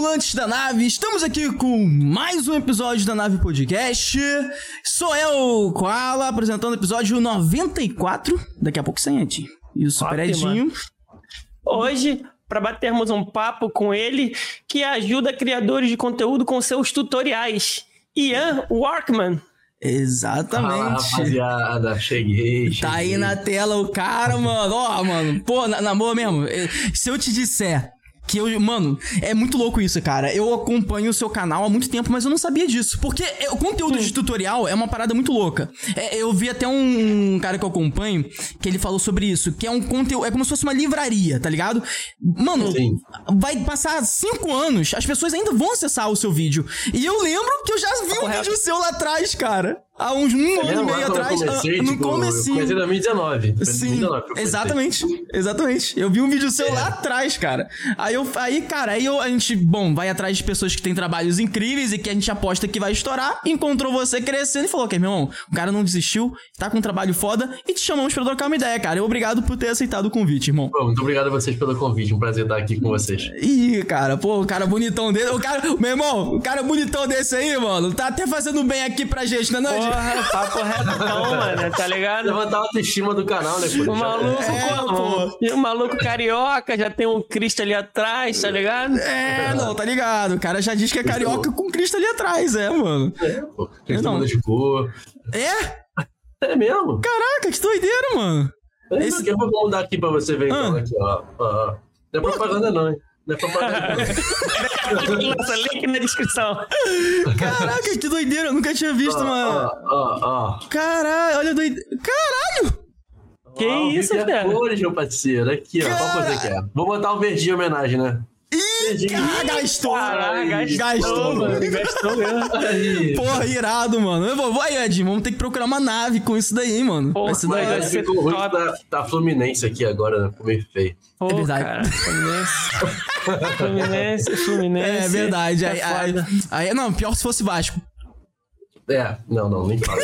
tripulantes da nave, estamos aqui com mais um episódio da Nave Podcast. Sou eu, Koala, apresentando o episódio 94. Daqui a pouco sem Ed. E o Super. Edinho. Hoje, para batermos um papo com ele, que ajuda criadores de conteúdo com seus tutoriais. Ian Workman. Exatamente. Fala, rapaziada, cheguei, Tá aí cheguei. na tela o cara, mano. Ó, mano. Pô, na, na boa mesmo. Se eu te disser que eu. Mano, é muito louco isso, cara. Eu acompanho o seu canal há muito tempo, mas eu não sabia disso. Porque eh, o conteúdo de tutorial é uma parada muito louca. É, eu vi até um cara que eu acompanho que ele falou sobre isso. Que é um conteúdo. É como se fosse uma livraria, tá ligado? Mano, Sim. vai passar cinco anos, as pessoas ainda vão acessar o seu vídeo. E eu lembro que eu já vi um correto. vídeo seu lá atrás, cara. Há uns um ano e É meio quando eu atrás. comecei, ah, no tipo, comecinho. Eu comecei em 2019. Foi em Sim, 2019 que eu comecei. exatamente, exatamente. Eu vi um vídeo seu É. lá atrás, cara. Aí eu, aí, cara, aí eu, a gente, bom, vai atrás de pessoas que têm trabalhos incríveis e que a gente aposta que vai estourar. Encontrou você crescendo e falou: "Ok, meu irmão, o cara não desistiu, tá com um trabalho foda e te chamamos pra trocar uma ideia, cara. E obrigado por ter aceitado o convite, irmão." Pô, muito obrigado a vocês pelo convite. Um prazer estar aqui com vocês. Ih, cara, pô, o cara bonitão dele, o cara, meu irmão, o cara bonitão desse aí, mano, tá até fazendo bem aqui pra gente, né, não, Ed? Porra, papo retão, mano, tá ligado? Levantar a autoestima do canal, né, pô? O maluco, É, como? E o maluco carioca, já tem um Cristo ali atrás, tá ligado? É, não, tá ligado. O cara já diz que é carioca com Cristo ali atrás, é, mano. É, pô. Que Não. de cor. É? É mesmo? Caraca, que doideira, mano. É Esse-. Eu vou mudar aqui pra você ver, então. Ah. Aqui, ó. ó, ó. Não é propaganda, não, hein? Não é propaganda. Nossa, link na descrição. Caraca, que doideira. Eu nunca tinha visto uma. Ó, ó, ó. Caralho, olha a doideira. Caralho! Que Ó, isso, velho? Cores, meu parceiro. Aqui, ó. Qual Cara. você quer? Vou botar um verdinho em homenagem, né? Verdinho. Ah, gastou. Caraca, gastou, gastou. mano. Gastou mesmo. Aí. Porra, irado, mano. Eu vou, vai, Ed, vamos ter que procurar uma nave com isso daí, mano. Porra, Vai ser da vai, ser ficou o rosto da, da Fluminense aqui agora, né? Ficou meio feio. Pô, verdade. Cara, Fluminense. Fluminense, Fluminense. É verdade. Aí, É aí, foda. aí- não, pior se fosse Vasco. É, não, não, nem fala.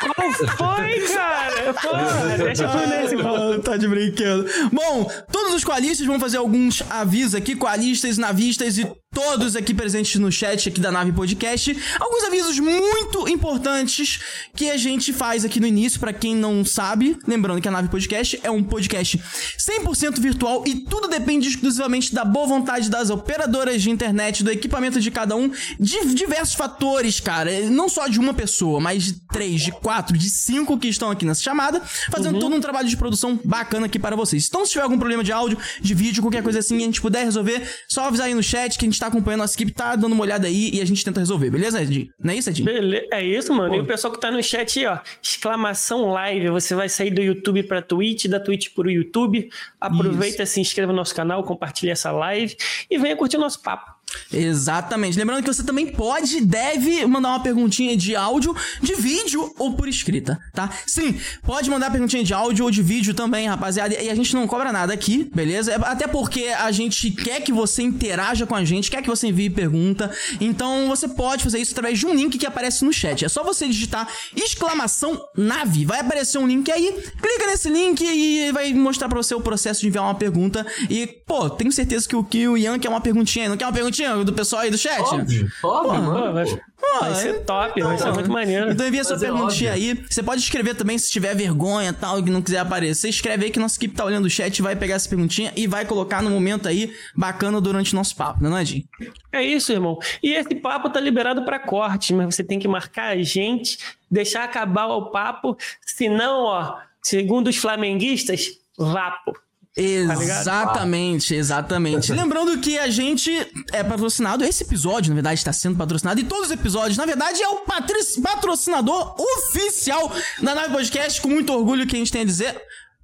Qual foi, cara? Porra, deixa o Fluminense, pô. Ah, tá de brinquedo. Bom, todos os coalistas vão fazer alguns avisos aqui, coalistas, navistas e todos aqui presentes no chat aqui da Nave Podcast. Alguns avisos muito importantes que a gente faz aqui no início, pra quem não sabe. Lembrando que a Nave Podcast é um podcast 100% virtual e tudo depende exclusivamente da boa vontade das operadoras de internet, do equipamento de cada um, de diversos fatores, cara. Não só de uma pessoa, mas de três, de quatro, de cinco que estão aqui nessa chamada, fazendo todo um trabalho de produção bacana aqui para vocês. Então, se tiver algum problema de áudio, de vídeo, qualquer coisa assim, a gente puder resolver, só avisar aí no chat que a gente tá acompanhando a nossa equipe, tá dando uma olhada aí e a gente tenta resolver, beleza, Ed? Não é isso, Ed? Beleza, é isso, mano. E o pessoal que tá no chat aí, ó, exclamação live. Você vai sair do YouTube pra Twitch, da Twitch pro YouTube. Aproveita, se inscreva no nosso canal, compartilha essa live e venha curtir o nosso papo. Exatamente. Lembrando que você também pode e deve mandar uma perguntinha de áudio, de vídeo ou por escrita, tá? Sim, pode mandar perguntinha de áudio ou de vídeo também, rapaziada. E a gente não cobra nada aqui, beleza? É- Até porque a gente quer que você interaja com a gente, quer que você envie pergunta. Então você pode fazer isso através de um link que aparece no chat. É só você digitar exclamação nave. Vai aparecer um link aí, clica nesse link e vai mostrar pra você o processo de enviar uma pergunta. E, pô, tenho certeza que o, que o Ian quer uma perguntinha. Não quer uma perguntinha do pessoal aí do chat? Óbvio, óbvio, Pô, mano. vai, pô. vai é- ser top, vai ser muito maneiro. Então envia sua é perguntinha óbvio. aí. Você pode escrever também se tiver vergonha e tal, e não quiser aparecer. Escreve aí que nossa equipe tá olhando o chat, vai pegar essa perguntinha e vai colocar no momento aí bacana durante o nosso papo, não é, Edinho? É isso, irmão. E esse papo tá liberado pra corte, mas você tem que marcar a gente, deixar acabar o papo, senão, ó, segundo os flamenguistas, vapo. Ligado? Exatamente, exatamente. Lembrando que a gente é patrocinado, esse episódio, na verdade, está sendo patrocinado, e todos os episódios, na verdade, é o patrocinador oficial da Nave Podcast, com muito orgulho que a gente tem a dizer.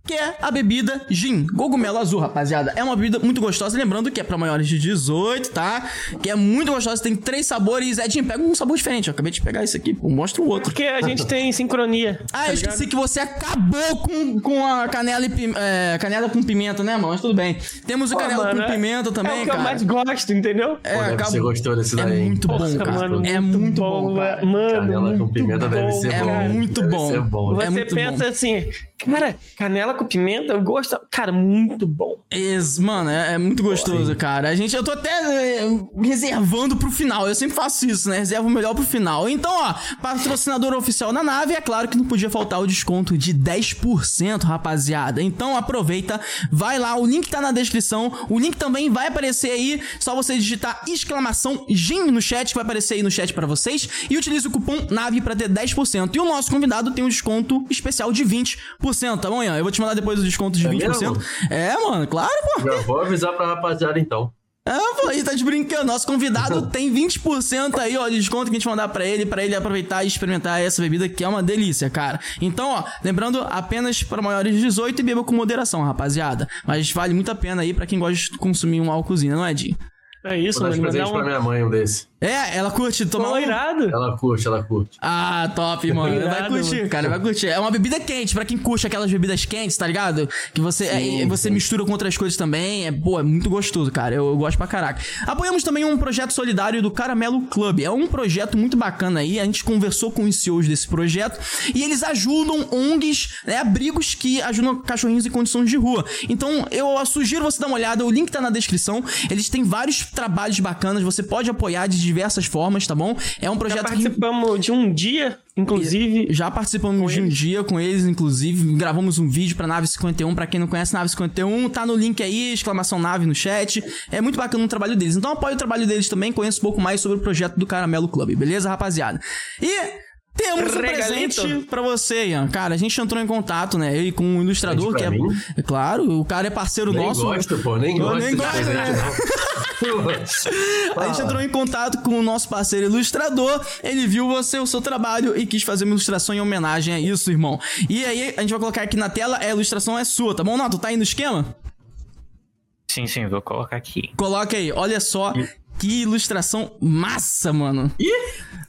Que é a bebida Gin, cogumelo azul, rapaziada. É uma bebida muito gostosa. Lembrando que é pra maiores de 18, tá? Que é muito gostosa. Tem três sabores. Edinho, pega um sabor diferente. Eu acabei de pegar esse aqui. Mostra o outro. Porque a gente tem sincronia. Ah, tá eu ligado? esqueci que você acabou com, com a canela, e é, canela com pimenta, né, mano? Mas tudo bem. Temos o Pô, canela mano, com é- pimenta também, É o que cara. eu mais gosto, entendeu? É, Pô, deve acabou- ser gostou desse É daí. hein? muito bom, cara. mano, é muito bom, bom, cara. Mano, Canela com muito pimenta deve bom, ser É bom. cara. muito Deve bom. ser bom. É Você muito pensa bom. assim, cara, canela Com pimenta, eu gosto. Cara, muito bom. Ex- mano, é, é muito gostoso, cara. A gente, eu tô até é, reservando pro final. Eu sempre faço isso, né? Reservo o melhor pro final. Então, ó, patrocinador oficial da nave, é claro que não podia faltar o desconto de 10%, rapaziada. Então, aproveita, vai lá, o link tá na descrição. O link também vai aparecer aí, só você digitar exclamação GIM no chat, que vai aparecer aí no chat pra vocês. E utilize o cupom NAVE pra ter 10%. E o nosso convidado tem um desconto especial de 20%, tá bom, Ian? Eu vou te mandar depois o desconto de É 20%. mesmo? É, mano, claro, pô. Já vou avisar pra rapaziada então. É, pô, aí tá de brincando. Nosso convidado tem 20% aí, ó, de desconto que a gente mandar pra ele, pra ele aproveitar e experimentar essa bebida que é uma delícia, cara. Então, ó, lembrando, apenas para maiores de 18 e beba com moderação, rapaziada. Mas vale muito a pena aí pra quem gosta de consumir um álcoolzinho, não é, Di? É isso, mano. presente Mandar pra um. minha mãe um desse. É, ela curte tomar Pô, um... irado. Ela curte, ela curte. Ah, top, mano. vai Irado, curtir, mano. cara, vai curtir. É uma bebida quente, pra quem curte aquelas bebidas quentes, tá ligado? Que você, é, você mistura com outras coisas também. É, pô, é muito gostoso, cara. Eu, eu gosto pra caraca. Apoiamos também um projeto solidário do Caramelo Club. É um projeto muito bacana aí. A gente conversou com os CEOs desse projeto e eles ajudam ONGs, né, abrigos que ajudam cachorrinhos em condições de rua. Então, eu sugiro você dar uma olhada. O link tá na descrição. Eles têm vários trabalhos bacanas. Você pode apoiar de diversas formas, tá bom? É um Já projeto que participamos de um dia, inclusive. já participamos de um dia com eles, inclusive, gravamos um vídeo pra Nave 51, pra quem não conhece Nave 51, tá no link aí, exclamação Nave no chat. É muito bacana o trabalho deles. Então apoie o trabalho deles também, conheça um pouco mais sobre o projeto do Caramelo Club, beleza, rapaziada? E temos um Regalito. presente pra você, Ian. Cara, a gente entrou em contato, né? Ele com um ilustrador que é, mim? é claro, o cara é parceiro Nem nosso. gosto, pô, nem Eu gosto. nem gosto, né? não. A gente entrou em contato com o nosso parceiro ilustrador, ele viu você, o seu trabalho e quis fazer uma ilustração em homenagem a isso, irmão. E aí, a gente vai colocar aqui na tela, a ilustração é sua, tá bom, Nato? Tá aí no esquema? Sim, sim, vou colocar aqui. Coloca aí, olha só que ilustração massa, mano.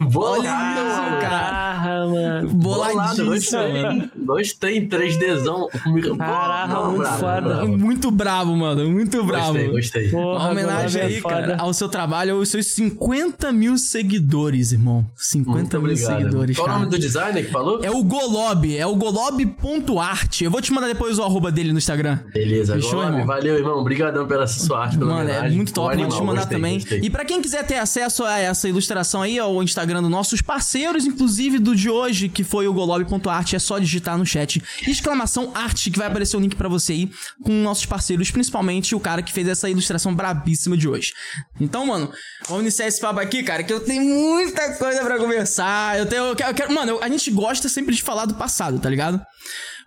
Bolado, Olha isso, cara. Mano. Boladíssimo. Gostei, 3Dzão. Caraca, muito bravo, foda. bravo. Muito bravo, mano, muito bravo. Gostei, gostei. Porra, Uma homenagem é aí, cara, ao seu trabalho, aos seus 50 mil seguidores, irmão. 50 Muito mil obrigado. seguidores, Qual o nome do designer que falou? É o Golob, é o golob.art. Eu vou te mandar depois o arroba dele no Instagram. Beleza, Fechou, Golab, irmão? Valeu, irmão. Obrigadão pela sua arte, pela Mano, é muito top, vou te mandar gostei, também. gostei. E pra quem quiser ter acesso a essa ilustração aí, ao Instagram dos nossos parceiros, inclusive do de hoje, que foi o golob.art, é só digitar no chat exclamação arte, que vai aparecer o link pra você aí, com nossos parceiros, principalmente o cara que fez essa ilustração brabíssima de hoje. Então, mano, vamos iniciar esse papo aqui, cara, que eu tenho muita coisa pra conversar. Eu tenho. Eu quero, eu quero- mano, eu- a gente gosta sempre de falar do passado, tá ligado?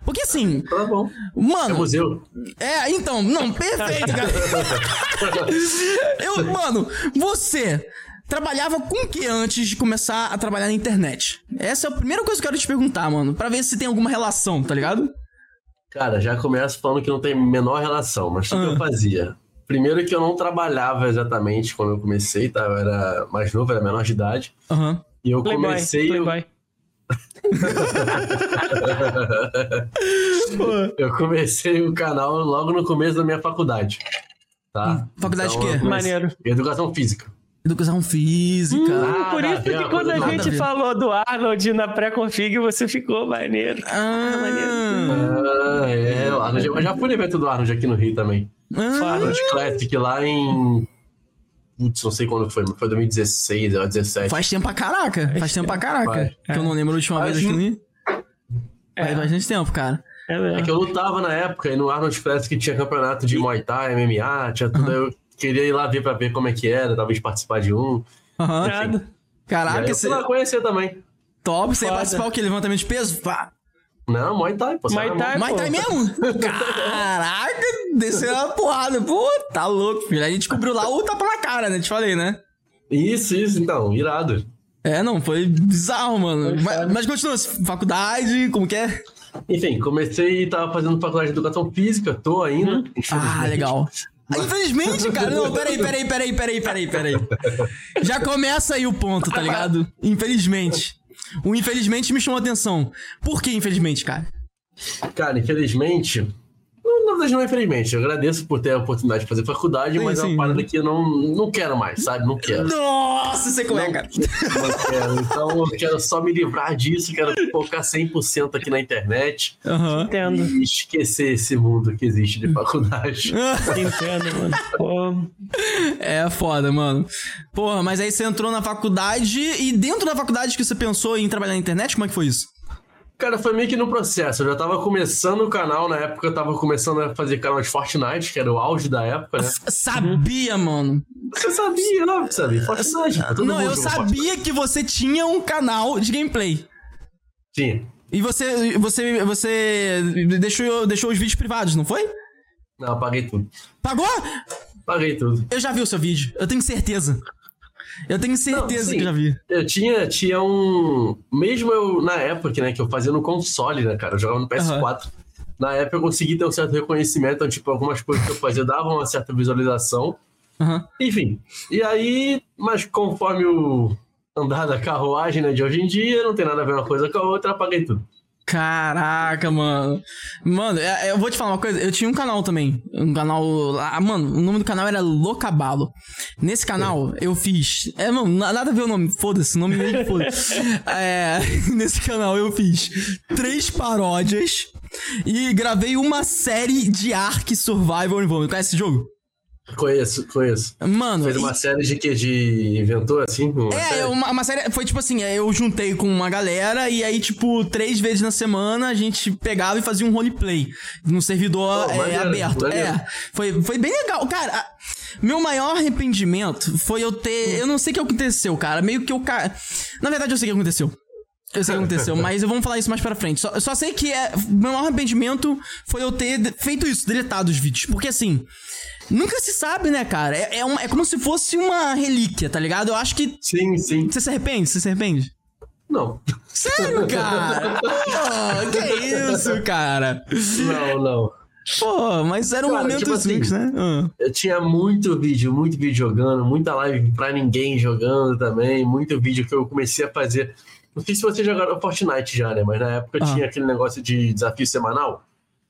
Porque assim, Tá bom. É mano. museu. É, então, não, perfeito, cara. Eu, mano, você trabalhava com o que antes de começar a trabalhar na internet? Essa é a primeira coisa que eu quero te perguntar, mano, Pra ver se tem alguma relação, tá ligado? Cara, já começo falando que não tem menor relação, mas o que Ah. eu fazia? Primeiro que eu não trabalhava exatamente quando eu comecei, tá? Eu era mais novo, era menor de idade. Aham. E eu Playboy, comecei. Playboy. Eu comecei o canal logo no começo da minha faculdade. Tá? faculdade de Então, quê? eu comecei- Maneiro. Educação física. Educação física. Ah, Por isso que quando a gente ver. falou do Arnold na pré-config, você ficou maneiro. Ah, Ah, é. o Arnold- Eu já fui no evento do Arnold aqui no Rio também. ah, Arnold Classic lá em. Putz, não sei quando foi, mas foi 2016, ou 17. faz tempo pra caraca. Faz tempo pra caraca. Faz. Que eu não lembro a última Faz vez aqui no Rio. Faz bastante tempo, cara. É É que eu lutava na época e no Arnold Classic tinha campeonato de Muay Thai, MMA, tinha tudo. Eu queria ir lá ver pra ver como é que era, talvez participar de um. Aham. Aí Caraca, eu você. lá conhecer também. Top, você ia participar o quê? Levantamento de peso? Pá. Não, Muay Thai, pô. Muay sabe? Thai. Pô. tá mesmo? Caraca, desceu uma porrada. Pô, tá louco, filho. A gente descobriu lá o tapa na cara, né? Te falei, né? Isso, isso, então, irado. É, não, foi bizarro, mano. Foi Mas, mas continua, faculdade, como que é? Enfim, comecei e tava fazendo faculdade de educação física, tô ainda. Ah, infelizmente. legal. Ah, Infelizmente, cara. Não, peraí, peraí, peraí, peraí, peraí, peraí. Já começa aí o ponto, tá ligado? Infelizmente. O infelizmente me chamou a atenção. Por que infelizmente, cara? Cara, infelizmente, não, na verdade não, infelizmente. Eu agradeço por ter a oportunidade de fazer faculdade, Sim, mas é sim. uma parada que eu não, não quero mais, sabe? Não quero. Nossa, sei como é, Não, cara. não quero. Então eu quero só me livrar disso, quero focar 100% aqui na internet Aham. Entendo. e esquecer esse mundo que existe de faculdade. Entendo, mano. Pô, É foda, mano. Porra, mas aí você entrou na faculdade e dentro da faculdade que você pensou em trabalhar na internet, como é que foi isso? Cara, foi meio que no processo. Eu já tava começando o canal, na época eu tava começando a fazer canal de Fortnite, que era o auge da época, né? Sabia, mano. Você sabia, não? Sabia? Fortnite. Não, eu sabia que você tinha um canal de gameplay. Sim. E você, você, você deixou, deixou os vídeos privados, não foi? Não, apaguei tudo. Pagou? Apaguei tudo. Eu já vi o seu vídeo. Eu tenho certeza. Eu tenho certeza sim. que já vi. Eu tinha, tinha um. Mesmo eu, na época, né, que eu fazia no console, né, cara? Eu jogava no PS4. Na época eu consegui ter um certo reconhecimento, então, tipo, algumas coisas que eu fazia davam uma certa visualização. Aham. Enfim. E aí, mas conforme o andar da carruagem, né, de hoje em dia, não tem nada a ver uma coisa com a outra, apaguei tudo. Caraca, mano. Mano, é- é, eu vou te falar uma coisa. Eu tinha um canal também. Um canal. lá- Mano, o nome do canal era Locabalo. Nesse canal, eu fiz. É, mano, na- nada a ver o nome. Foda-se, o nome meio foda-se. É, nesse canal eu fiz três paródias e gravei uma série de Ark Survival Involved. Conhece esse jogo? Conheço, conheço. Mano. Fez e- uma série de que? De inventor, assim? Uma É, série? é uma, uma série. Foi tipo assim, é, eu juntei com uma galera e aí, tipo, três vezes na semana a gente pegava e fazia um roleplay num servidor Pô, é, maneiro, aberto. maneiro. É. Foi, foi bem legal. Cara, a- meu maior arrependimento foi eu ter. Eu não sei o que aconteceu, cara. Meio que eu. ca- Na verdade, eu sei o que aconteceu. Eu sei o que aconteceu, mas eu vamos falar isso mais pra frente. Só, só sei que é, meu maior arrependimento foi eu ter feito isso, deletado os vídeos. Porque assim, nunca se sabe, né, cara? É, é, é como se fosse uma relíquia, tá ligado? Eu acho que Sim, sim. você se arrepende? Você se arrepende? Não. Sério, cara? Pô, que isso, cara? Não, não. Pô, mas eram Cara, momentos tipo assim, únicos, né? Ah. Eu tinha muito vídeo, muito vídeo jogando, muita live pra ninguém jogando também, muito vídeo que eu comecei a fazer. Não sei se vocês jogaram Fortnite já, né? Mas na época Ah. tinha aquele negócio de desafio semanal.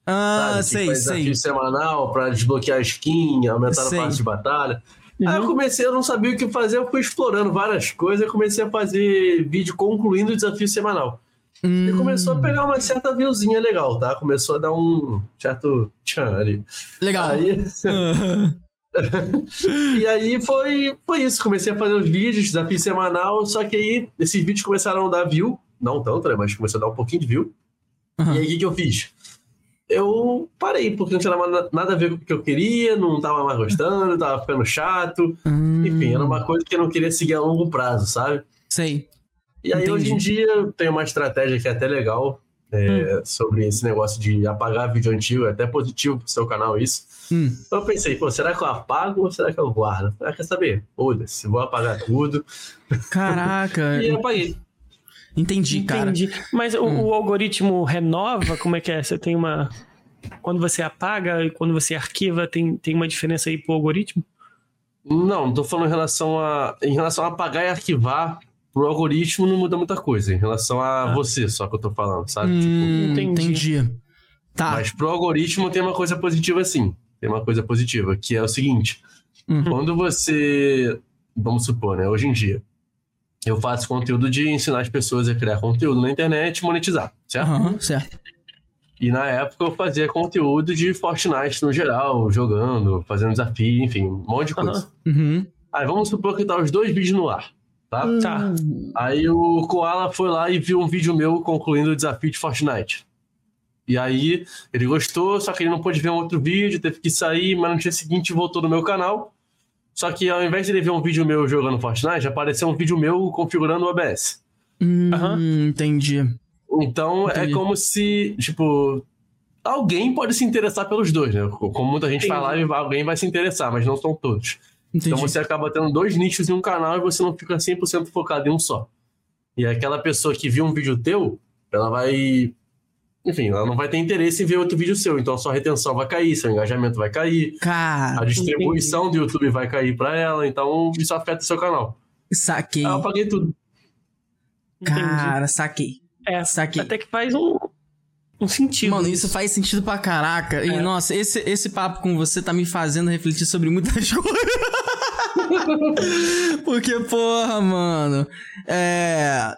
Ah, sabe? Sei, faz sei. Desafio semanal pra desbloquear skin, aumentar Sei. a parte de batalha. Aí eu comecei, eu não sabia o que fazer, eu fui explorando várias coisas e comecei a fazer vídeo concluindo o desafio semanal. E Hum, começou a pegar uma certa viewzinha legal, tá? Começou a dar um certo tchan ali. legal. Aí, Ah, e aí foi, foi isso. Comecei a fazer os vídeos, desafio semanal, só que aí esses vídeos começaram a dar view. Não tanto, né? Mas começou a dar um pouquinho de view. Aham. E aí o que, que eu fiz? Eu parei, porque não tinha nada nada a ver com o que eu queria, não tava mais gostando, tava ficando chato. hum, Enfim, era uma coisa que eu não queria seguir a longo prazo, sabe? Sei. E aí, Entendi. hoje em dia, eu tenho uma estratégia que é até legal é, sobre esse negócio de apagar vídeo antigo. É até positivo pro seu canal isso. Hum. Então eu pensei, pô, será que eu apago ou será que eu guardo? Ah, quer saber? Foda-se, vou apagar tudo. Caraca. E apaguei. Entendi, cara. entendi. Mas o, Hum. o algoritmo renova? Como é que é? Você tem uma. Quando você apaga e quando você arquiva, tem, tem uma diferença aí pro algoritmo? Não, não tô falando em relação a. Em relação a apagar e arquivar, pro algoritmo não muda muita coisa. Em relação a Ah. você, só que eu tô falando, sabe? Tipo, Hum, entendi. entendi. Tá. Mas pro algoritmo tem uma coisa positiva sim. Tem uma coisa positiva, que é o seguinte: Uhum. quando você. Vamos supor, né? Hoje em dia, eu faço conteúdo de ensinar as pessoas a criar conteúdo na internet e monetizar, certo? Aham, certo. E na época eu fazia conteúdo de Fortnite no geral, jogando, fazendo desafio, enfim, um monte de coisa. Uhum. Aí vamos supor que tá os dois vídeos no ar, tá? Tá. Aí o Koala foi lá e viu um vídeo meu concluindo o desafio de Fortnite. E aí ele gostou, só que ele não pôde ver um outro vídeo, teve que sair, mas no dia seguinte voltou no meu canal. Só que ao invés de ele ver um vídeo meu jogando Fortnite, apareceu um vídeo meu configurando o OBS. Hum, Aham. Entendi. Então Entendi. é como se, tipo, alguém pode se interessar pelos dois, né? Como muita gente Entendi. fala, alguém vai se interessar, mas não são todos. Entendi. Então você acaba tendo dois nichos em um canal e você não fica 100% focado em um só. E aquela pessoa que viu um vídeo teu, ela vai. Enfim, ela não vai ter interesse em ver outro vídeo seu. Então a sua retenção vai cair, seu engajamento vai cair, Cara, a distribuição do YouTube vai cair pra ela. Então isso afeta o seu canal. saquei. Ah, eu apaguei tudo. Entendi. Cara, saquei. É, Saquei. até que faz um, um sentido. Mano, isso faz sentido pra caraca. E, É. nossa, esse, esse papo com você tá me fazendo refletir sobre muitas coisas. Porque, porra, mano. É.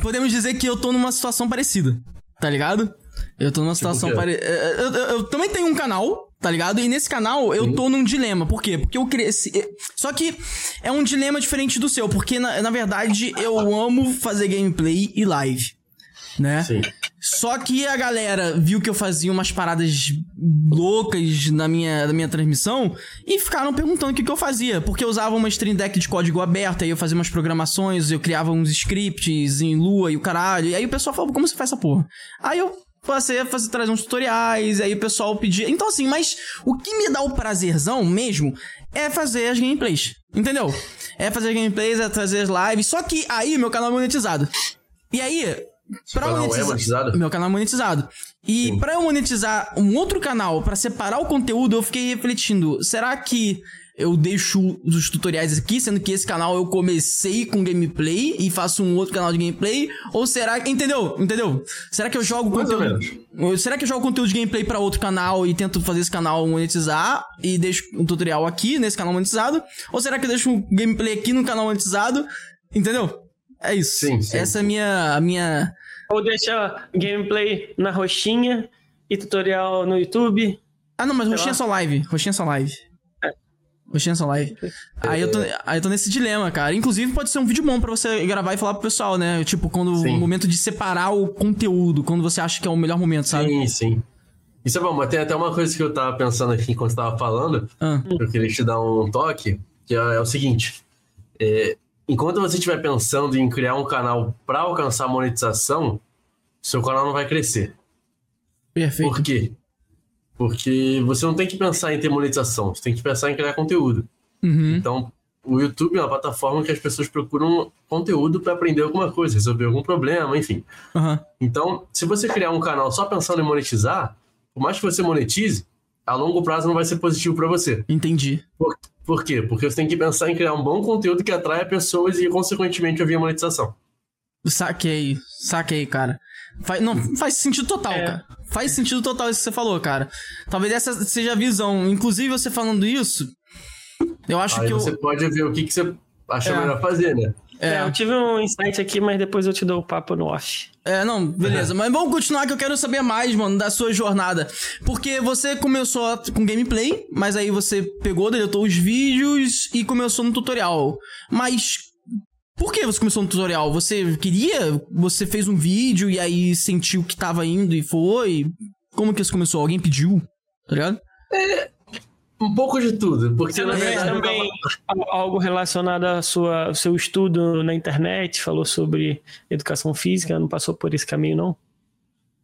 Podemos dizer que eu tô numa situação parecida, tá ligado? Eu tô numa situação quê? parecida. Eu, eu- eu também tenho um canal, tá ligado? E nesse canal eu tô num dilema. Por quê? Porque eu cresci. Só que é um dilema diferente do seu, porque na, na verdade eu amo fazer gameplay e live, né? Sim. Só que a galera viu que eu fazia umas paradas loucas na minha, na minha transmissão e ficaram perguntando o que, que eu fazia. Porque eu usava uma stream deck de código aberto, aí eu fazia umas programações, eu criava uns scripts em Lua e o caralho. E aí o pessoal falou, como você faz essa porra? Aí eu passei a fazer, trazer uns tutoriais, aí o pessoal pedia. Então assim, mas o que me dá o prazerzão mesmo é fazer as gameplays. Entendeu? É fazer gameplays, é trazer as lives. Só que aí meu canal é monetizado. E aí, pra canal é monetizar. monetizado? Meu canal é monetizado. E pra eu monetizar um outro canal, pra separar o conteúdo, eu fiquei refletindo: será que eu deixo os tutoriais aqui, sendo que esse canal eu comecei com gameplay e faço um outro canal de gameplay? Ou será que. Entendeu? Entendeu? Será que eu jogo Mais ou conteúdo. Será que eu jogo conteúdo de gameplay pra outro canal e tento fazer esse canal monetizar e deixo um tutorial aqui nesse canal monetizado? Ou será que eu deixo um gameplay aqui no canal monetizado? Entendeu? É isso. Sim, sim. Essa é a minha, a minha. Ou deixa gameplay na roxinha e tutorial no YouTube. Ah, não, mas Sei roxinha é lá. só live. Roxinha é só live. Roxinha é só live. Aí eu, tô, aí eu tô nesse dilema, cara. Inclusive, pode ser um vídeo bom pra você gravar e falar pro pessoal, né? Tipo, quando o Sim. momento de separar o conteúdo, quando você acha que é o melhor momento, sabe? Sim, sim. Isso é bom, mas tem até uma coisa que eu tava pensando aqui enquanto você tava falando, Ah, eu queria te dar um toque, que é, é o seguinte. é, enquanto você estiver pensando em criar um canal para alcançar monetização, seu canal não vai crescer. perfeito. Por quê? Porque você não tem que pensar em ter monetização, você tem que pensar em criar conteúdo. Uhum. Então, o YouTube é uma plataforma que as pessoas procuram conteúdo para aprender alguma coisa, resolver algum problema, enfim. Aham. Então, se você criar um canal só pensando em monetizar, por mais que você monetize, a longo prazo não vai ser positivo para você. Entendi. Por quê? Porque você tem que pensar em criar um bom conteúdo que atraia pessoas e, consequentemente, ouvir a monetização. Saquei, saquei, cara. Faz, não, faz sentido total, É. cara. Faz sentido total isso que você falou, cara. Talvez essa seja a visão. Inclusive, você falando isso, eu acho Aí que eu. você pode ver o que, que você acha É. melhor fazer, né? É, É, eu tive um insight aqui, mas depois eu te dou o papo no off. É, não, beleza. Mas vamos continuar que eu quero saber mais, mano, da sua jornada. Porque você começou com gameplay, mas aí você pegou, deletou os vídeos e começou no tutorial. Mas por que você começou no tutorial? Você queria? Você fez um vídeo e aí sentiu que tava indo e foi? Como que isso começou? Alguém pediu? Tá ligado? Um pouco de tudo, porque Você na não fez também tava- algo relacionado ao seu estudo na internet? Falou sobre educação física? Não passou por esse caminho, não?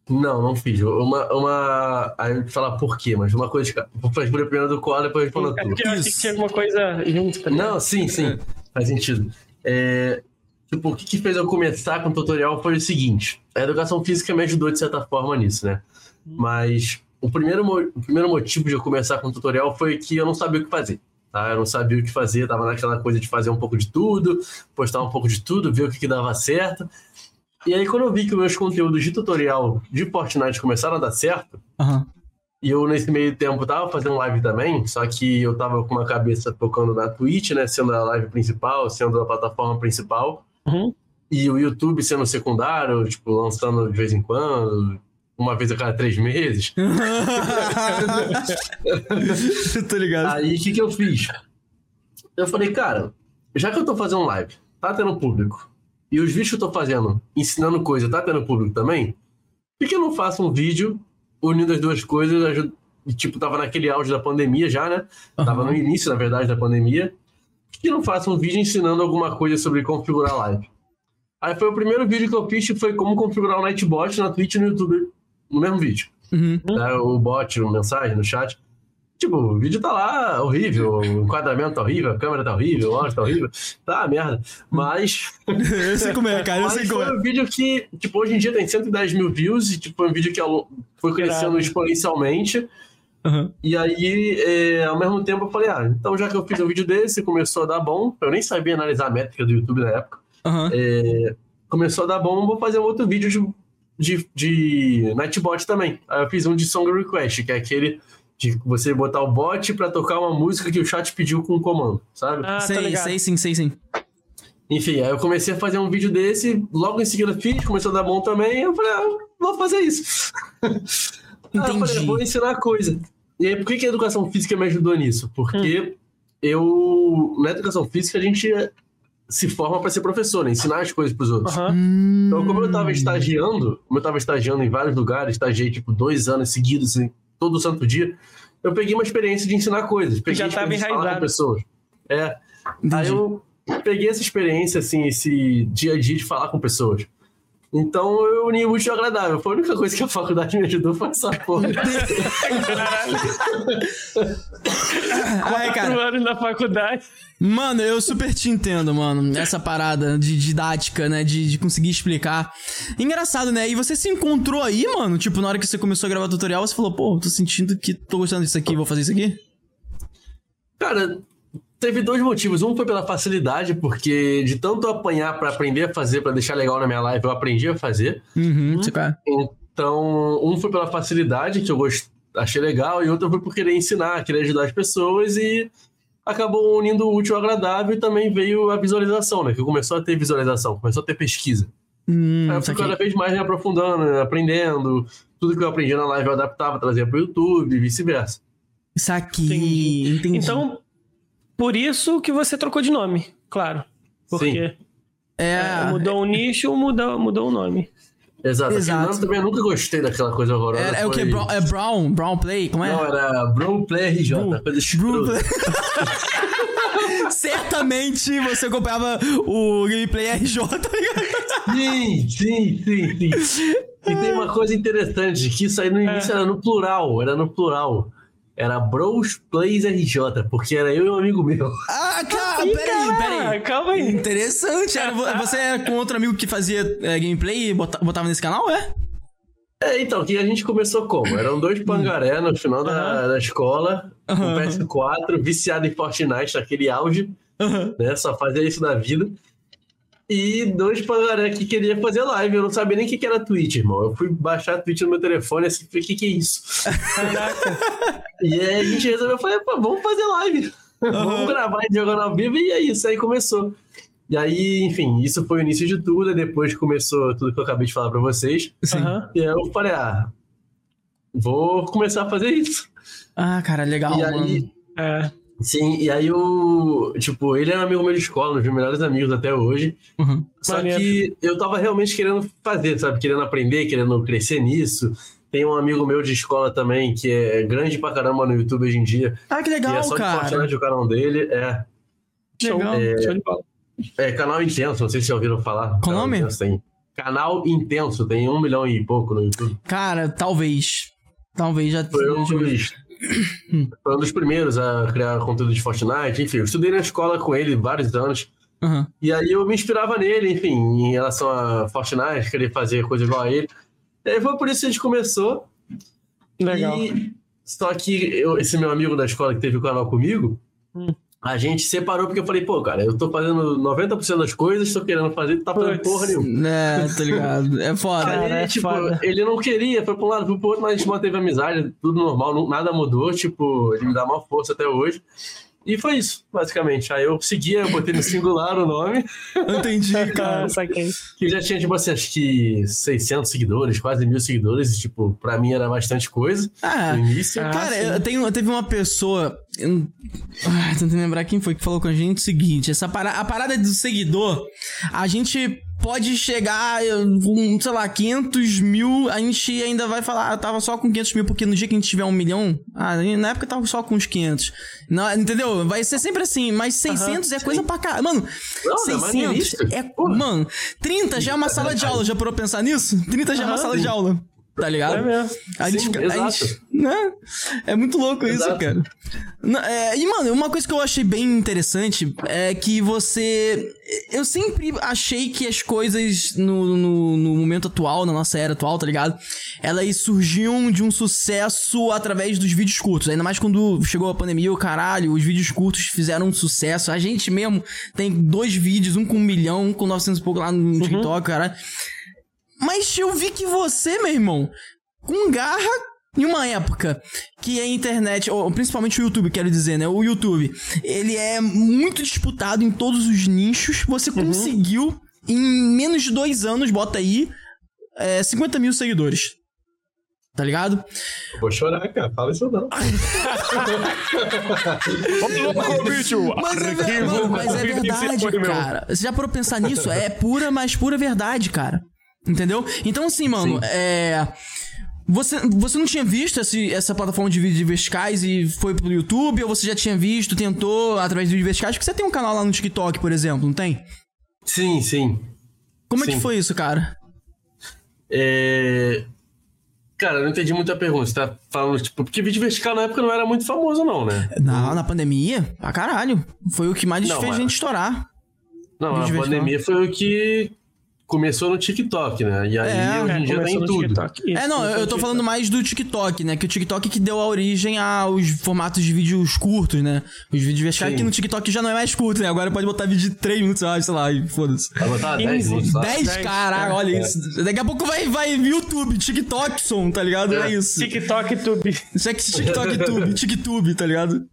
Não, não fiz. Uma. uma... Aí falar por quê, mas uma coisa. Vou fazer primeiro do Koala, depois respondo É tu. porque eu achei que tinha alguma coisa junto. Tá? Não, sim, sim. Faz sentido. É, tipo, o que, que fez eu começar com o tutorial foi o seguinte: a educação física me ajudou de certa forma nisso, né? Mas o primeiro, o primeiro motivo de eu começar com o tutorial foi que eu não sabia o que fazer. Tá? Eu não sabia o que fazer, tava naquela coisa de fazer um pouco de tudo, postar um pouco de tudo, ver o que, que dava certo. E aí, quando eu vi que meus conteúdos de tutorial de Fortnite começaram a dar certo, Aham. e eu, nesse meio tempo, tava fazendo live também, só que eu tava com uma cabeça focando na Twitch, né? Sendo a live principal, sendo a plataforma principal. Uhum. E o YouTube sendo secundário, tipo, lançando de vez em quando, uma vez a cada três meses. Tô ligado. Aí, o que que eu fiz? Eu falei, cara, já que eu tô fazendo live, tá tendo público, e os vídeos que eu tô fazendo, ensinando coisa, tá tendo público também, por que eu não faço um vídeo unindo as duas coisas? tipo, tava naquele auge da pandemia já, né? Tava no início, na verdade, da pandemia. Por que eu não faço um vídeo ensinando alguma coisa sobre configurar live? Aí foi o primeiro vídeo que eu fiz, que foi como configurar o Nightbot na Twitch e no YouTube, no mesmo vídeo Uhum. né, o bot, uma mensagem no chat. Tipo, o vídeo tá lá horrível, o enquadramento tá horrível, a câmera tá horrível, o áudio tá horrível, tá merda. Mas, Eu sei como é, cara. Eu sei como foi é. um vídeo que, tipo, hoje em dia tem 110 mil views e, tipo, foi um vídeo que lo- foi crescendo exponencialmente. Aham. E aí, é, ao mesmo tempo, eu falei, ah, então já que eu fiz um vídeo desse, começou a dar bom, eu nem sabia analisar a métrica do YouTube na época, Aham. começou a dar bom, vou fazer um outro vídeo de de, de Nightbot também. Aí eu fiz um de Song Request, que é aquele de você botar o bot pra tocar uma música que o chat pediu com um comando, sabe? Ah, sei, ligado. sei sim, sei sim. Enfim, aí eu comecei a fazer um vídeo desse, logo em seguida fiz, começou a dar bom também, eu falei, ah, vou fazer isso. Aí eu falei, Entendi. vou ensinar coisa. E aí, por que, que a educação física me ajudou nisso? Porque eu, na educação física, a gente se forma para ser professor, né? ensinar as coisas pros outros. Aham. Hum, Então, como eu tava estagiando, como eu tava estagiando em vários lugares, estagiei tipo dois anos seguidos, assim, todo santo dia, eu peguei uma experiência de ensinar coisas. Peguei Já a tava experiência de falar com enraizado. pessoas. É. Entendi. Aí eu peguei essa experiência, assim, esse dia a dia de falar com pessoas. Então eu uni o útil ao agradável. Foi a única coisa que a faculdade me ajudou foi essa porra. Ai, Quatro anos na faculdade. Mano, eu super te entendo, mano. Essa parada de didática, né? De, de conseguir explicar. Engraçado, né? E você se encontrou aí, mano? Tipo, na hora que você começou a gravar tutorial, você falou, pô, tô sentindo que tô gostando disso aqui, vou fazer isso aqui? Cara, teve dois motivos. Um foi pela facilidade, porque de tanto apanhar pra aprender a fazer, pra deixar legal na minha live, eu aprendi a fazer. Uhum, quer. Então, um foi pela facilidade, que eu gost... achei legal, e outro foi por querer ensinar, querer ajudar as pessoas, e acabou unindo o útil ao agradável e também veio a visualização, né? Que começou a ter visualização, começou a ter pesquisa. Hum, Aí eu fui cada vez mais me aprofundando, né? aprendendo. Tudo que eu aprendi na live eu adaptava, trazia pro YouTube e vice-versa. Saquei, entendi. Então, por isso que você trocou de nome, claro. Porque é, é, mudou o nicho, mudou, mudou o nome. Exato. Exato. Exato. também eu nunca gostei daquela coisa horrorosa. é, é o que? Brown, é Brown? Brown Play? Como é? Não, era Bro Play RJ, Brown. Play. Certamente você acompanhava o gameplay RJ, tá ligado? Sim, sim, sim, sim. E tem uma coisa interessante, que isso aí no início era no plural, era no plural. Era Bros Plays RJ, porque era eu e um amigo meu. Ah, cara, Ih, peraí, cara, peraí. Calma aí. Interessante. Era, vo- você é com outro amigo que fazia é, gameplay e bota- botava nesse canal, é? É, então, que a gente começou como? Eram dois pangaré no final da, Aham. da escola, com Aham. PS4, viciado em Fortnite, naquele auge, Aham. né? Só fazia isso na vida. E dois pangaré que queria fazer live. Eu não sabia nem o que que era Twitch, irmão. Eu fui baixar a Twitch no meu telefone assim, falei, o que que é isso? E aí a gente resolveu, falei, pô, vamos fazer live. vamos gravar e jogar ao vivo, e é isso. Aí começou. E aí, enfim, isso foi o início de tudo, e depois começou tudo que eu acabei de falar pra vocês. Aham. E aí eu falei, ah, vou começar a fazer isso. Ah, cara, legal, e mano. aí, É. sim, e aí eu, tipo, ele era amigo meu de escola, um dos meus melhores amigos até hoje. Uhum. Só Maneiro. que eu tava realmente querendo fazer, sabe? Querendo aprender, querendo crescer nisso. Tem um amigo meu de escola também, que é grande pra caramba no YouTube hoje em dia. Ah, que legal, é só de cara. Fortnite o canal dele. É, Show, Legal. show de bola. é canal intenso, não sei se já ouviram falar. Qual Canal nome? Intenso, tem. Canal Intenso, tem um milhão e pouco no YouTube. Cara, talvez. Talvez já. Foi um dos, foi um dos primeiros a criar conteúdo de Fortnite. Enfim, eu estudei na escola com ele vários anos. Aham. E aí eu me inspirava nele, enfim, em relação a Fortnite, querer fazer coisa igual a ele. E aí foi por isso que a gente começou. Legal. E, só que eu- esse meu amigo da escola que teve o canal comigo, Hum. A gente separou porque eu falei, pô, cara, eu tô fazendo 90% das coisas, tô querendo fazer, tu tá fazendo Puts. porra nenhuma. É, tá ligado. É foda. Cara, Aí, é tipo, foda. ele não queria, foi pra um lado, foi pro outro, mas a gente manteve amizade, tudo normal, não- nada mudou, tipo, ele me dá uma força até hoje. E foi isso, basicamente. Aí eu seguia, eu botei no singular o nome, Entendi, cara. Ah, que já tinha, tipo assim, acho que 600 seguidores, quase mil seguidores, e, tipo, pra mim era bastante coisa Ah, no início. Ah, Cara, sim. eu tenho, teve uma pessoa. eu Ah, lembrar quem foi que falou com a gente o seguinte: essa para, a parada do seguidor, a gente pode chegar, um, sei lá, 500 mil, a gente ainda vai falar, ah, tava só com 500 mil, porque no dia que a gente tiver um milhão, ah, na época tava só com uns 500. Não, entendeu? Vai ser sempre assim, mas 600 é coisa pra caralho. Mano, Não, ainda mais no 600 início. é. Porra. Mano, 30 já é uma sala de aula, já parou pensar nisso? 30 já é uma sala de aula. Tá ligado? É mesmo. A gente, Sim, a exato. gente- né? É muito louco isso, Exato. cara. Não, é, e, mano, uma coisa que eu achei bem interessante é que você. Eu sempre achei que as coisas no, no, no momento atual, na nossa era atual, tá ligado? Elas surgiam de um sucesso através dos vídeos curtos. Ainda mais quando chegou a pandemia, o caralho, os vídeos curtos fizeram um sucesso. A gente mesmo tem dois vídeos, um com um milhão, um com 900 e pouco lá no TikTok, caralho. Mas eu vi que você, meu irmão, com garra em uma época que a internet, ou principalmente o YouTube, quero dizer, né? O YouTube, ele é muito disputado em todos os nichos. Você Uhum. conseguiu, em menos de dois anos, bota aí, é, 50 mil seguidores. Tá ligado? Eu vou chorar, cara. Fala isso não. Mas é, ver- mano, mas é verdade, cara. Você já parou pra pensar nisso? É pura, mas pura verdade, cara. Entendeu? Então, assim, mano, é. Você, você não tinha visto esse- essa plataforma de vídeos verticais e foi pro YouTube? Ou você já tinha visto, tentou através de vídeos verticais? Porque você tem um canal lá no TikTok, por exemplo, não tem? Sim, sim. Como é que Sim. foi isso, cara? É... Cara, eu não entendi muito a pergunta. Você tá falando, tipo, porque vídeo vertical na época não era muito famoso, não, né? Na, na pandemia? Pra caralho. Foi o que mais Não, fez mas- gente estourar. Não, a pandemia foi o que começou no TikTok, né? E aí, É, hoje em dia tá começou em no tudo. TikTok. Isso, É, não, eu tô TikTok. falando mais do TikTok, né? Que o TikTok que deu a origem aos formatos de vídeos curtos, né? Os vídeos verticais que no TikTok já não é mais curto, né? Agora pode botar vídeo de 3 minutos, eu acho, sei lá, e foda-se. Vai botar 10 15, minutos lá. 10, dez, caralho, é. olha isso. Daqui a pouco vai, vai YouTube, TikTok som, tá ligado? É, isso. TikTok, YouTube. Isso é que TikTok Tube, TikTube, tá ligado?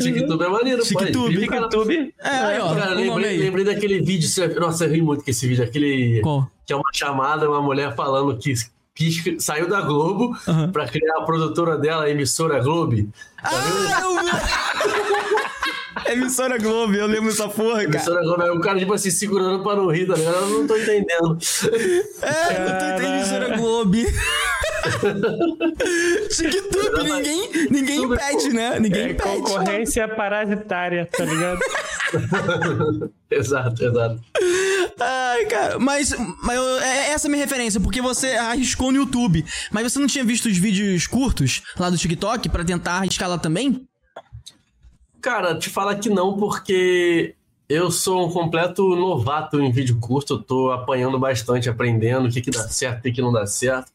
TikTok é maneiro, pô. TikTok. é cara. YouTube. É, aí, ó. Cara, lembrei, lembrei daquele vídeo. Nossa, eu ri muito com esse vídeo. Aquele. Qual? Que é uma chamada, uma mulher falando que, que saiu da Globo Aham. pra criar a produtora dela, a emissora Globo. Ah, eu vi. Emissora Globo, eu lembro dessa porra, cara. Emissora Globo, aí o cara, tipo assim, segurando pra não rir, tá ligado? Eu não tô entendendo. É, eu tô entendendo emissora Globo. TikTok, ninguém, ninguém Tudo impede, né? Ninguém É impede. concorrência parasitária, tá ligado? exato, exato. Ai, cara, mas, mas eu- é essa é a minha referência, porque você arriscou no YouTube. Mas você não tinha visto os vídeos curtos lá do TikTok pra tentar arriscar lá também? Cara, te falar que não, porque eu sou um completo novato em vídeo curto, eu tô apanhando bastante, aprendendo o que, que dá certo, o que, não dá certo.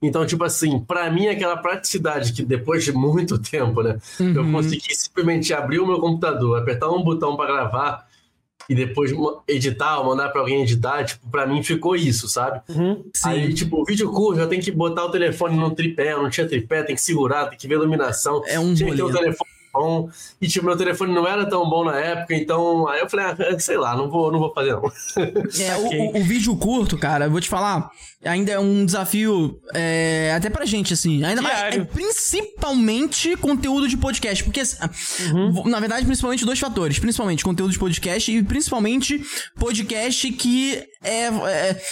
Então, tipo assim, pra mim aquela praticidade que depois de muito tempo, né, eu consegui simplesmente abrir o meu computador, apertar um botão pra gravar e depois editar ou mandar pra alguém editar, tipo, pra mim ficou isso, sabe? Uhum. Aí, tipo, o vídeo curto, eu tenho que botar o telefone no tripé, não tinha tripé, tem que segurar, tem que ver a iluminação. É um tinha que ter o rolê. telefone bom. E, tipo, meu telefone não era tão bom na época, então aí eu falei, ah, sei lá, não vou, não vou fazer não. É, o, o- o vídeo curto, cara, eu vou te falar, ainda é um desafio é, até pra gente, assim. Ainda mais, Diário. é, principalmente conteúdo de podcast. Porque, assim, na verdade, principalmente dois fatores. Principalmente conteúdo de podcast e principalmente podcast que é, é,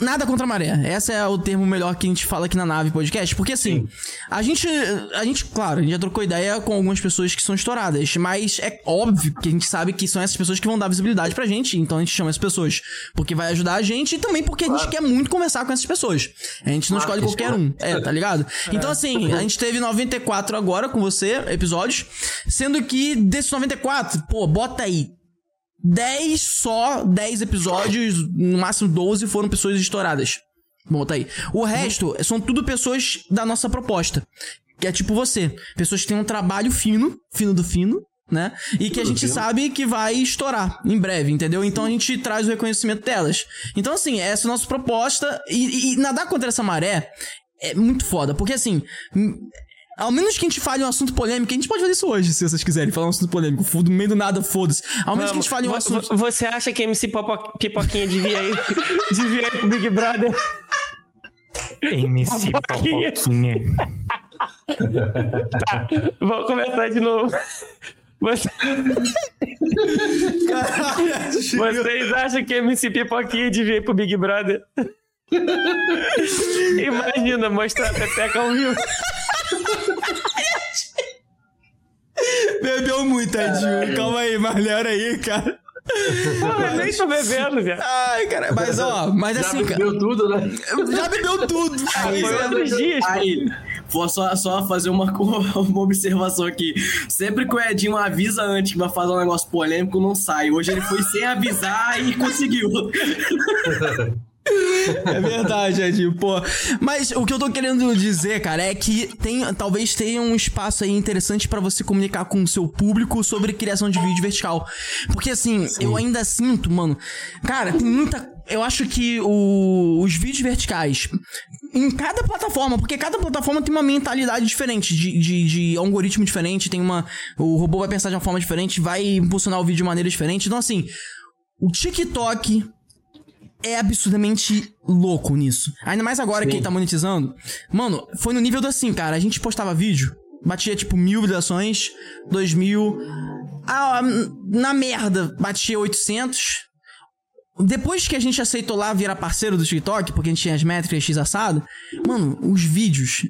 nada contra a maré. Esse é o termo melhor que a gente fala aqui na nave podcast. Porque, assim, a gente, a gente, claro, a gente já trocou ideia com algumas pessoas que são estouradas, mas é óbvio que a gente sabe que são essas pessoas que vão dar visibilidade pra gente, então a gente chama essas pessoas porque vai ajudar a gente e também porque a gente quer muito conversar com essas pessoas. A gente não escolhe qualquer um, é, tá ligado? Então, assim, a gente teve 94 agora com você, episódios, sendo que desses 94, pô, bota aí. 10 só, 10 episódios, no máximo 12 foram pessoas estouradas. Bota aí. O resto são tudo pessoas da nossa proposta. Que é tipo você. Pessoas que têm um trabalho fino, fino do fino, né? E que a gente sabe que vai estourar em breve, entendeu? Então a gente traz o reconhecimento delas. Então, assim, essa é a nossa proposta. E, e nadar contra essa maré é muito foda. Porque, assim. Ao menos que a gente fale um assunto polêmico, a gente pode fazer isso hoje, se vocês quiserem, falar um assunto polêmico. Do meio do nada, foda-se. Ao menos que a gente fale um assunto. vo- Você acha que MC Popo- Pipoquinha devia ir, devia ir pro Big Brother? MC Boquinha. Popoquinha. Vou começar de novo. Você- Vocês acham que MC Pipoquinha devia ir pro Big Brother? Imagina, mostrar a Pepeca ao vivo. Bebeu muito, tadinho. Calma aí, Marlera aí, cara. Eu nem tô bebendo, velho. Ai, cara, mas ó, mas Já assim, cara. bebeu tudo, né? Já bebeu tudo. Foi Pois é. outros dias. Aí, vou só, só fazer uma, uma observação aqui. Sempre que o Edinho avisa antes que vai fazer um negócio polêmico, não sai. Hoje ele foi sem avisar e conseguiu. É verdade, Edinho, pô. Mas o que eu tô querendo dizer, cara, é que tem, talvez tenha um espaço aí interessante pra você comunicar com o seu público sobre criação de vídeo vertical. Porque assim, eu ainda sinto, mano. Cara, tem muita. Eu acho que o- os vídeos verticais, em cada plataforma, porque cada plataforma tem uma mentalidade diferente, de, de, de algoritmo diferente, tem uma. O robô vai pensar de uma forma diferente, vai impulsionar o vídeo de maneira diferente. Então, assim, o TikTok é absurdamente louco nisso. Ainda mais agora que ele tá monetizando. Mano, foi no nível do assim, cara. A gente postava vídeo, batia tipo mil visualizações, dois mil. Ah, na merda, batia 800. Depois que a gente aceitou lá virar parceiro do TikTok, porque a gente tinha as métricas X assado, mano, os vídeos.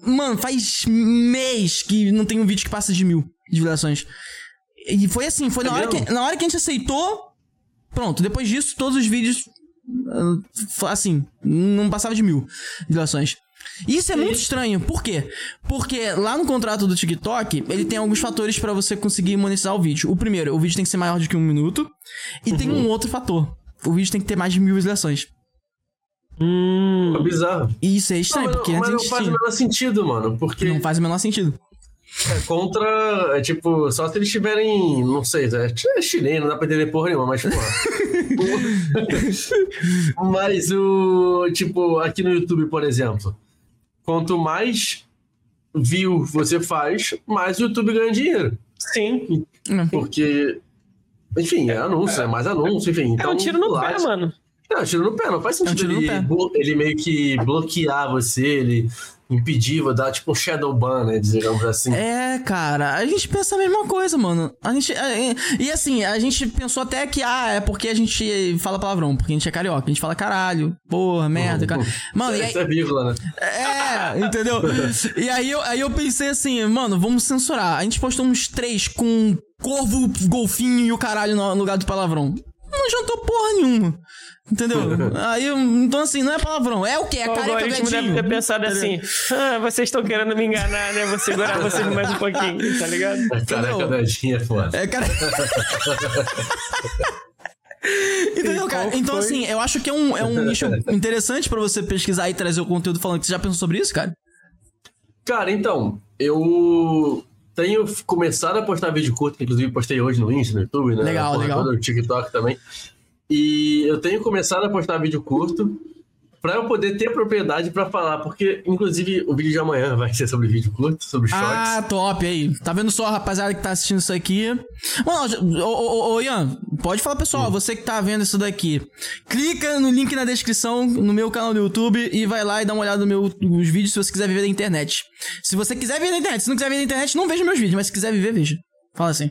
Mano, faz mês que não tem um vídeo que passa de mil de visualizações. E foi assim, foi na, hora mesmo? que, na hora que a gente aceitou. Pronto, depois disso, todos os vídeos. ah, assim, não passava de mil visualizações. Isso é muito estranho. Por quê? Porque lá no contrato do TikTok, ele tem alguns fatores pra você conseguir monetizar o vídeo. O primeiro, o vídeo tem que ser maior do que um minuto. E tem um outro fator. O vídeo tem que ter mais de mil visualizações. Hum, É bizarro. Isso é estranho, Não, porque mas antes a não faz o menor sentido, mano. Porque Não faz o menor sentido. é contra. É tipo, só se eles tiverem. Não sei, é, é chileno, não dá pra entender porra nenhuma, mas, porra. mas o. Tipo, aqui no YouTube, por exemplo. Quanto mais view você faz, mais o YouTube ganha dinheiro. sim. Porque. Enfim, é anúncio, é mais anúncio, enfim. É Então, um tiro no lá- pé, mano. Não, tiro no pé, não faz É um sentido tiro no ele, ele meio que bloquear você, ele impedir, vai dar tipo um shadow ban, né, digamos assim. É, cara, a gente pensa a mesma coisa, mano. A gente. é, é, e assim, a gente pensou até que, ah, é porque a gente fala palavrão, porque a gente é carioca. A gente fala caralho, porra, merda, cara. Mano, e aí. Isso é vírgula, né? É, entendeu? E aí eu, aí eu pensei assim, mano, vamos censurar. A gente postou uns três com corvo, golfinho e o caralho no lugar do palavrão. Não jantou porra nenhuma. Entendeu? Aí, então assim, não é palavrão. É o quê? É O careca algoritmo deve gatinho. ter pensado assim: ah, vocês estão querendo me enganar, né? Vou segurar vocês mais um pouquinho, tá ligado? A careca dadinha é foda. É, cara. Entendeu, cara? Então, foi? assim, eu acho que é um, é um nicho interessante pra você pesquisar e trazer o conteúdo falando que você já pensou sobre isso, cara? Cara, então, eu tenho começado a postar vídeo curto, que inclusive postei hoje no Insta, no YouTube, né? Legal, Porra legal. No TikTok também. E eu tenho começado a postar vídeo curto pra eu poder ter propriedade pra falar, porque inclusive o vídeo de amanhã vai ser sobre vídeo curto, sobre shorts. Ah, top aí. Tá vendo só, rapaziada que tá assistindo isso aqui? Mano, ô, ô, ô, Ian, pode falar, pessoal, você que tá vendo isso daqui. Clica no link na descrição, no meu canal do YouTube, e vai lá e dá uma olhada nos meus vídeos se você quiser viver da internet. Se você quiser viver da internet, se não quiser viver da internet, não veja meus vídeos, mas se quiser viver, veja. Fala assim.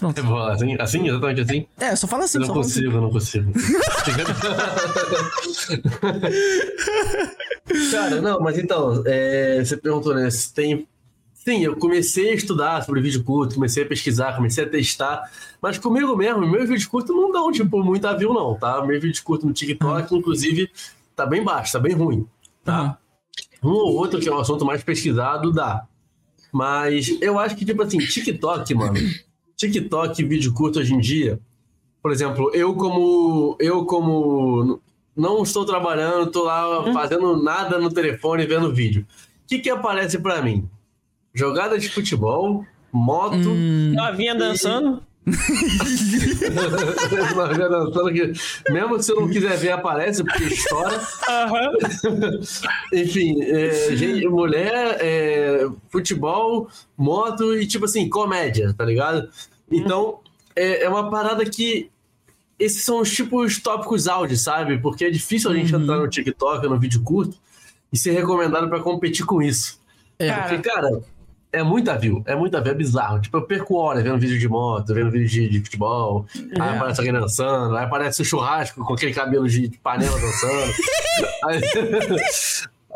Eu vou lá, assim, assim, exatamente assim? É, só fala assim, Eu não fala assim. consigo, eu não consigo. Cara, não, mas então, é, você perguntou, né? Se tem. Sim, eu comecei a estudar sobre vídeo curto, comecei a pesquisar, comecei a testar, mas comigo mesmo, meus vídeos curtos não dão, tipo, muita view, não, tá? Meus vídeos curtos no TikTok, inclusive, tá bem baixo, tá bem ruim. Aham. Um ou outro que é um assunto mais pesquisado, dá. Mas eu acho que, tipo assim, TikTok, mano. TikTok, vídeo curto hoje em dia. Por exemplo, eu como. Eu como. Não estou trabalhando, tô lá fazendo nada no telefone vendo vídeo. O que que aparece pra mim? Jogada de futebol, moto. Hum, Novinha dançando. Que- mesmo que você não quiser ver, aparece, porque estoura. Aham. Enfim, é, gente, mulher, é, futebol, moto e, tipo assim, comédia, tá ligado? Então, é, é uma parada que. Esses são os tipos tópicos áudio, sabe? Porque é difícil a gente entrar no TikTok, no vídeo curto, e ser recomendado pra competir com isso. é. Porque, cara, é muita view, é muita view, é bizarro. Tipo, eu perco horas vendo vídeo de moto, vendo vídeo de, de futebol, aí aparece alguém dançando, aí aparece o churrasco com aquele cabelo de panela dançando. Aí-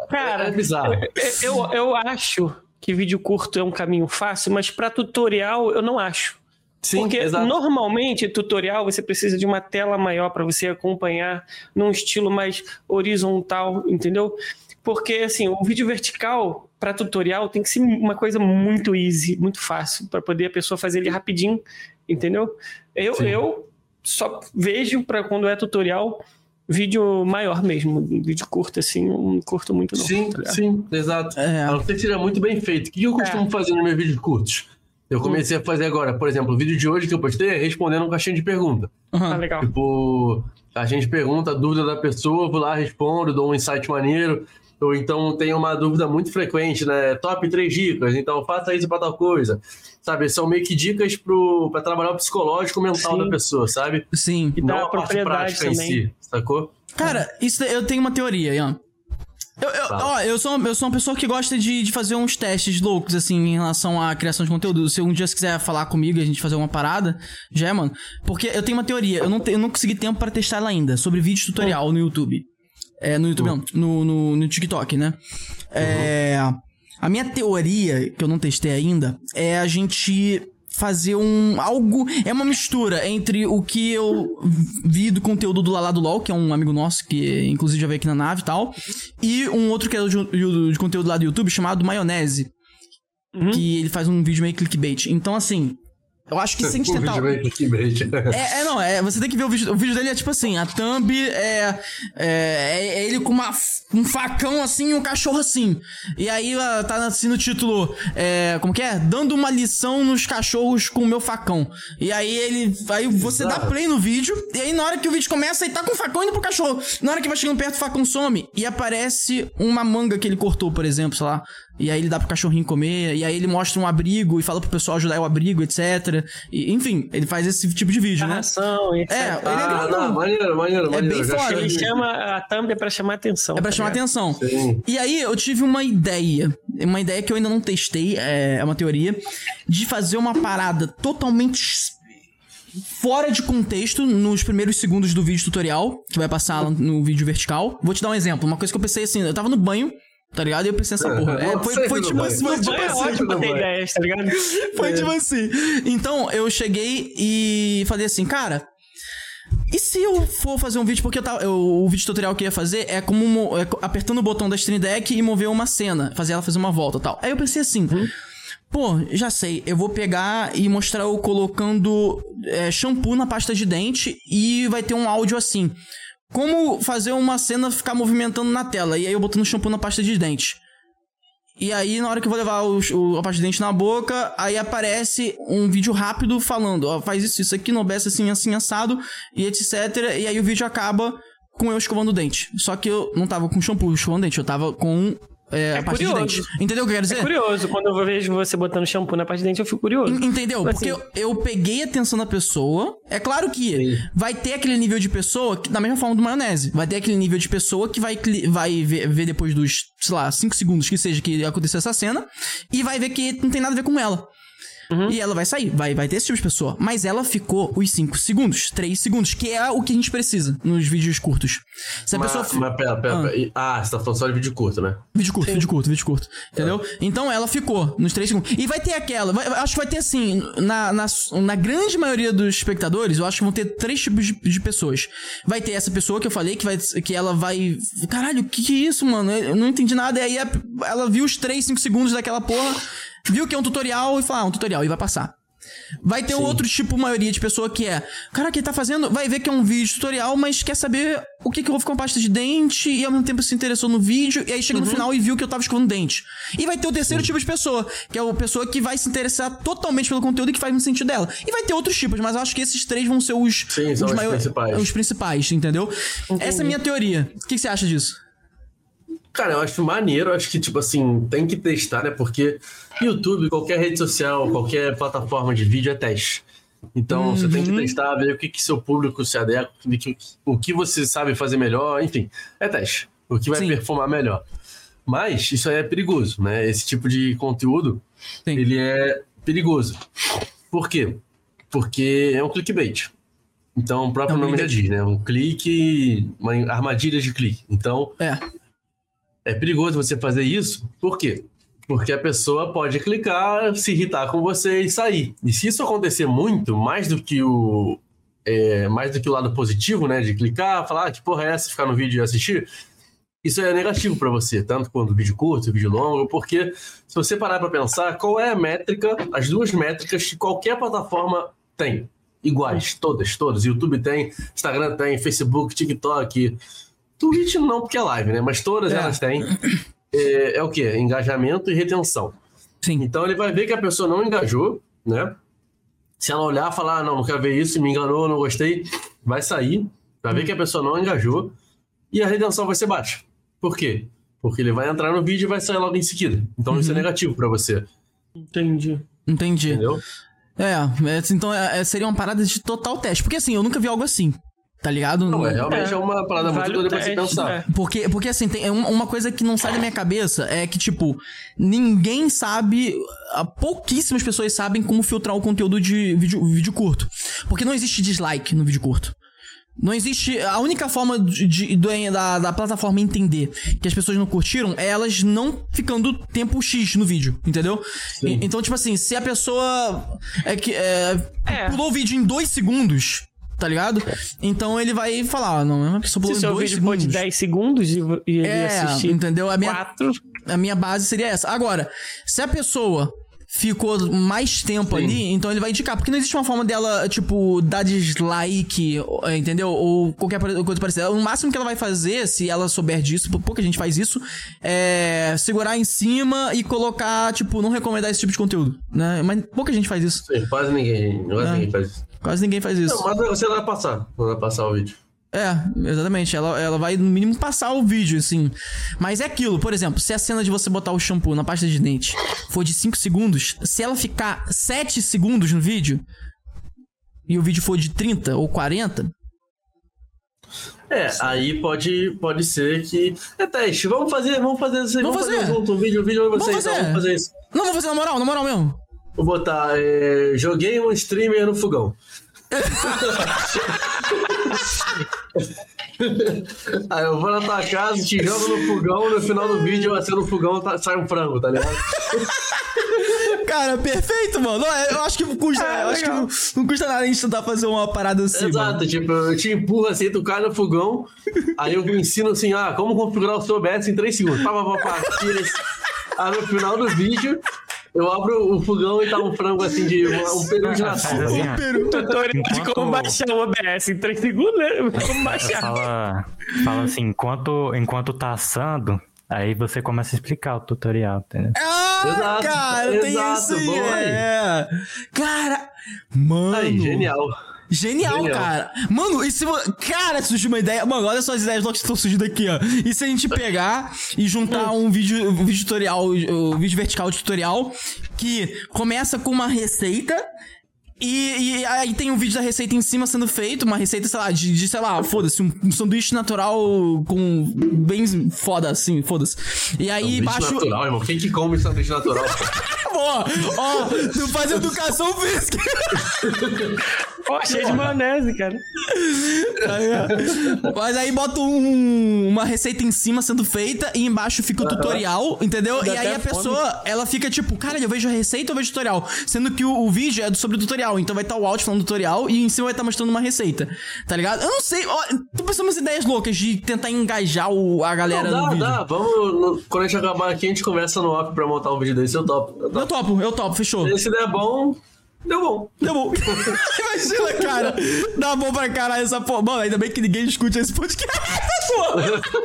Cara, é bizarro. eu, eu acho que vídeo curto é um caminho fácil, mas pra tutorial eu não acho. Sim, Porque exato. normalmente tutorial você precisa de uma tela maior para você acompanhar num estilo mais horizontal, entendeu? Porque assim, o vídeo vertical para tutorial tem que ser uma coisa muito easy, muito fácil para poder a pessoa fazer ele rapidinho, entendeu? Eu, Sim. eu só vejo para quando é tutorial vídeo maior mesmo, vídeo curto, assim, não curto muito não. Sim, tá sim, exato. É. A não ser que seja muito bem feito. O que eu costumo fazer nos meus vídeos curtos? Eu comecei a fazer agora, por exemplo, o vídeo de hoje que eu postei é respondendo um caixinha de pergunta. Ah, legal. Tipo, a gente pergunta a dúvida da pessoa, vou lá, respondo, dou um insight maneiro. Ou então tem uma dúvida muito frequente, né? Top 3 dicas, então faça isso pra tal coisa. Sabe, são meio que dicas pro, pra trabalhar o psicológico mental Sim. da pessoa, sabe? Sim. E Não dá a parte prática em também. si, sacou? Cara, isso eu tenho uma teoria, Ian. Eu, eu, ó, eu, sou, eu sou uma pessoa que gosta de, de fazer uns testes loucos, assim, em relação à criação de conteúdo. Se um dia você quiser falar comigo e a gente fazer uma parada, já é, mano. Porque eu tenho uma teoria, eu não, te- eu não consegui tempo pra testar ela ainda, sobre vídeo tutorial no YouTube. É, no YouTube não, no, no, no TikTok, né? É, a minha teoria, que eu não testei ainda, é a gente fazer um algo é uma mistura entre o que eu vi do conteúdo do Lala do LoL, que é um amigo nosso que inclusive já veio aqui na nave e tal, e um outro que é de, de- de conteúdo lá do YouTube chamado Maionese, Uhum. que ele faz um vídeo meio clickbait. Então assim, eu acho que se a gente tentar clickbait. é, é, não, é, você tem que ver o vídeo. O vídeo dele é tipo assim, a thumb é, é, é ele com uma, um facão assim e um cachorro assim. E aí ah, tá assim no título, é, como que é? Dando uma lição nos cachorros com o meu facão. E aí ele, aí você dá Exato. play no vídeo, e aí na hora que o vídeo começa, ele tá com o facão indo pro cachorro. Na hora que vai chegando perto, o facão some e aparece uma manga que ele cortou, por exemplo, sei lá. E aí ele dá pro cachorrinho comer, e aí ele mostra um abrigo e fala pro pessoal ajudar o abrigo, etc. E, enfim, ele faz esse tipo de vídeo, né? Narração, etc. É, ele é Ah, grandão. não, maneiro, maneiro, maneiro. bem Já foda. Ele chama a thumb é pra chamar atenção. É pra tá chamar ligado? atenção. Sim. E aí eu tive uma ideia, uma ideia que eu ainda não testei, é é uma teoria, de fazer uma parada totalmente fora de contexto nos primeiros segundos do vídeo tutorial, que vai passar lá no vídeo vertical. Vou te dar um exemplo, uma coisa que eu pensei assim, eu tava no banho, tá ligado? E eu pensei nessa porra. É, foi, Sempre foi no tipo assim, foi tipo Banho é assim. ótimo ter ideias, tá ligado? Foi tipo assim. Então, eu cheguei e falei assim, cara. E se eu for fazer um vídeo, porque eu tava, eu- o vídeo tutorial que eu ia fazer é como mo- é apertando o botão da Stream Deck e mover uma cena, fazer ela fazer uma volta e tal. Aí eu pensei assim, pô, já sei, eu vou pegar e mostrar eu colocando é, shampoo na pasta de dente e vai ter um áudio assim. Como fazer uma cena ficar movimentando na tela, e aí eu botando shampoo na pasta de dente. E aí, na hora que eu vou levar o, o, a pasta de dente na boca, aí aparece um vídeo rápido falando, ó, faz isso, isso aqui, não obedece assim, assim, assado, e etc. E aí o vídeo acaba com eu escovando o dente. Só que eu não tava com shampoo escovando o dente, eu tava com é, a pasta curioso. de dente. Entendeu o que eu quero dizer? É curioso, quando eu vejo você botando shampoo na parte de dente, eu fico curioso. En- Entendeu? Assim. Porque eu, eu peguei a atenção da pessoa. É claro que vai ter aquele nível de pessoa, que, da mesma forma do maionese, vai ter aquele nível de pessoa que vai, vai ver, ver depois dos, sei lá, 5 segundos que seja que aconteceu essa cena, e vai ver que não tem nada a ver com ela. Uhum. E ela vai sair, vai, vai ter esse tipo de pessoa. Mas ela ficou os 5 segundos, 3 segundos, que é o que a gente precisa nos vídeos curtos. Se a Mas, pessoa. mas pera, pera, Ah. pera. Ah, você tá falando só de vídeo curto, né? Vídeo curto, vídeo curto, vídeo curto. Entendeu? Então ela ficou nos 3 segundos. E vai ter aquela. vai- acho que vai ter assim. Na, na, na grande maioria dos espectadores, eu acho que vão ter três tipos de, de pessoas. Vai ter essa pessoa que eu falei, que, vai, que ela vai. Caralho, o que, que é isso, mano? Eu não entendi nada. E aí ela viu os 3, 5 segundos daquela porra, viu que é um tutorial e fala, ah, um tutorial, e vai passar. Vai ter outro tipo, maioria de pessoa que é, cara, que tá fazendo, vai ver que é um vídeo tutorial, mas quer saber o que que houve com a pasta de dente e ao mesmo tempo se interessou no vídeo e aí chega no final e viu que eu tava escovando dente. E vai ter o terceiro tipo de pessoa, que é a pessoa que vai se interessar totalmente pelo conteúdo e que faz no sentido dela. E vai ter outros tipos, mas eu acho que esses três vão ser os Sim, são os principais. os principais, entendeu? Essa é a minha teoria. O que que você acha disso? Cara, eu acho maneiro, eu acho que, tipo assim, tem que testar, né? Porque YouTube, qualquer rede social, qualquer plataforma de vídeo é teste. Então, você tem que testar, ver o que, que seu público se adequa, o que, o que você sabe fazer melhor, enfim, é teste. O que vai Sim. performar melhor. Mas isso aí é perigoso, né? Esse tipo de conteúdo, Sim. ele é perigoso. Por quê? Porque é um clickbait. Então, o próprio É nome já diz, né? Um clique, uma armadilha de clique. Então, É. é perigoso você fazer isso, por quê? Porque a pessoa pode clicar, se irritar com você e sair. E se isso acontecer muito, mais do que o é, mais do que o lado positivo, né, de clicar, falar ah, que porra é essa, ficar no vídeo e assistir, isso é negativo para você, tanto quanto vídeo curto, vídeo longo, porque se você parar para pensar, qual é a métrica, as duas métricas que qualquer plataforma tem? iguais, todas, todas. YouTube tem, Instagram tem, Facebook, TikTok, Twitch não, porque é live, né? Mas todas É. elas têm. É, é o quê? Engajamento e retenção. Sim. Então ele vai ver que a pessoa não engajou, né? Se ela olhar e falar, ah, não, não quero ver isso, me enganou, não gostei, vai sair, vai ver que a pessoa não engajou e a retenção vai ser baixa. Por quê? Porque ele vai entrar no vídeo e vai sair logo em seguida. Então isso é negativo pra você, Entendi. Entendi. entendeu? É, é, então é, é, seria uma parada de total teste. Porque assim, eu nunca vi algo assim. Tá ligado? Não, é realmente é, uma parada muito Vale o doida pra se pensar. é. Porque, porque assim, tem uma uma coisa que não sai da minha cabeça é que, tipo, ninguém sabe, pouquíssimas pessoas sabem como filtrar o conteúdo de vídeo, vídeo curto. Porque não existe dislike no vídeo curto. Não existe. A única forma de, de- do- da, da plataforma entender que as pessoas não curtiram é elas não ficando tempo X no vídeo, entendeu? E- então, tipo assim, se a pessoa é que, é, É. pulou o vídeo em dois segundos, tá ligado? Então ele vai falar, "Ah, não, a pessoa pulou Se seu dois vídeo for segundos. de 10 segundos e, e ele É, assistir entendeu? A minha, 4, a minha base seria essa. Agora, se a pessoa ficou mais tempo Sim. ali, então ele vai indicar. Porque não existe uma forma dela, tipo, dar dislike, entendeu? Ou qualquer coisa parecida. O máximo que ela vai fazer, se ela souber disso, pou- pouca gente faz isso, é segurar em cima e colocar, tipo, não recomendar esse tipo de conteúdo, né? Mas pouca gente faz isso. Sim, quase ninguém, quase É. ninguém faz isso. Quase ninguém faz isso. Não, mas você vai passar, não vai passar o vídeo. É, exatamente. Ela, ela vai, no mínimo, passar o vídeo, assim. Mas é aquilo, por exemplo, se a cena de você botar o shampoo na pasta de dente for de 5 segundos, se ela ficar 7 segundos no vídeo, e o vídeo for de 30 ou 40, É, aí pode, pode ser que. É teste, vamos fazer, vamos fazer isso aí. Vamos Vamos, fazer. fazer. junto um vídeo, um vídeo pra Vamos vocês, então, fazer. vamos fazer isso. não, vou fazer na moral, na moral mesmo. Vou botar. é, joguei um streamer no fogão. Aí eu vou na tua casa, te jogo no fogão, no final do vídeo eu acendo o fogão tá, sai um frango, tá ligado? Cara, perfeito, mano. Não, Eu acho que não custa, Ah, eu acho que não, não custa nada a gente tentar fazer uma parada assim. mano. Exato, tipo, eu te empurro assim, tu cai no fogão, aí eu ensino assim, ah, como configurar o seu OBS em 3 segundos. Pá, pá, pá, pá, tira esse- Aí no final do vídeo, eu abro o fogão e tá um frango assim de um peru de nação. assim, ó. tutorial de como baixar o OBS em 3 segundos, né? Como baixar. Fala, fala assim, enquanto, enquanto tá assando, aí você começa a explicar o tutorial, entendeu? Ah, Exato, cara, tem exato, isso aí. boa aí. É. Cara, mano. Aí, genial. Genial, Genial. cara. Mano, e se. Cara, surgiu uma ideia. Mano, olha só as ideias loucas que estão surgindo aqui, ó. E se a gente pegar e juntar um vídeo, um vídeo tutorial, um vídeo vertical de tutorial, que começa com uma receita. E, e aí tem um vídeo da receita em cima sendo feito, uma receita, sei lá, de, de, sei lá, foda-se, um, um sanduíche natural com bem foda, assim, foda-se. E aí Sanduíche embaixo. natural, irmão. Quem que come sanduíche natural? pô? Ó, ó, tu faz educação física. Ó, cheio de maionese, cara. Mas aí bota um- uma receita em cima sendo feita e embaixo fica o tutorial, entendeu? Dá e aí a pessoa, ela fica tipo, cara, eu vejo a receita ou vejo o tutorial? Sendo que o, o vídeo é sobre o tutorial, então vai estar o áudio falando do tutorial e em cima vai estar mostrando uma receita, tá ligado? Eu não sei, ó, tô pensando umas ideias loucas de tentar engajar o, a galera Não, no dá, vídeo. dá. Vamos, no- quando a gente acabar aqui, a gente conversa no off pra montar um vídeo desse. Eu topo. Eu Eu topo. topo, eu topo, fechou. Se der bom, deu bom. Deu bom. Imagina, cara. Dá bom pra caralho essa porra. Mano, ainda bem que ninguém escute esse podcast.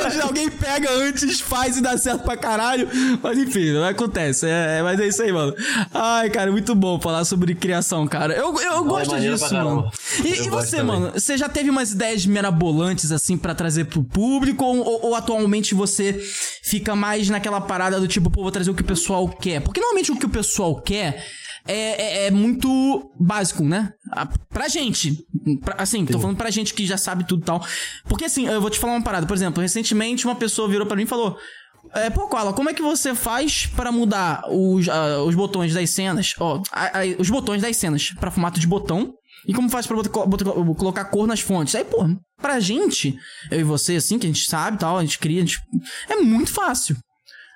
Imagina, alguém pega antes, faz e dá certo pra caralho. Mas enfim, não acontece. É, é- mas é isso aí, mano. Ai, cara, muito bom falar sobre criação, cara. Eu, eu, eu gosto disso, mano. E, e você, também. mano? Você já teve umas ideias mirabolantes, assim, pra trazer pro público? Ou, ou- ou atualmente você fica mais naquela parada do tipo, pô, vou trazer o que o pessoal quer? Porque normalmente o que o pessoal quer. É, é- é muito básico, né? Pra gente. Pra- assim, tô falando pra gente que já sabe tudo e tal. Porque assim, eu vou te falar uma parada. Por exemplo, recentemente uma pessoa virou pra mim e falou: é, pô, Koala, como é que você faz pra mudar os, ah, os botões das cenas? Ó, os botões das cenas pra formato de botão. E como faz pra botar- botar- colocar cor nas fontes? Aí, pô, pra gente, eu e você, assim, que a gente sabe e tal, a gente cria, a gente- é muito fácil.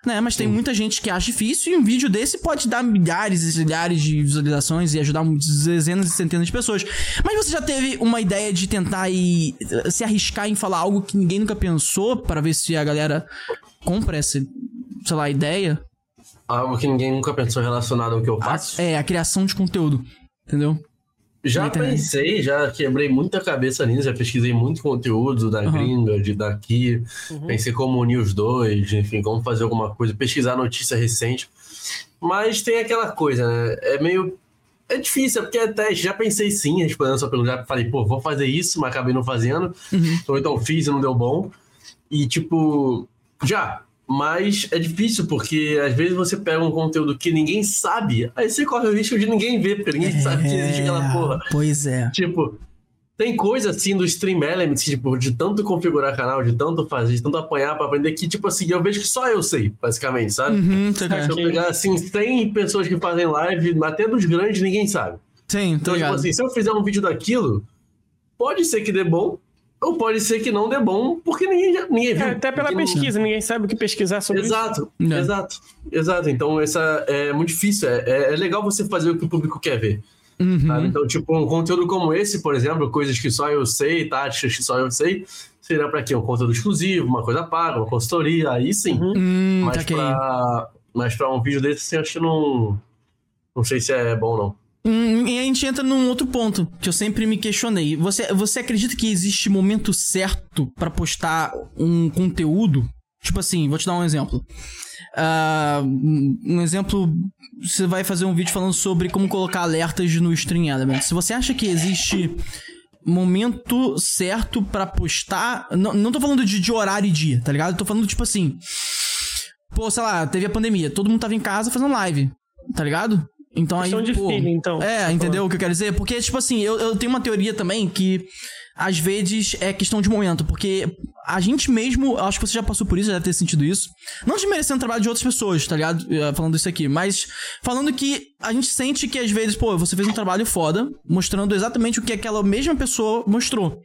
Né, mas tem muita gente que acha difícil e um vídeo desse pode dar milhares e milhares de visualizações e ajudar dezenas e centenas de pessoas. Mas você já teve uma ideia de tentar ir, eh, se arriscar em falar algo que ninguém nunca pensou pra ver se a galera compra essa, sei lá, ideia? Algo que ninguém nunca pensou relacionado ao que eu faço. É, a criação de conteúdo. Entendeu? Já pensei, já quebrei muita cabeça nisso, já pesquisei muito conteúdo da Uhum. gringa, de daqui, Uhum. pensei como unir os dois, enfim, como fazer alguma coisa, pesquisar notícia recente. Mas tem aquela coisa, né? É meio. É difícil, é porque é teste. Já pensei sim, respondendo sua pergunta, já falei, pô, vou fazer isso, mas acabei não fazendo. Uhum. Ou então fiz e não deu bom. E tipo, já. Mas é difícil, porque às vezes você pega um conteúdo que ninguém sabe, aí você corre o risco de ninguém ver, porque ninguém sabe que existe aquela porra. Pois é. Tipo, tem coisa assim do Stream Elements, tipo, de tanto configurar canal, de tanto fazer, de tanto apanhar pra aprender, que, tipo assim, eu vejo que só eu sei, basicamente, sabe? Uhum, Se eu pegar, assim, 100 pessoas que fazem live, até dos grandes, ninguém sabe. Sim, Então, tipo ligado. assim, se eu fizer um vídeo daquilo, pode ser que dê bom, ou pode ser que não dê bom, porque ninguém, já- ninguém viu. É, até pela não- pesquisa, ninguém sabe o que pesquisar sobre isso. Exato, É. exato, exato. Então, essa é muito difícil. É, é- é legal você fazer o que o público quer ver. Uhum. Então, tipo, um conteúdo como esse, por exemplo, coisas que só eu sei, táticas que só eu sei, seria pra quê? Um conteúdo exclusivo, uma coisa paga, uma consultoria, aí sim. Uhum. Hum, Mas, mas pra um vídeo desse, assim, acho que não. Não sei se é bom ou não. Hum, e a gente entra num outro ponto que eu sempre me questionei. Você, você acredita que existe momento certo pra postar um conteúdo? Tipo assim, vou te dar um exemplo. Ah, um exemplo, você vai fazer um vídeo falando sobre como colocar alertas no Stream Elements. Se você acha que existe momento certo pra postar, não, não tô falando de, de horário e dia, tá ligado? Tô falando tipo assim, pô, sei lá, teve a pandemia, todo mundo tava em casa fazendo live, tá ligado? Então aí, Questão de pô, feeling, então. é, entendeu o que eu quero dizer? Porque, tipo assim, eu, eu tenho uma teoria também que às vezes é questão de momento, porque a gente mesmo, acho que você já passou por isso, já deve ter sentido isso. Não desmerecendo o trabalho de outras pessoas, tá ligado? Eh, Falando isso aqui, mas falando que a gente sente que às vezes, pô, você fez um trabalho foda, mostrando exatamente o que aquela mesma pessoa mostrou.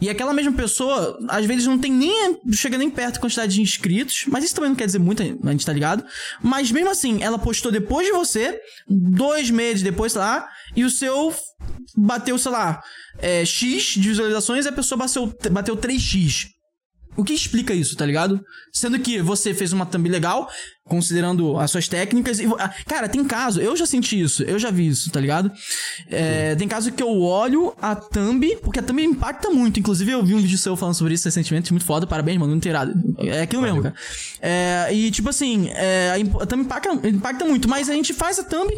E aquela mesma pessoa, às vezes, não tem nem. chega nem perto da quantidade de inscritos, mas isso também não quer dizer muito, a gente tá ligado? Mas mesmo assim, ela postou depois de você, dois meses depois, sei lá, e o seu bateu, sei lá, é, X de visualizações e a pessoa bateu, bateu 3X. O que explica isso, tá ligado? Sendo que você fez uma thumb legal, considerando as suas técnicas. E, ah, cara, tem caso, eu já senti isso, eu já vi isso, tá ligado? É, tem caso que eu olho a thumb, porque a thumb impacta muito. Inclusive, eu vi um vídeo seu falando sobre isso recentemente, muito foda, parabéns, mano, inteirado. É aquilo mesmo, cara. É, e tipo assim, é, a thumb impacta, impacta muito, mas a gente faz a thumb,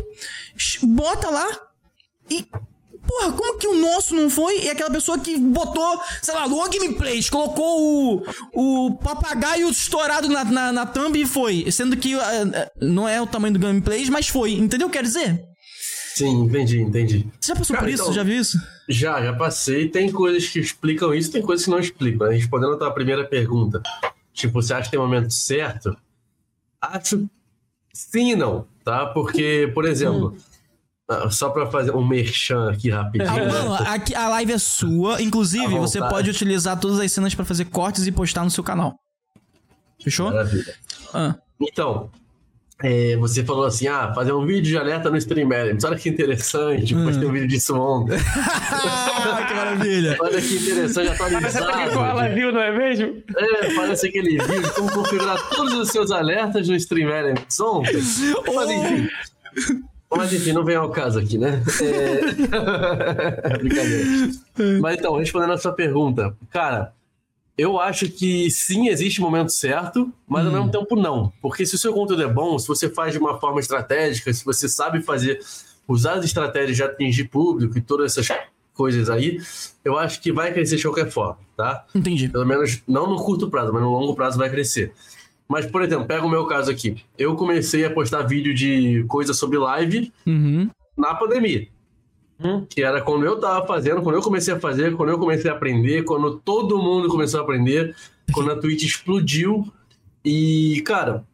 bota lá e Porra, como que o nosso não foi? E aquela pessoa que botou, sei lá, no gameplays, colocou o, o papagaio estourado na, na, na thumb e foi. Sendo que eh, não é o tamanho do gameplays, mas foi. Entendeu o que eu quero dizer? Sim, entendi, entendi. Você já passou Cara, por isso? então- Já viu isso? Já, já passei. Tem coisas que explicam isso, tem coisas que não explicam. Respondendo a tua primeira pergunta, tipo, você acha que tem um momento certo? Acho sim e não, tá? Porque, por exemplo, ah, só pra fazer um merchan aqui rapidinho. Ah, mano, aqui, a live é sua. Inclusive, você pode utilizar todas as cenas pra fazer cortes e postar no seu canal. Fechou? Maravilha. Ah. Então, é, você falou assim, ah, fazer um vídeo de alerta no Stream Elements. Olha que interessante, postei um vídeo disso ontem. Ah, que maravilha. Olha que interessante, Parece até que ela atualizado. viu, não é mesmo? É, parece aquele vídeo de como configurar todos os seus alertas no Stream Elements ontem. Mas enfim. Mas enfim, não vem ao caso aqui, né? É... Brincadeira. Mas então, respondendo a sua pergunta, cara, eu acho que sim, existe momento certo, mas ao mesmo tempo não. Porque se o seu conteúdo é bom, se você faz de uma forma estratégica, se você sabe fazer, usar as estratégias de atingir público e todas essas coisas aí, eu acho que vai crescer de qualquer forma, tá? Entendi. Pelo menos não no curto prazo, mas no longo prazo vai crescer. Mas, por exemplo, pega o meu caso aqui. Eu comecei a postar vídeo de coisa sobre live Uhum. na pandemia. Hum. Que era quando eu tava fazendo, quando eu comecei a fazer, quando eu comecei a aprender, quando todo mundo começou a aprender, quando a Twitch explodiu. E, cara,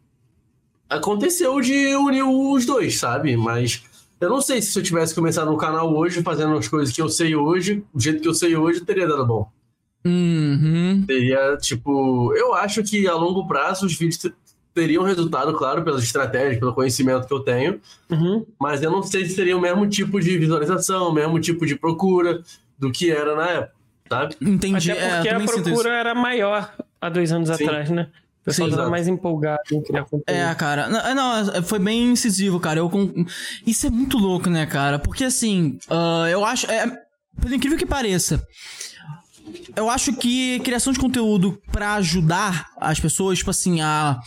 aconteceu de unir os dois, sabe? Mas eu não sei se, se eu tivesse começado no canal hoje, fazendo as coisas que eu sei hoje, do jeito que eu sei hoje, teria dado bom. Uhum. Teria, tipo, eu acho que a longo prazo os vídeos te- teriam resultado, claro, pelas estratégias, pelo conhecimento que eu tenho, Uhum. mas eu não sei se teria o mesmo tipo de visualização, o mesmo tipo de procura do que era na época, sabe? Entendi. Até É, porque eu a procura era maior há dois anos Sim. atrás, né? O pessoal Sim. tava mais empolgado em criar conteúdo. É, cara. Não, é, não, foi bem incisivo, cara. Eu Isso é muito louco, né, cara? Porque assim, ah, eu acho. É, por incrível que pareça. Eu acho que criação de conteúdo pra ajudar as pessoas, tipo assim, a.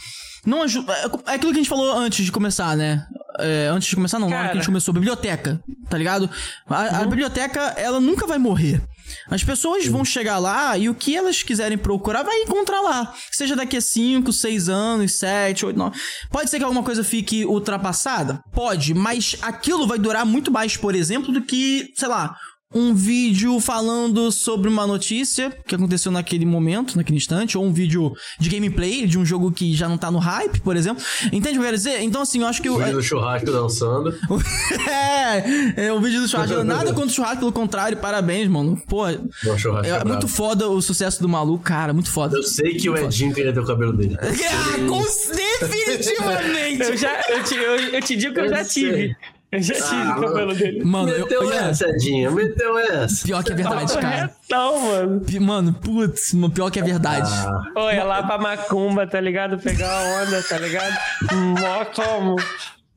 Não ajuda. É aquilo que a gente falou antes de começar, né? É, antes de começar, não, na hora que a gente Cara. começou. Biblioteca, tá ligado? A, a biblioteca, ela nunca vai morrer. As pessoas vão chegar lá e o que elas quiserem procurar vai encontrar lá. Seja daqui a 5, 6 anos, 7, 8, 9. Pode ser que alguma coisa fique ultrapassada? Pode, mas aquilo vai durar muito mais, por exemplo, do que, sei lá, um vídeo falando sobre uma notícia que aconteceu naquele momento, naquele instante, ou um vídeo de gameplay de um jogo que já não tá no hype, por exemplo. Entende o que eu quero dizer? Então, assim, eu acho que. o- Vídeo do churrasco dançando. é, é, o vídeo do churrasco. Nada contra o churrasco, pelo contrário, parabéns, mano. Pô, é, é muito foda o sucesso do maluco, cara, muito foda. Eu sei que o Edinho queria ter o cabelo dele. Ah, com definitivamente! Eu já, eu te, eu, eu te digo que eu, Eu já sei. tive. Eu já tive Ah, o cabelo dele. Mano, eu, Meteu olha, essa, Edinho. Meteu essa. pior que é verdade, cara. Não, mano. Pi- Mano, putz, mano, pior que é verdade. Ah, Olha lá pra Macumba, tá ligado? Pegar a onda, tá ligado? Mó como,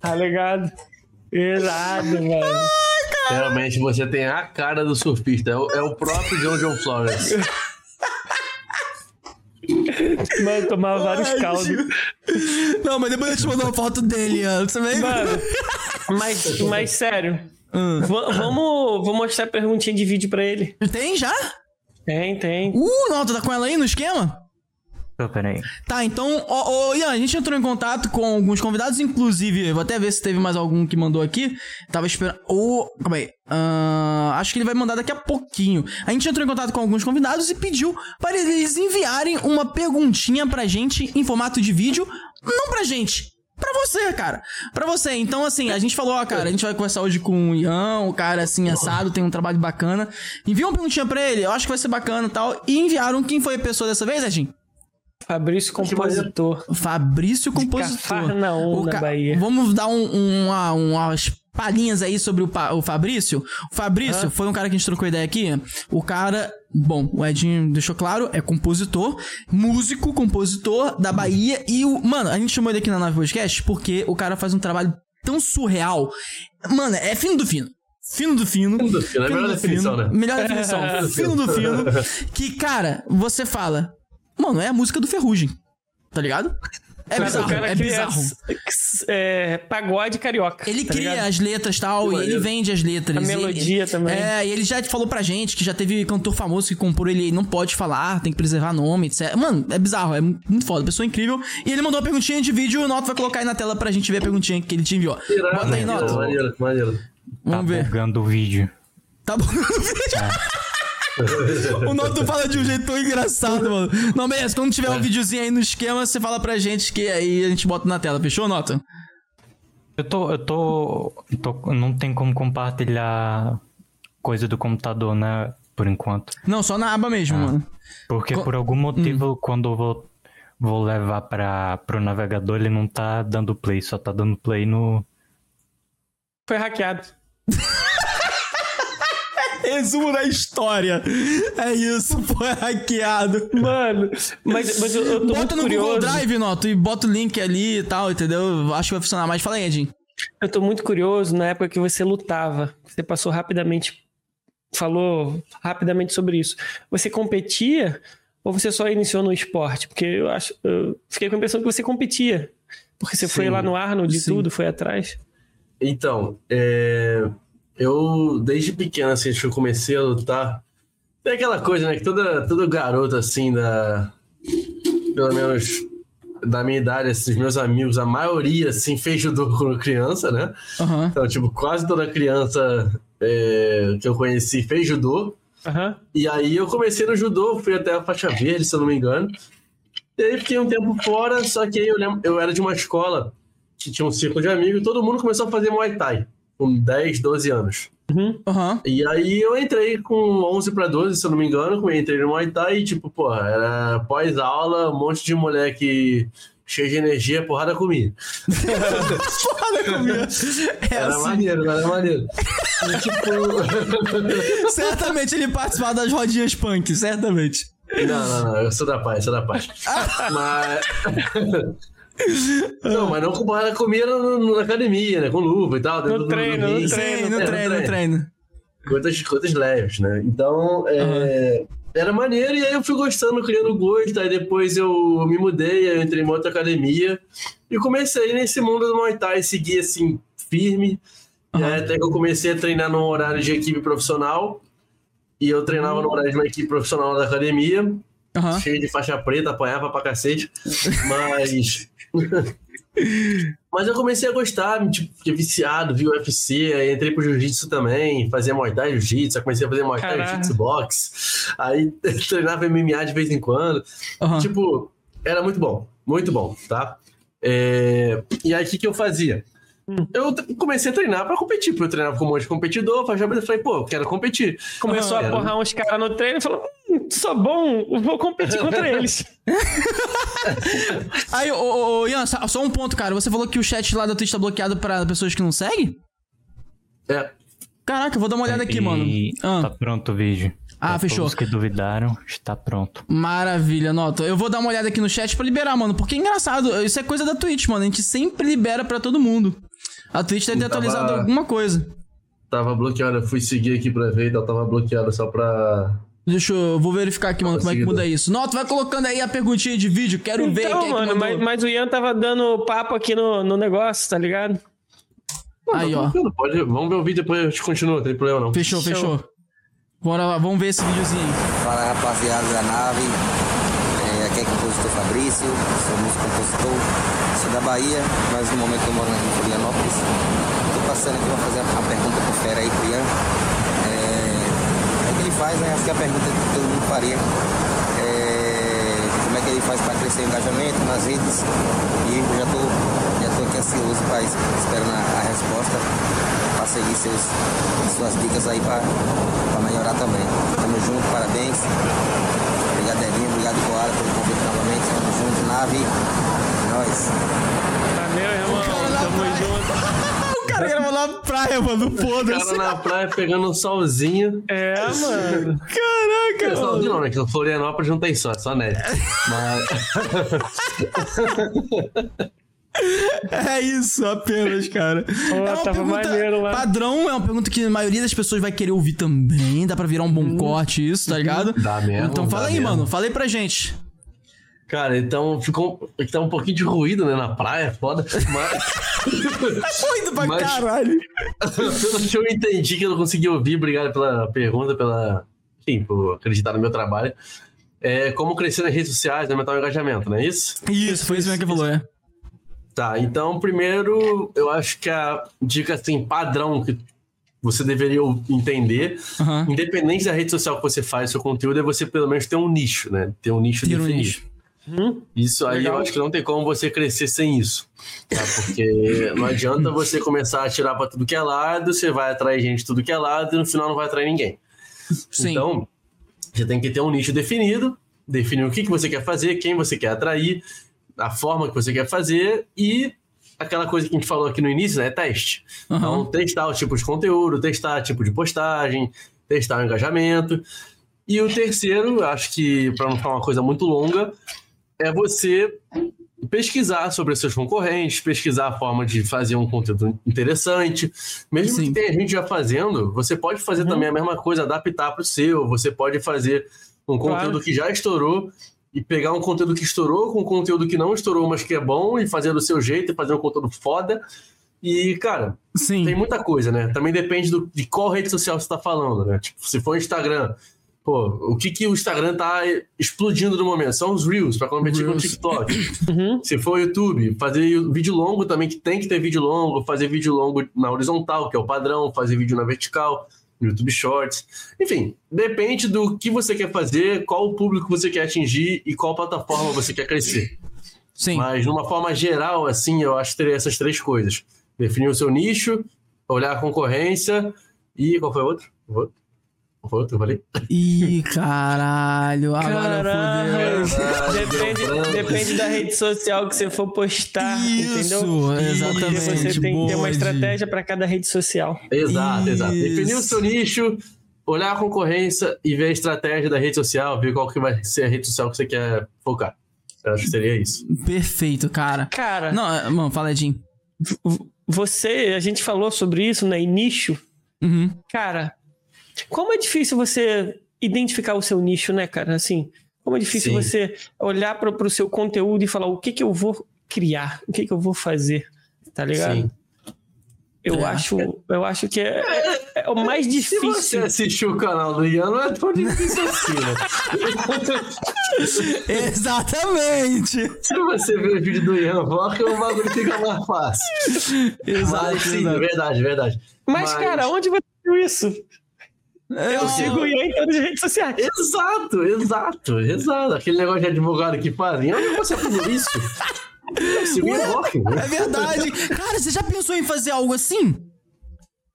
tá ligado? Irado, mano. realmente você tem a cara do surfista. É o, é o próprio John John Flores. Mano, tomava vários caldos. Não, mas depois eu te mando uma foto dele, ó. Você vem? Mano, mas, mas sério. Hum. va- vamos, vou mostrar a perguntinha de vídeo pra ele. Tem já? Tem, tem. Uh, não, tu tá com ela aí no esquema? Peraí. Tá, então, ó, ó, Ian, a gente entrou em contato com alguns convidados, inclusive, vou até ver se teve mais algum que mandou aqui. Tava esperando. Ô, calma aí. Ahn, acho que ele vai mandar daqui a pouquinho. A gente entrou em contato com alguns convidados e pediu para eles enviarem uma perguntinha pra gente em formato de vídeo. Não pra gente. Pra você, cara. Pra você. Então, assim, a gente falou, ó, cara, a gente vai conversar hoje com o Ian, o cara, assim, assado, tem um trabalho bacana. Envia uma perguntinha pra ele, eu acho que vai ser bacana e tal. E enviaram quem foi a pessoa dessa vez, Edinho? Fabrício Compositor. Fabrício Compositor. Cafarnaum, O na Bahia. Vamos dar um, um- uma- umas palhinhas aí sobre o, Pa- o Fabrício. O Fabrício foi um cara que a gente trocou ideia aqui. O cara, bom, o Edinho deixou claro, é compositor, músico, compositor da Bahia. E o. Mano, a gente chamou ele aqui na Nave Podcast porque o cara faz um trabalho tão surreal. Mano, é fino do fino. Fino do fino. Fino do fino, é a melhor definição, né? Melhor definição. fino do fino. Que, cara, você fala. Mano, é a música do Ferrugem. Tá ligado? É Cara, bizarro. o cara É bizarro. s- é, pagode carioca. Ele tá cria ligado? as letras e tal, e ele vende as letras. A melodia ele- também. É, e ele já falou pra gente que já teve cantor famoso que comprou ele não pode falar, tem que preservar nome, etc. Mano, é bizarro, é muito foda, pessoa incrível. E ele mandou uma perguntinha de vídeo, o Noto vai colocar aí na tela pra gente ver a perguntinha que ele te enviou. Irado, Bota aí, Noto. maneiro, maneiro. Tá Vamos ver. bugando o vídeo. Tá bom. o Noto fala de um jeito tão engraçado, mano. Não, beleza, quando tiver um videozinho aí no esquema, você fala pra gente que aí a gente bota na tela, fechou, Noto? Eu tô, eu tô, eu tô- Não tem como compartilhar coisa do computador, né? Por enquanto. Não, só na aba mesmo, mano. Porque Co- por algum motivo, quando eu vou, vou levar para pro navegador, ele não tá dando play, só tá dando play no. Foi hackeado. Resumo da história. É isso, foi hackeado. Mano, mas, mas eu, eu tô Bota no curioso. Google Drive, Noto, e bota o link ali e tal, entendeu? Acho que vai funcionar mais. Fala aí, Edinho. Eu tô muito curioso na época que você lutava. Você passou rapidamente. Falou rapidamente sobre isso. Você competia ou você só iniciou no esporte? Porque eu acho. Eu fiquei com a impressão que você competia. Porque você foi Sim, lá no Arnold e tudo, foi atrás. Então, é, eu desde pequeno, assim, acho que eu comecei a lutar. Tem aquela coisa, né? Que toda, todo garoto, assim, da. Pelo menos da minha idade, assim, os meus amigos, a maioria, assim, fez judô quando criança, né? Aham. Então, tipo, quase toda criança é, que eu conheci fez judô. Aham. E aí eu comecei no judô, fui até a faixa verde, se eu não me engano. E aí fiquei um tempo fora, só que aí eu lembro, eu era de uma escola que tinha um círculo de amigos e todo mundo começou a fazer Muay Thai, com 10, 12 anos. Aham. E aí eu entrei com 11 para 12, se eu não me engano, eu entrei no Muay Thai e tipo, pô, era pós-aula, um monte de moleque cheio de energia, porrada comia. Foda comigo. É Era assim. maneiro, era maneiro. E, tipo, Certamente ele participava das rodinhas punk, certamente. Não, não, não, eu sou da paz, sou da paz. mas. Não, mas não comparado a comida na, academia, né? Com luva e tal. No do- treino, do no ringue. Sim, treino, no é, no treino, no treino. coisas, coisas leves, né? Então, é, era maneiro e aí eu fui gostando, criando gosto. Aí depois eu me mudei, aí eu entrei em outra academia e comecei nesse mundo do Muay Thai, segui assim, firme. E aí até que eu comecei a treinar num horário de equipe profissional. E eu treinava no horário de uma equipe profissional da academia, Aham. cheio de faixa preta, apanhava pra cacete. Mas. Mas eu comecei a gostar, tipo, fiquei viciado, vi o UFC, aí entrei pro jiu-jitsu também, fazia Muay Thai jiu-jitsu, comecei a fazer Muay Thai jiu-jitsu box, aí treinava MMA de vez em quando. Aham. Tipo, era muito bom, muito bom, tá? É, E aí, o que, que eu fazia? Eu t- comecei a treinar pra competir, porque eu treinava com um monte de competidor, faixa preta, falei, pô, eu quero competir. Começou Ah, a porrar uns caras no treino e falou: sou bom, vou competir contra eles. Aí, ô, ô, ô, Ian, só só um ponto, cara. Você falou que o chat lá da Twitch tá bloqueado pra pessoas que não seguem? É, Caraca, eu vou dar uma olhada aqui, E mano. Ah. Tá pronto o vídeo. Ah, Pra fechou. Todos que duvidaram, está pronto. Maravilha, nota. Eu vou dar uma olhada aqui no chat pra liberar, mano. Porque é engraçado. Isso é coisa da Twitch, mano. A gente sempre libera pra todo mundo. A Twitch deve ter Tava- atualizado alguma coisa. tava bloqueado, eu fui seguir aqui pra ver e tal, tava bloqueado só pra Deixa eu. eu Vou verificar aqui, mano, como é que muda isso. Nota, vai colocando aí a perguntinha de vídeo. Quero ver Então, é que mano, mas, mas o Ian tava dando papo aqui no, no negócio, tá ligado? Aí, ó. Tranquilo, Pode, vamos ver o vídeo depois a gente continua, não tem problema não. Fechou, Show. fechou. Bora lá, vamos ver esse videozinho. Fala rapaziada da nave, é, aqui é compositor Fabrício, sou músico compositor, sou da Bahia, mas no momento eu moro em Florianópolis. Tô passando aqui pra fazer a pergunta pro Fera aí, pro Ian. Faz, né? Acho que a pergunta que todo mundo faria. É, como é que ele faz para crescer o engajamento nas redes? E eu já tô, já tô aqui ansioso es- esperando a, a resposta, para seguir seus, suas dicas aí para melhorar também. Tamo junto, parabéns. Obrigado, Evinho. Obrigado, Coara, pelo convite novamente. Tamo junto, nave. Nós. Valeu, irmão. Tamo junto. Cara gravou na praia, mano. Foda-se. cara na praia pegando um solzinho. É, mano. Caraca, Solzinho mano. não, né? Que Florianópolis não tem sol, é só neve. Mas É isso, apenas, cara. é uma tava maneiro padrão, é uma pergunta que a maioria das pessoas vai querer ouvir também. Dá pra virar um bom corte isso, tá ligado? Dá mesmo, Então fala aí, mesmo. mano. Fala aí pra gente. Cara, então ficou tá um pouquinho de ruído, né, na praia, foda. Mas Doido pra Mas- caralho. pelo que eu entendi que eu não consegui ouvir, obrigado pela pergunta, pela, enfim, por acreditar no meu trabalho. É como crescer nas redes sociais, aumentar o engajamento, não é isso? Isso, foi isso mesmo que falou, é. Tá, então primeiro eu acho que a dica assim padrão que você deveria entender, Aham. independente da rede social que você faz, seu conteúdo é você pelo menos ter um nicho, né? Ter um nicho Ter um definido. Nicho. Isso aí Legal. eu acho que não tem como você crescer sem isso. Tá? Porque não adianta você começar a tirar pra tudo que é lado, você vai atrair gente de tudo que é lado e no final não vai atrair ninguém. Sim. Então, você tem que ter um nicho definido, definir o que, que você quer fazer, quem você quer atrair, a forma que você quer fazer e aquela coisa que a gente falou aqui no início, né? Teste. Então, Aham. testar o tipo de conteúdo, testar tipo de postagem, testar o engajamento. E o terceiro, acho que para não falar uma coisa muito longa, é você pesquisar sobre seus concorrentes, pesquisar a forma de fazer um conteúdo interessante. Mesmo Sim. que tenha gente já fazendo, você pode fazer também a mesma coisa, adaptar para o seu. Você pode fazer um Claro. conteúdo que já estourou e pegar um conteúdo que estourou com um conteúdo que não estourou, mas que é bom e fazer do seu jeito e fazer um conteúdo foda. E, cara, Sim. tem muita coisa, né? Também depende do- de qual rede social você tá falando, né? Tipo, se for Instagram, pô, o que que o Instagram tá explodindo no momento? São os Reels, pra competir com o Reels. TikTok. Uhum. Se for YouTube, fazer vídeo longo também, que tem que ter vídeo longo, fazer vídeo longo na horizontal, que é o padrão, fazer vídeo na vertical, no YouTube Shorts. Enfim, depende do que você quer fazer, qual o público você quer atingir e qual plataforma você quer crescer. Sim. Mas, de uma forma geral, assim, eu acho que teria essas três coisas. Definir o seu nicho, olhar a concorrência e... Qual foi o outro? O outro? Qual foi o outro que eu falei? Ih, caralho. Agora Caralho. Depende, depende da rede social que você for postar, Isso, entendeu? exatamente, E você tem que ter uma estratégia para cada rede social. Exato, exato. Isso. Definir o seu nicho, olhar a concorrência e ver a estratégia da rede social, ver qual que vai ser a rede social que você quer focar. Eu acho que seria isso. Perfeito, cara. Cara, Não, mano, fala, Edinho. você, a gente falou sobre isso, né? Em nicho. Uhum. Cara, como é difícil você identificar o seu nicho, né, cara? Assim, como é difícil Sim. você olhar para o seu conteúdo e falar o que que eu vou criar, o que que eu vou fazer, tá ligado? Sim. Eu É. acho, eu acho que é, é- é o mais Se você difícil. assistir o canal do Ian, não é tão difícil assim, né? Exatamente. Se você ver o vídeo do Ian Vlog, o bagulho fica mais fácil. Exato. Mas, sim, é verdade, verdade. Mas, cara, onde você viu isso? Eu sigo o Ian em todas as redes sociais. Exato, exato, exato. Aquele negócio de advogado que fazem. Onde você aprendeu isso? Eu sigo o Vlog, né? É verdade. Cara, você já pensou em fazer algo assim?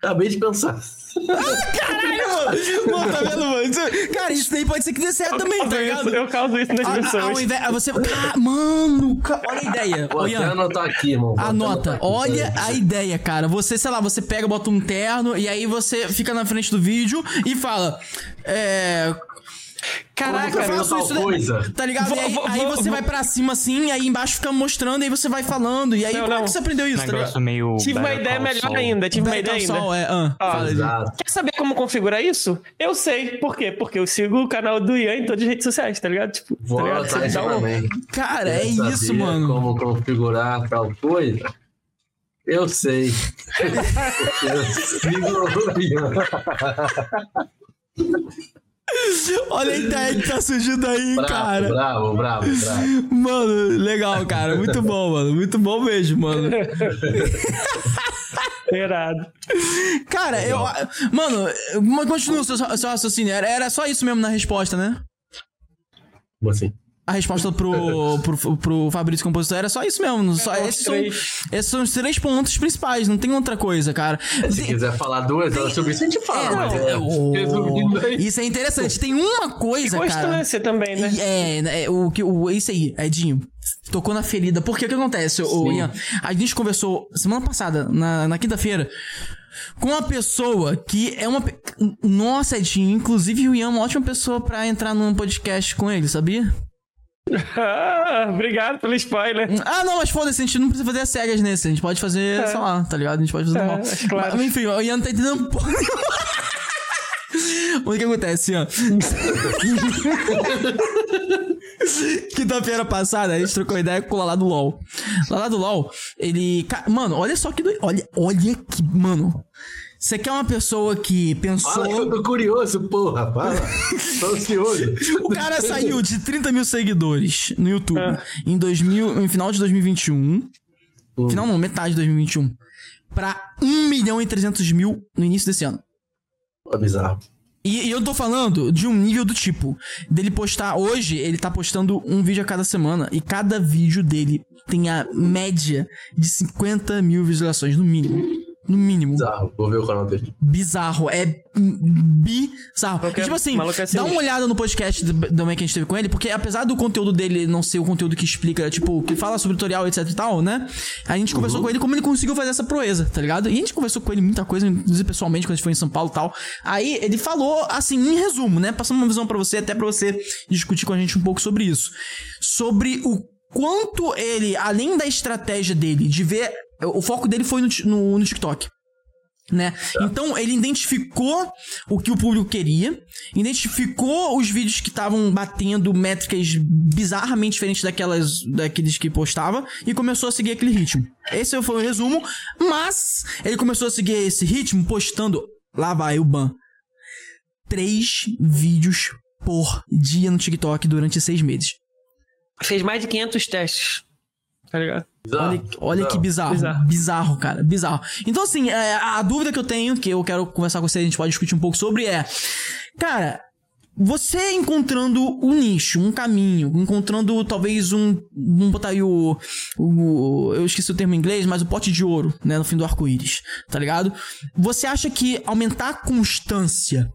Acabei de pensar. Caralho, mano. Mano, tá vendo, mano? Isso- Cara, isso daí pode ser que dê certo também, tá ligado? Eu causo isso nas A- a- Ao pessoas. invés, a você. Cara, mano, ca- olha a ideia. Vou Ô, até anotar aqui, irmão. Vou Anota, anotar aqui, olha a ideia, cara. Você, sei lá, você pega, bota um terno e aí você fica na frente do vídeo e fala. É. Caraca, eu faço isso, né? coisa. Tá ligado? Vou- e aí, vou- aí você vou- vai pra cima assim, aí embaixo fica mostrando, e aí você vai falando. E aí, Não, como é não. que você aprendeu isso, tá? Negócio meio. tive uma ideia melhor ainda. Tive uma ideia ainda. É. ah. Quer saber como configurar isso? Eu sei. Por quê? Porque eu sigo o canal do Ian em todas as redes sociais, tá ligado? Tipo, Vou tá ligado? Você dá um- também. Cara, é isso, mano. Como configurar tal coisa? Eu sei. eu sigo o Ian. Olha a ideia que tá surgindo aí, Bravo, cara. bravo, bravo, bravo. Mano, legal, cara. Muito bom, mano. Muito bom mesmo, mano. Irado. Cara, eu. Mano, mas continua o seu, seu raciocínio. Era, era só isso mesmo na resposta, né? Como assim? A resposta pro, pro, pro Fabrício Compositor era só isso mesmo. Só, É, esses, são, esses são os três pontos principais, não tem outra coisa, cara. Se quiser falar duas horas sobre isso, a gente fala. É, é, o- resumindo aí. Isso é interessante. Tem uma coisa, cara. Constância também, né? E É, é, o que o isso aí, Edinho. Tocou na ferida. Porque o que acontece, o. Ian? A gente conversou semana passada, na, na quinta-feira, com uma pessoa que é uma. Nossa, Edinho, inclusive o Ian é uma ótima pessoa pra entrar num podcast com ele, sabia? Ah, obrigado pelo spoiler. Ah, não, mas foda-se, a gente não precisa fazer as cegas nesse. A gente pode fazer, sei lá, tá ligado? A gente pode fazer É, normal. acho claro. Mas, enfim, o Ian não tá entendendo porra. O que acontece, Ian? Quinta-feira passada, a gente trocou ideia com o Lalá do LOL. Lalá do LOL, ele. Mano, olha só que. do- Olha, olha que. Mano. Você quer uma pessoa que pensou. Fala que eu tô curioso, porra. Fala. tô ansioso. O cara saiu de 30 mil seguidores no YouTube É. em 2000, em final de 2021. Hum. Final não, metade de 2021. Pra 1 milhão e 300 mil no início desse ano. É bizarro. E, e eu tô falando de um nível do tipo, dele postar hoje, ele tá postando um vídeo a cada semana. E cada vídeo dele tem a média de 50 mil visualizações, no mínimo. No mínimo. Bizarro. Vou ver o canal dele. Bizarro. É bizarro. Maluco E, é- tipo assim, é dá uma olhada no podcast do, do que a gente teve com ele, porque apesar do conteúdo dele não ser o conteúdo que explica, tipo, que fala sobre tutorial, etc e tal, né? A gente conversou com ele como ele conseguiu fazer essa proeza, tá ligado? E a gente conversou com ele muita coisa, inclusive pessoalmente, quando a gente foi em São Paulo e tal. Aí ele falou, assim, em resumo, né? Passando uma visão pra você, até pra você discutir com a gente um pouco sobre isso. Sobre o quanto ele, além da estratégia dele de ver. O foco dele foi no, no, no TikTok né? Então ele identificou o que o público queria, identificou os vídeos que estavam batendo métricas bizarramente diferentes daquelas daqueles que postava e começou a seguir aquele ritmo. Esse foi o resumo, mas ele começou a seguir esse ritmo postando lá vai o ban três vídeos por dia no TikTok durante seis meses. Fez mais de 500 testes. Tá ligado? Bizarro. Olha, olha que bizarro, bizarro. Bizarro. cara, bizarro. Então, assim, é, a dúvida que eu tenho, que eu quero conversar com você, a gente pode discutir um pouco sobre é. Cara, você encontrando um nicho, um caminho, encontrando talvez um. Vamos botar aí o, o. Eu esqueci o termo em inglês, mas o pote de ouro, né? No fim do arco-íris, tá ligado? Você acha que aumentar a constância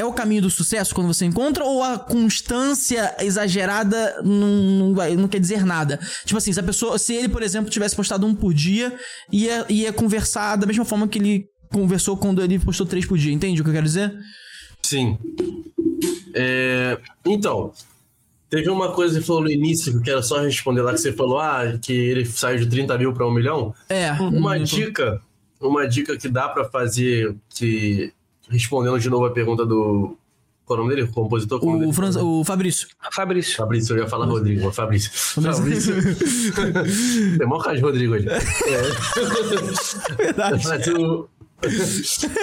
é o caminho do sucesso quando você encontra ou a constância exagerada não, não, vai- não quer dizer nada? Tipo assim, se a pessoa, se ele, por exemplo, tivesse postado um por dia, ia, ia conversar da mesma forma que ele conversou quando ele postou três por dia, entende o que eu quero dizer? Sim. É, então, teve uma coisa que você falou no início, que eu quero só responder lá, que você falou, ah, que ele saiu de 30 mil para um milhão. É. Uma dica, uma dica que dá para fazer, que respondendo de novo a pergunta do qual é o nome dele? O compositor? É O, dele? Franz, o Fabrício. Fabrício. Fabrício, eu ia falar Rodrigo, mas Fabrício. Fabrício. Tem maior cara de Rodrigo hoje. É. Verdade. Mas o-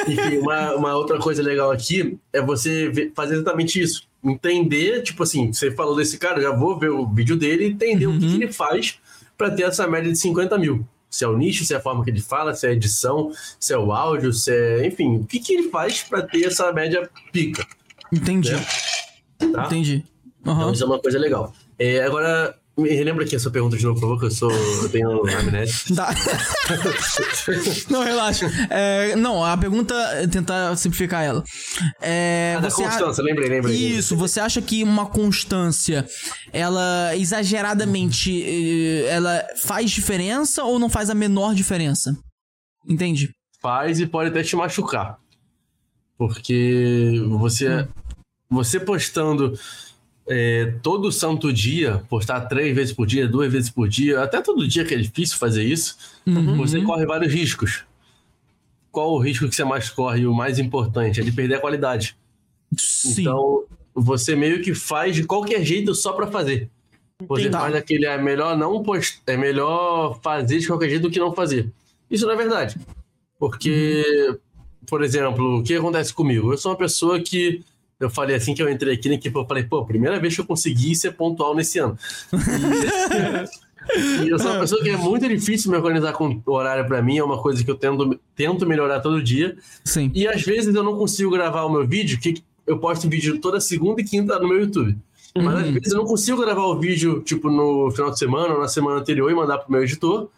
Enfim, uma, uma outra coisa legal aqui é você ver- fazer exatamente isso. Entender, tipo assim, você falou desse cara, já vou ver o vídeo dele e entender o que, que ele faz para ter essa média de 50 mil. Se é o nicho, se é a forma que ele fala, se é a edição, se é o áudio, se é. Enfim, o que, que ele faz para ter essa média pica. Entendi. Tá? Entendi. Então, Aham. isso é uma coisa legal. É, agora, me relembra aqui a sua pergunta de novo, por favor, que eu sou. Eu tenho amnésia. Tá. não, relaxa. É, não, a pergunta é tentar simplificar ela. É, Ah, da você a- constância, lembrei, lembrei. Isso, você acha que uma constância, ela exageradamente, eh, ela faz diferença ou não faz a menor diferença? Entende? faz e pode até te machucar. Porque você, você postando é, todo santo dia, postar três vezes por dia, duas vezes por dia, até todo dia que é difícil fazer isso, você corre vários riscos. Qual o risco que você mais corre? E o mais importante é de perder a qualidade. Sim. Então, você meio que faz de qualquer jeito só pra fazer. Você Entendi. faz aquele, é melhor não post... é melhor fazer de qualquer jeito do que não fazer. Isso não é verdade. Porque, por exemplo, o que acontece comigo? Eu sou uma pessoa que eu falei assim que eu entrei aqui na equipe, eu falei, pô, primeira vez que eu consegui ser pontual nesse ano. E, e eu sou uma pessoa que é muito difícil me organizar com o horário pra mim, é uma coisa que eu tento, tento melhorar todo dia. Sim. E às vezes eu não consigo gravar o meu vídeo, que eu posto vídeo toda segunda e quinta no meu YouTube. Mas às vezes eu não consigo gravar o vídeo, tipo, no final de semana ou na semana anterior e mandar pro meu editor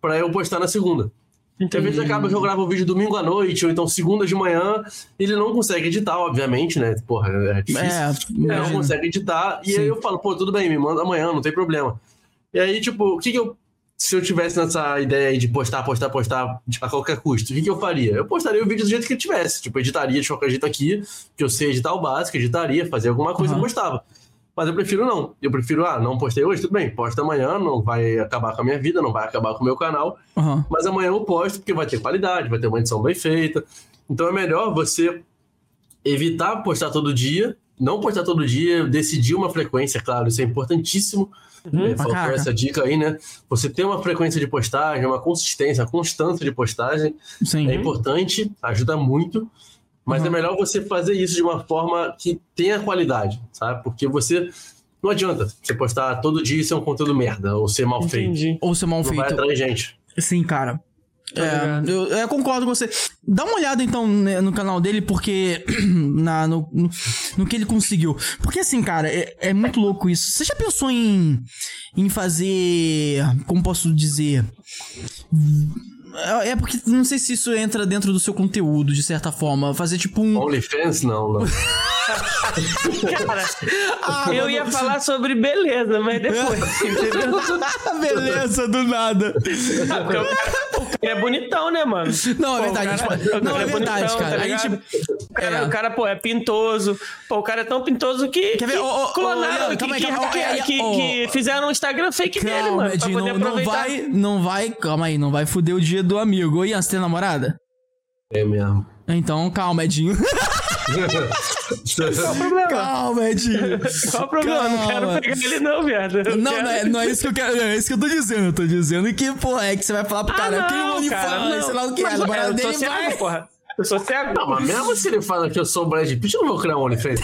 pra eu postar na segunda. Às vezes acaba que eu gravo o vídeo domingo à noite, ou então segunda de manhã, ele não consegue editar, obviamente, né? Porra, é difícil. É, Ele não consegue editar, e Sim. aí eu falo, pô, tudo bem, me manda amanhã, não tem problema. E aí, tipo, o que que eu. Se eu tivesse nessa ideia aí de postar, postar, postar tipo, a qualquer custo, o que, que eu faria? Eu postaria o vídeo do jeito que ele tivesse. Tipo, editaria de qualquer jeito aqui, que eu sei editar o básico, editaria, fazer alguma coisa Aham. e postava. Mas eu prefiro não. Eu prefiro, ah, não postei hoje, tudo bem, posta amanhã, não vai acabar com a minha vida, não vai acabar com o meu canal. Aham. Mas amanhã eu posto porque vai ter qualidade, vai ter uma edição bem feita. Então é melhor você evitar postar todo dia, não postar todo dia, decidir uma frequência, claro, isso é importantíssimo. É, faltou Caraca. essa dica aí, né? Você ter uma frequência de postagem, uma consistência, uma constância de postagem Sim. é importante, ajuda muito. Mas Uhum. é melhor você fazer isso de uma forma que tenha qualidade, sabe? Porque você. Não adianta você postar todo dia e ser um conteúdo merda ou ser mal feito. Entendi. Ou ser mal Não vai feito. atrair gente. Sim, cara. É, eu, eu concordo com você. Dá uma olhada então né, no canal dele, porque. Na, no, no, no que ele conseguiu. Porque assim, cara, é, é muito louco isso. Você já pensou em. em fazer. Como posso dizer? É é porque não sei se isso entra dentro do seu conteúdo, de certa forma. Fazer tipo um. OnlyFans, não, não. Cara, Ah, eu ia falar sobre beleza, mas depois? Beleza, do nada. Ah, porque o cara, o cara é bonitão, né, mano? Não, é verdade. o a gente cara- pode- o Não, cara é verdade, bonitão, cara. tá a gente. ligado? O cara, É. o cara, pô, é pintoso. Pô, o cara é tão pintoso que, Quer ver? ô, ô, clonaram, que, calma aí, que- calma aí, que- que- fizeram um Instagram fake dele, Calma, mano. Pra poder não, não aproveitar. vai, não vai, calma aí, não vai fuder o dia do amigo. Ô, Ian, você tem namorada? É mesmo. Então, calma, Edinho. calma, Edinho. Qual o problema? Não quero Calma. pegar ele, não, viado. Eu Não, não é, não é isso que eu quero, é isso que eu tô dizendo. Eu tô dizendo que, pô, é que você vai falar pro Ah, cara, eu tenho um não, cara, OnlyFans, não. sei lá o que, Mas, a namorada eu dele sou cego, vai. porra. Eu sou cego. Não, mas mesmo se ele fala que eu sou o Brad Pitt, eu não vou criar um OnlyFans.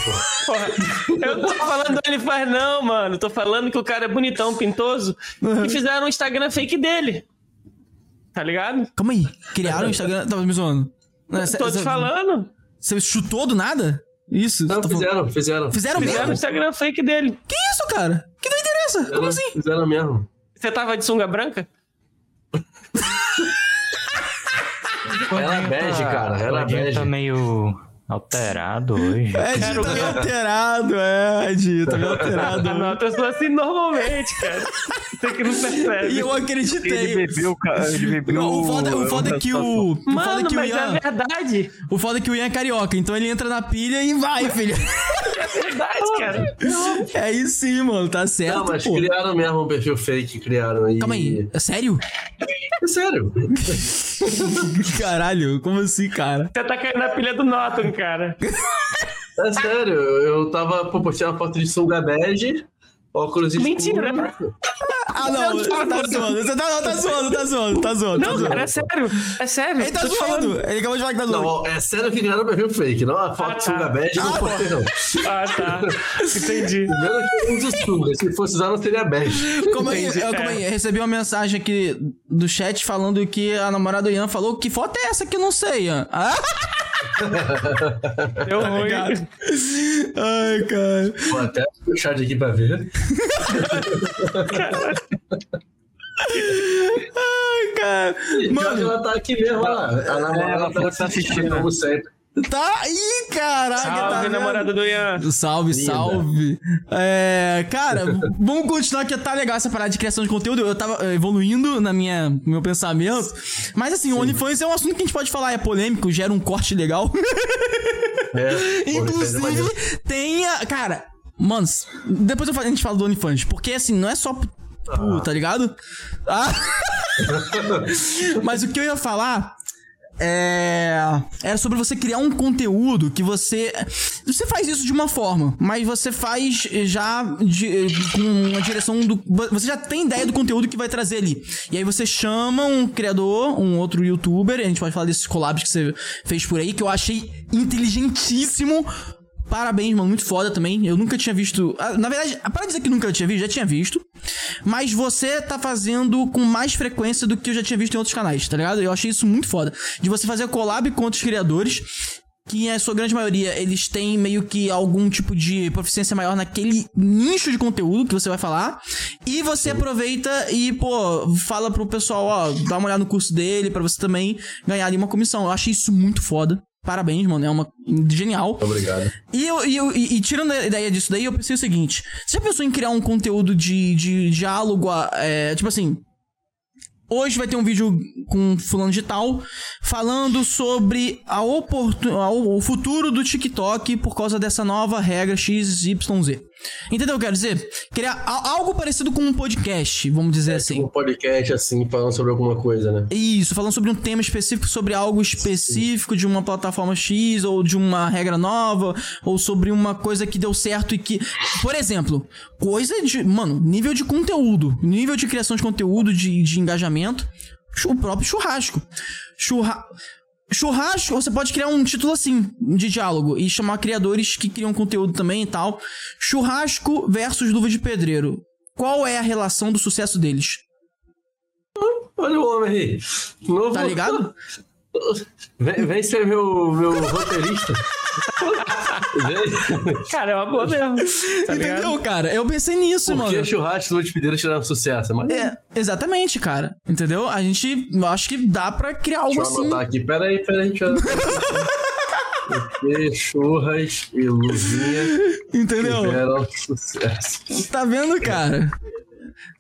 Porra, eu não tô falando do ele faz, não, mano. Tô falando que o cara é bonitão, pintoso. E fizeram um Instagram fake dele. Tá ligado? Calma aí, criaram o Instagram, tava me zoando. Não, cê- Tô te cê- falando. Você chutou do nada? Isso? Não, tá falando- fizeram, fizeram. Fizeram Fizeram um mesmo? Instagram fake dele. Que isso, cara? Que não interessa? Como Fizeram, assim? Fizeram mesmo. Você tava de sunga branca? Ela é bege, cara, ela o é bege. tá meio Alterado hoje. É, Edinho tá meio alterado, é, Edinho, tá meio alterado. Não, eu sou assim normalmente, cara. Você que não percebe. E eu acreditei. Ele bebeu, cara. Ele bebeu. Não, o foda, o foda é que o. O foda Mano, é que o mas Ian. é verdade. O foda é que o Ian é carioca, então ele entra na pilha e vai, filho. É verdade, cara. É isso sim, mano, tá certo. Não, mas pô. criaram mesmo um perfil fake, criaram aí. Calma aí, é sério? É sério. Caralho, como assim, cara? Você tá caindo na pilha do Norton, cara. É sério. Eu tava pô, postei uma foto de sunga bege, óculos escuros. Mentira. Ah, não, você tá zoando. Você tá, não, tá zoando, tá zoando, tá zoando. tá Não, zoando. cara, é sério. É sério. Ele tá te falando. zoando. Ele acabou de falar que tá zoando. Não, é sério que criaram um perfil fake, não a foto Ah, de tá. sunga bege, não postei não. Ah, tá. Entendi. Primeiro que usa sunga, se fosse usar não seria bege. Como aí, Entendi, eu, como é. aí, recebi uma mensagem aqui do chat falando que a namorada do Ian falou que foto é essa que eu não sei, Ian. Ah, Deu ruim. ligado. Ai, cara. Vou até puxar de aqui pra ver. Ai, cara. Mano, ela tá aqui mesmo, ó. A namorada ela tá tá assistindo, como sempre. tá. Ih, caraca, tá Salve, vendo? namorada do Ian. Salve, Linda. salve. É, cara, vamos continuar que tá legal essa parada de criação de conteúdo. Eu tava eh, evoluindo na minha no meu pensamento. Mas assim, o OnlyFans é um assunto que a gente pode falar, é polêmico, gera um corte legal. É, Inclusive, tem a. Cara, mano, depois a gente fala do OnlyFans, porque assim, não é só. Pu, tá ligado? Ah. Mas o que eu ia falar é. Era sobre você criar um conteúdo que você. Você faz isso de uma forma, mas você faz já de- com uma direção do. Você já tem ideia do conteúdo que vai trazer ali. E aí você chama um criador, um outro youtuber, a gente pode falar desses collabs que você fez por aí, que eu achei inteligentíssimo. Parabéns, mano, muito foda também. Eu nunca tinha visto. ah, Na verdade, para dizer que nunca tinha visto, já tinha visto. Mas você tá fazendo com mais frequência do que eu já tinha visto em outros canais, tá ligado? Eu achei isso muito foda. De você fazer collab com outros criadores. Que em sua grande maioria, eles têm meio que algum tipo de proficiência maior naquele nicho de conteúdo que você vai falar. E você aproveita e, pô, fala pro pessoal, ó, dá uma olhada no curso dele pra você também ganhar ali uma comissão. Eu achei isso muito foda. Parabéns, mano. É uma genial. Obrigado. E, eu, e, eu- e- e tirando a ideia disso daí, eu pensei o seguinte: você já pensou em criar um conteúdo de, de diálogo? a- é, tipo assim. Hoje vai ter um vídeo com fulano de tal falando sobre a oportun... a- o futuro do TikTok por causa dessa nova regra XYZ. Entendeu o que eu quero dizer? Criar algo parecido com um podcast, vamos dizer assim. Um podcast assim, falando sobre alguma coisa, né? Isso, falando sobre um tema específico, sobre algo específico de uma plataforma X ou de uma regra nova, ou sobre uma coisa que deu certo e que. Por exemplo, coisa de. Mano, nível de conteúdo, nível de criação de conteúdo, de, de engajamento, o próprio churrasco. Churra... Churrasco, você pode criar um título assim, de diálogo, e chamar criadores que criam conteúdo também e tal. Churrasco versus luva de pedreiro. Qual é a relação do sucesso deles? Olha o homem aí. Novo... Tá ligado? Vem, vem ser meu, meu roteirista. Cara, é uma boa mesmo. Tá ligado? Entendeu, cara? Eu pensei nisso, Por mano. que churrasco no Despideira tiraram sucesso? Mas É, exatamente, cara. Entendeu? A gente, eu acho que dá pra criar algo deixa eu assim. anotar aqui. Pera aí, pera aí. Deixa eu... Porque churras e luzinha Entendeu? tiveram sucesso. Tá vendo, cara?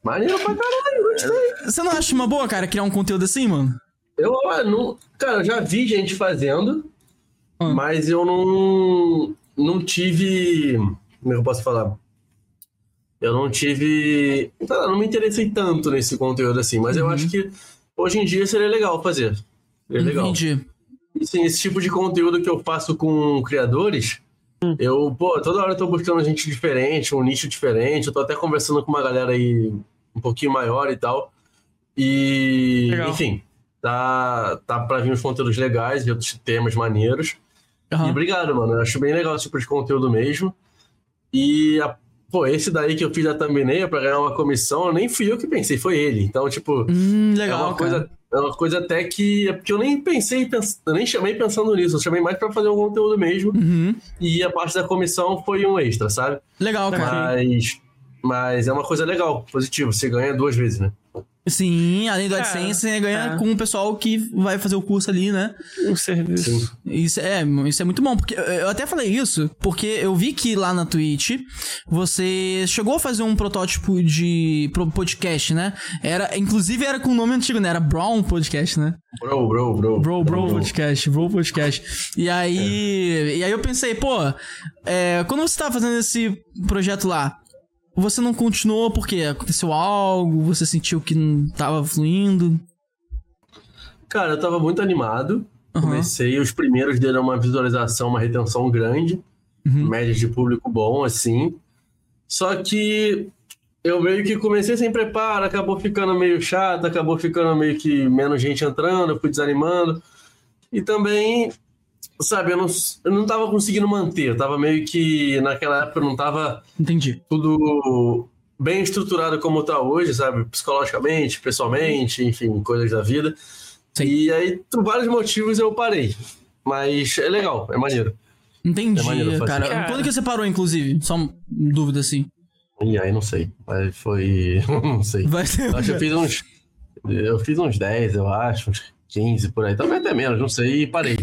Maneiro pra caralho, gostei. Você não acha uma boa, cara, criar um conteúdo assim, mano? Eu, ah, não, cara, eu já vi gente fazendo, Ah. mas eu não, não tive. Como é que eu posso falar? Eu não tive. não me interessei tanto nesse conteúdo assim, mas eu Uhum. acho que hoje em dia seria legal fazer. Seria legal. Entendi. E, sim, esse tipo de conteúdo que eu faço com criadores, eu, pô, toda hora eu tô buscando gente diferente, um nicho diferente. Eu tô até conversando com uma galera aí um pouquinho maior e tal. E, Legal. enfim, tá, tá pra vir uns conteúdos legais, de outros temas maneiros. E Aham. obrigado, mano. Eu acho bem legal esse tipo de conteúdo mesmo. E, a- pô, esse daí que eu fiz da thumbnail pra ganhar uma comissão, nem fui eu que pensei, foi ele. Então, tipo, Hum, é legal, uma cara. coisa, é uma coisa até que. É porque eu nem pensei, pens- eu nem chamei pensando nisso, eu chamei mais pra fazer um conteúdo mesmo. Uhum. E a parte da comissão foi um extra, sabe? Legal, cara. Mas, mas é uma coisa legal, positivo. Você ganha duas vezes, né? Sim, além do Cara, AdSense, você ganha é. com o pessoal que vai fazer o curso ali, né? Um serviço. Isso é, isso é muito bom, porque eu até falei isso, porque eu vi que lá na Twitch você chegou a fazer um protótipo de podcast, né? Era, inclusive era com o nome antigo, né? Era Brown Podcast, né? Bro, bro, bro. Bro, Bro Podcast, Bro Podcast. E aí, e aí eu pensei, pô, é, quando você tava fazendo esse projeto lá, você não continuou porque aconteceu algo, você sentiu que não tava fluindo? Cara, eu tava muito animado. Aham. Comecei, os primeiros deram uma visualização, uma retenção grande. Uhum. Média de público bom, assim. Só que eu meio que comecei sem preparo, acabou ficando meio chato, acabou ficando meio que menos gente entrando, eu fui desanimando. E também, sabe, eu não, eu não tava conseguindo manter. Eu tava meio que, naquela época, eu não tava Entendi. tudo bem estruturado como tá hoje, sabe? Psicologicamente, pessoalmente, enfim, coisas da vida. Sim. E aí, por vários motivos, eu parei. Mas é legal, é maneiro. Entendi, É maneiro cara. Cara. Quando que você parou, inclusive? Só uma dúvida assim. E aí, não sei. Mas foi. não sei. Vai ser. Eu acho que eu fiz uns. Eu fiz uns 10, eu acho, uns 15 por aí. Talvez até menos, não sei, e parei.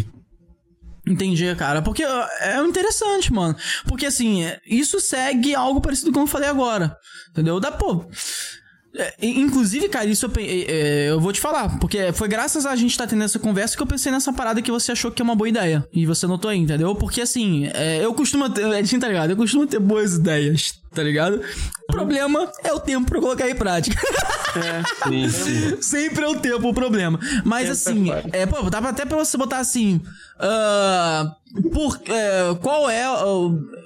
Entendi, cara. Porque é interessante, mano. Porque assim, isso segue algo parecido com o que eu falei agora. Entendeu? Dá, pô. É, in- Inclusive, cara, isso eu, é, é, eu vou te falar, porque foi graças a gente estar tendo essa conversa que eu pensei nessa parada que você achou que é uma boa ideia. E você notou aí, entendeu? Porque assim, é, eu costumo ter. Tá ligado? Eu costumo ter boas ideias, tá ligado? O problema é o tempo pra colocar em prática. Sim, sim. Sempre é o tempo o problema. Mas Tempo assim, é é, pô, dava até pra você botar assim. ah, por, é, qual é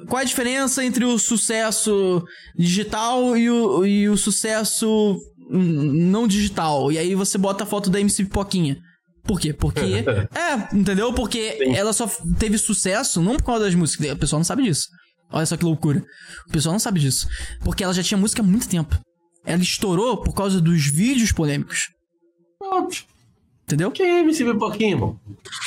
qual é a diferença entre o sucesso digital e o, e o sucesso não digital? E aí você bota a foto da MC Pipoquinha. Por quê? Porque. é, entendeu? Porque ela só teve sucesso não por causa das músicas. O pessoal não sabe disso. Olha só que loucura. O pessoal não sabe disso. Porque ela já tinha música há muito tempo. Ela estourou por causa dos vídeos polêmicos. Óbvio. Entendeu? Quem é MC Pipoquinha, irmão?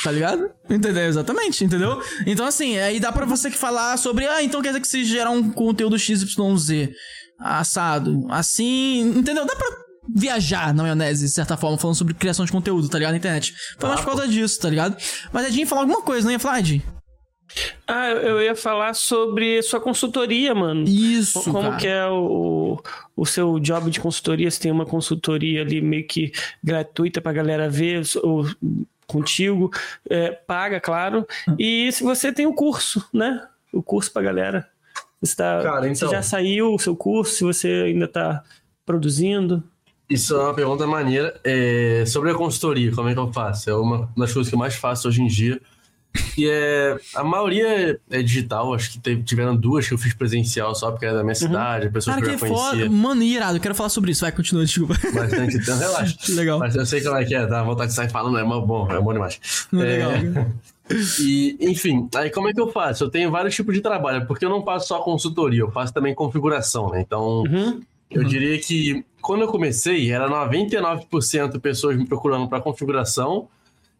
Tá ligado? Entendeu? Exatamente, entendeu? Então, assim, aí dá pra você que falar sobre. Ah, então quer dizer que se gerar um conteúdo XYZ assado, assim. Entendeu? Dá pra viajar na maionese, de certa forma, falando sobre criação de conteúdo, tá ligado? Na internet. Foi mais por causa disso, tá ligado? Mas a ia falar alguma coisa, não ia falar, Edinho? Ah, eu ia falar sobre sua consultoria, mano. Isso, Como cara. que é o, o seu job de consultoria? Você tem uma consultoria ali meio que gratuita pra galera ver o, o- contigo, é, paga, claro. E se você tem o curso, né? O curso pra galera. Você, tá, Cara, então- você já saiu o seu curso, se você ainda tá produzindo. Isso é uma pergunta maneira. É, sobre a consultoria, como é que eu faço? É uma das coisas que eu mais faço hoje em dia. E é, a maioria é digital, acho que teve- tiveram duas que eu fiz presencial só porque era da minha cidade, pessoas Cara, que eu que já foda. Mano, irado. Eu quero falar sobre isso. Vai, continua, desculpa. bastante tempo. Relaxa. Legal. Mas eu sei como é que é, dá vontade de sair falando, é mó bom, é bom demais. Legal. E, enfim, aí como é que eu faço? Eu tenho vários tipos de trabalho, porque eu não faço só consultoria, eu faço também configuração, né? Então, Uhum. eu diria que quando eu comecei, era 99% pessoas me procurando para configuração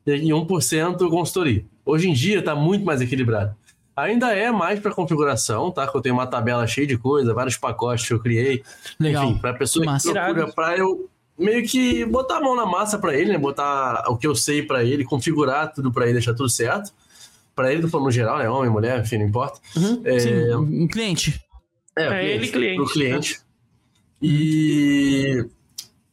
e 1% consultoria. Hoje em dia está muito mais equilibrado. Ainda é mais para configuração, tá? Que eu tenho uma tabela cheia de coisa, vários pacotes que eu criei. Legal. Enfim, para pessoa Que que, procura para eu meio que botar a mão na massa para ele, né? Botar o que eu sei para ele, configurar tudo para ele, deixar tudo certo. Para ele, tô falando no geral, né? Homem, mulher, enfim, não importa. Uhum. É, Sim, um cliente. é, o É, ele cliente, Pro cliente. E.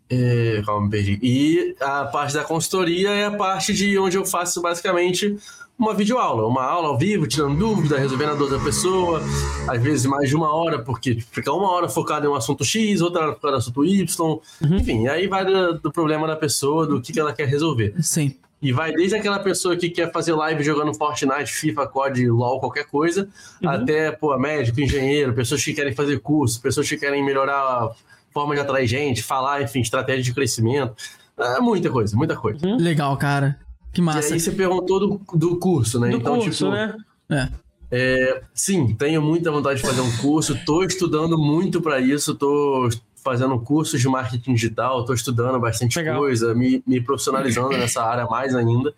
É, calma, me perdi. E a parte da consultoria é a parte de onde eu faço basicamente uma videoaula, uma aula ao vivo, tirando dúvida, resolvendo a dor da pessoa, às vezes mais de uma hora, porque fica uma hora focado em um assunto X, outra hora focado no assunto Y, enfim, aí vai do, do problema da pessoa, do que, que ela quer resolver. Sim. E vai desde aquela pessoa que quer fazer live jogando Fortnite, FIFA, COD, LOL, qualquer coisa, até, pô, médico, engenheiro, pessoas que querem fazer curso, pessoas que querem melhorar a forma de atrair gente, falar, enfim, estratégia de crescimento. É muita coisa, muita coisa. Legal, cara. Que E massa. aí você perguntou do, do curso, né? Do então, curso, tipo, né? É. sim, tenho muita vontade de fazer um curso, tô estudando muito para isso, tô fazendo cursos de marketing digital, tô estudando bastante Legal. coisa, me, me profissionalizando nessa área mais ainda.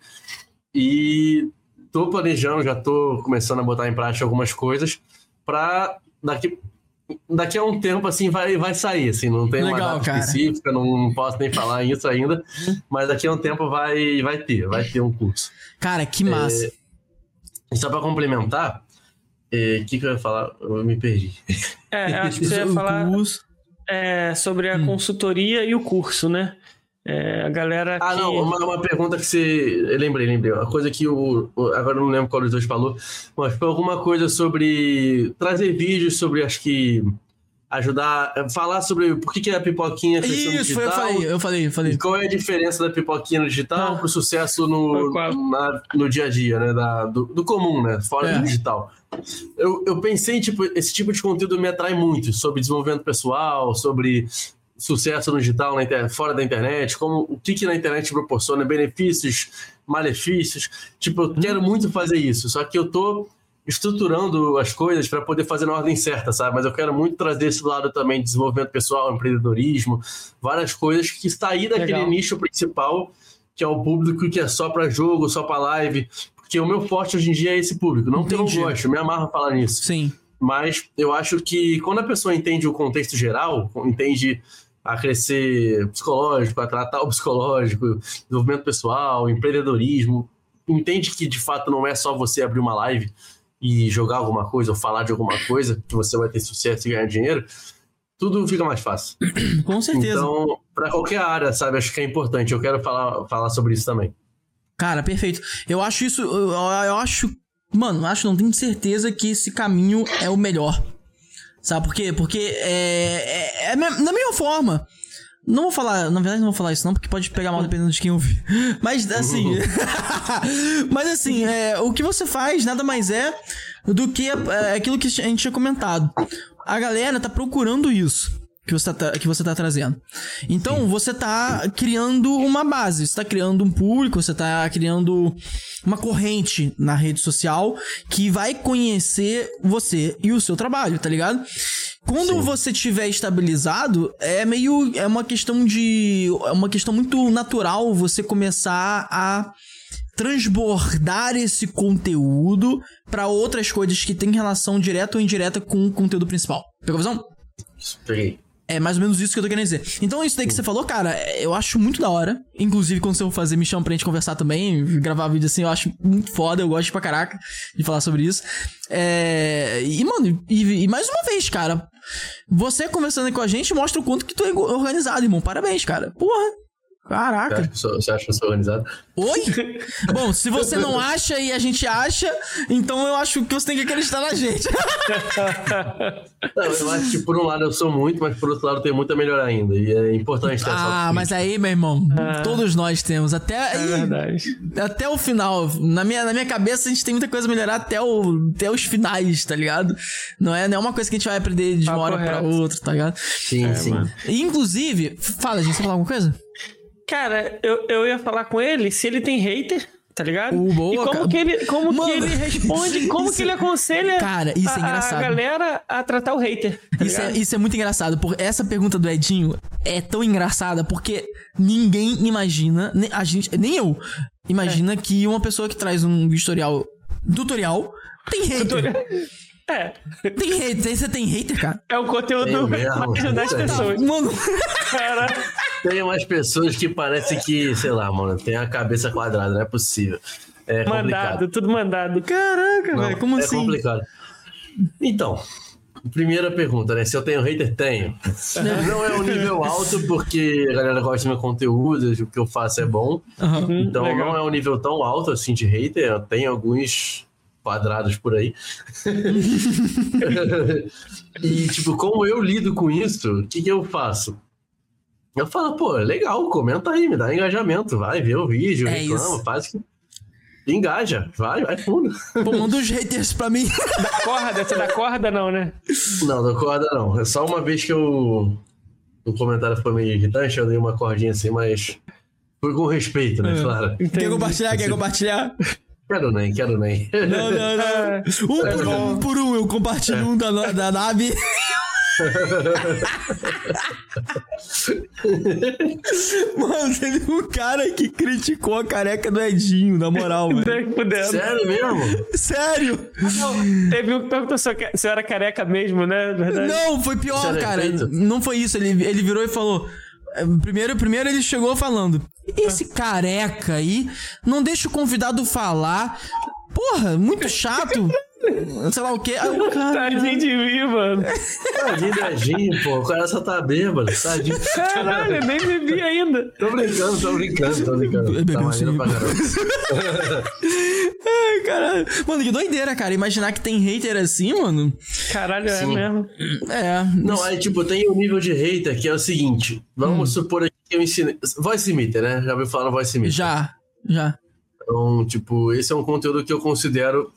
E tô planejando, já tô começando a botar em prática algumas coisas para daqui daqui a um tempo, assim, vai, vai sair, assim, não tem uma Legal, data cara. específica, não posso nem falar isso ainda, mas daqui a um tempo vai, vai ter, vai ter um curso. Cara, que massa. E só pra complementar, o que, que eu ia falar? Eu me perdi. É, eu acho que você ia falar é, sobre a Hum. consultoria e o curso, né? É, a galera Ah, que... não, uma, uma pergunta que você. Eu lembrei, lembrei. Uma coisa que o. Agora eu não lembro qual dos dois falou, mas foi alguma coisa sobre trazer vídeos sobre, acho que. Ajudar. Falar sobre por que, que a pipoquinha no Isso, foi, eu digital. falei, eu falei, eu falei. Qual é a diferença da pipoquinha no digital Ah. pro sucesso no, na- no dia a dia, né? Da, do, do comum, né? Fora É. do digital. Eu, eu pensei, tipo, esse tipo de conteúdo me atrai muito sobre desenvolvimento pessoal, sobre sucesso no digital, na fora da internet, como o que, que na internet proporciona, benefícios, malefícios. Tipo, eu quero muito fazer isso, só que eu tô estruturando as coisas para poder fazer na ordem certa, sabe? Mas eu quero muito trazer esse lado também de desenvolvimento pessoal, empreendedorismo, várias coisas que sair daquele Legal. nicho principal, que é o público que é só para jogo, só para live, porque o meu forte hoje em dia é esse público. Não que eu gosto, me amarro a falar nisso. Sim. Mas eu acho que quando a pessoa entende o contexto geral, entende a crescer psicológico, a tratar o psicológico, desenvolvimento pessoal, empreendedorismo, entende que de fato não é só você abrir uma live e jogar alguma coisa ou falar de alguma coisa que você vai ter sucesso e ganhar dinheiro, tudo fica mais fácil. Com certeza. Então, para qualquer área, sabe, acho que é importante. Eu quero falar, falar sobre isso também. Cara, perfeito. Eu acho isso. Eu, eu acho. Mano, acho, não tenho certeza que esse caminho é o melhor. Sabe por quê? Porque é. É, é da mesma forma. Não vou falar, na verdade não vou falar isso não, porque pode pegar mal dependendo de quem ouvir. Mas assim. mas assim, é, o que você faz nada mais é do que é, aquilo que a gente tinha comentado. A galera tá procurando isso que você tá, que você tá trazendo. Então, você tá criando uma base, você tá criando um público, você tá criando uma corrente na rede social que vai conhecer você e o seu trabalho, tá ligado? Quando você tiver estabilizado, é meio é uma questão de é uma questão muito natural você começar a transbordar esse conteúdo pra outras coisas que têm relação direta ou indireta com o conteúdo principal. Pegou a visão? Peguei. É mais ou menos isso que eu tô querendo dizer. Então, isso daí que você falou, cara, eu acho muito da hora. Inclusive, quando você for fazer, me chama pra gente conversar também, gravar vídeo assim, eu acho muito foda, eu gosto pra caraca de falar sobre isso. É... E, mano, e, e mais uma vez, cara, você conversando com a gente mostra o quanto que tu é organizado, irmão. Parabéns, cara. Porra. Acha Caraca. eu sou- você acha que eu sou organizado? Oi? Bom, se você não acha e a gente acha, então eu acho que você tem que acreditar na gente. Não, eu acho que por um lado eu sou muito, mas por outro lado tem muito a melhorar ainda. E é importante ter essa ah, mas aí, meu irmão, todos nós temos. Até É verdade. até o final. Na minha, na minha cabeça, a gente tem muita coisa a melhorar até, o, até os finais, tá ligado? Não é, não é uma coisa que a gente vai aprender de uma Papo hora pra reto. outra, tá ligado? Sim, sim. E, inclusive, fala, gente, você falar alguma coisa? Cara, eu, eu ia falar com ele se ele tem hater, tá ligado? Uh, boa, e como cara. que ele, como Mano, que ele responde, como isso- que ele aconselha Cara, isso é a, engraçado. a galera a tratar o hater, tá Isso é, isso é muito engraçado, porque essa pergunta do Edinho é tão engraçada porque ninguém imagina, nem, a gente, nem eu, imagina que uma pessoa que traz um tutorial, tutorial tem hater. É, Tem hater, você tem hater, cara? é um conteúdo Tem mesmo. pra ajudar as Puta. pessoas. Mano, Cara, Tem umas pessoas que parece que, sei lá, mano, tem a cabeça quadrada, não é possível. É mandado, complicado. tudo mandado. caraca, velho, como é assim? complicado. Então, primeira pergunta, né? Se eu tenho hater, tenho. Não é um nível alto, porque a galera gosta do meu conteúdo, o que eu faço é bom. Aham. Então legal. não é um nível tão alto assim de hater. Eu tenho alguns quadrados por aí. e, tipo, como eu lido com isso, o que, que eu faço? Eu falo, pô, legal, comenta aí, me dá engajamento, vai ver o vídeo, É reclama, isso. faz que. Engaja, vai, vai fundo. Pô, manda os haters pra mim. Da corda, você dá corda não, né? Não, não corda não. É só uma vez que eu. O comentário foi meio irritante, eu dei uma cordinha assim, mas. Foi com respeito, né? Claro. Quer compartilhar? Quer compartilhar? Quero nem, quero nem. Não, não, não. Um por um, um por um, eu compartilho um da, da nave. Mano, teve um cara que criticou a careca do Edinho, na moral, velho. Sério mesmo? Sério? Teve um que perguntou se eu, era careca mesmo, né? Verdade. Não, foi pior, cara. Não foi isso. Ele, ele virou e falou. eh, Primeiro, primeiro ele chegou falando: Esse careca aí não deixa o convidado falar. Porra, muito chato. Sei lá o quê. Aí o cara. Tadinho de mim, mano. Tadinho do Edinho, pô. O cara só tá bêbado, tadinho. Caralho, nem bebi ainda. Tô brincando, tô brincando, tô brincando. Bebeu Tá sim. pra. Ai, caralho. Mano, que doideira, cara. Imaginar que tem hater assim, mano. Caralho, é Sim. mesmo. É. Não, aí, tipo, tem um nível de hater que é o seguinte. Vamos supor aqui que eu ensinei... Voice Meter, né? Já ouviu falar no Voice Meter? Já, já. Então, tipo, esse é um conteúdo que eu considero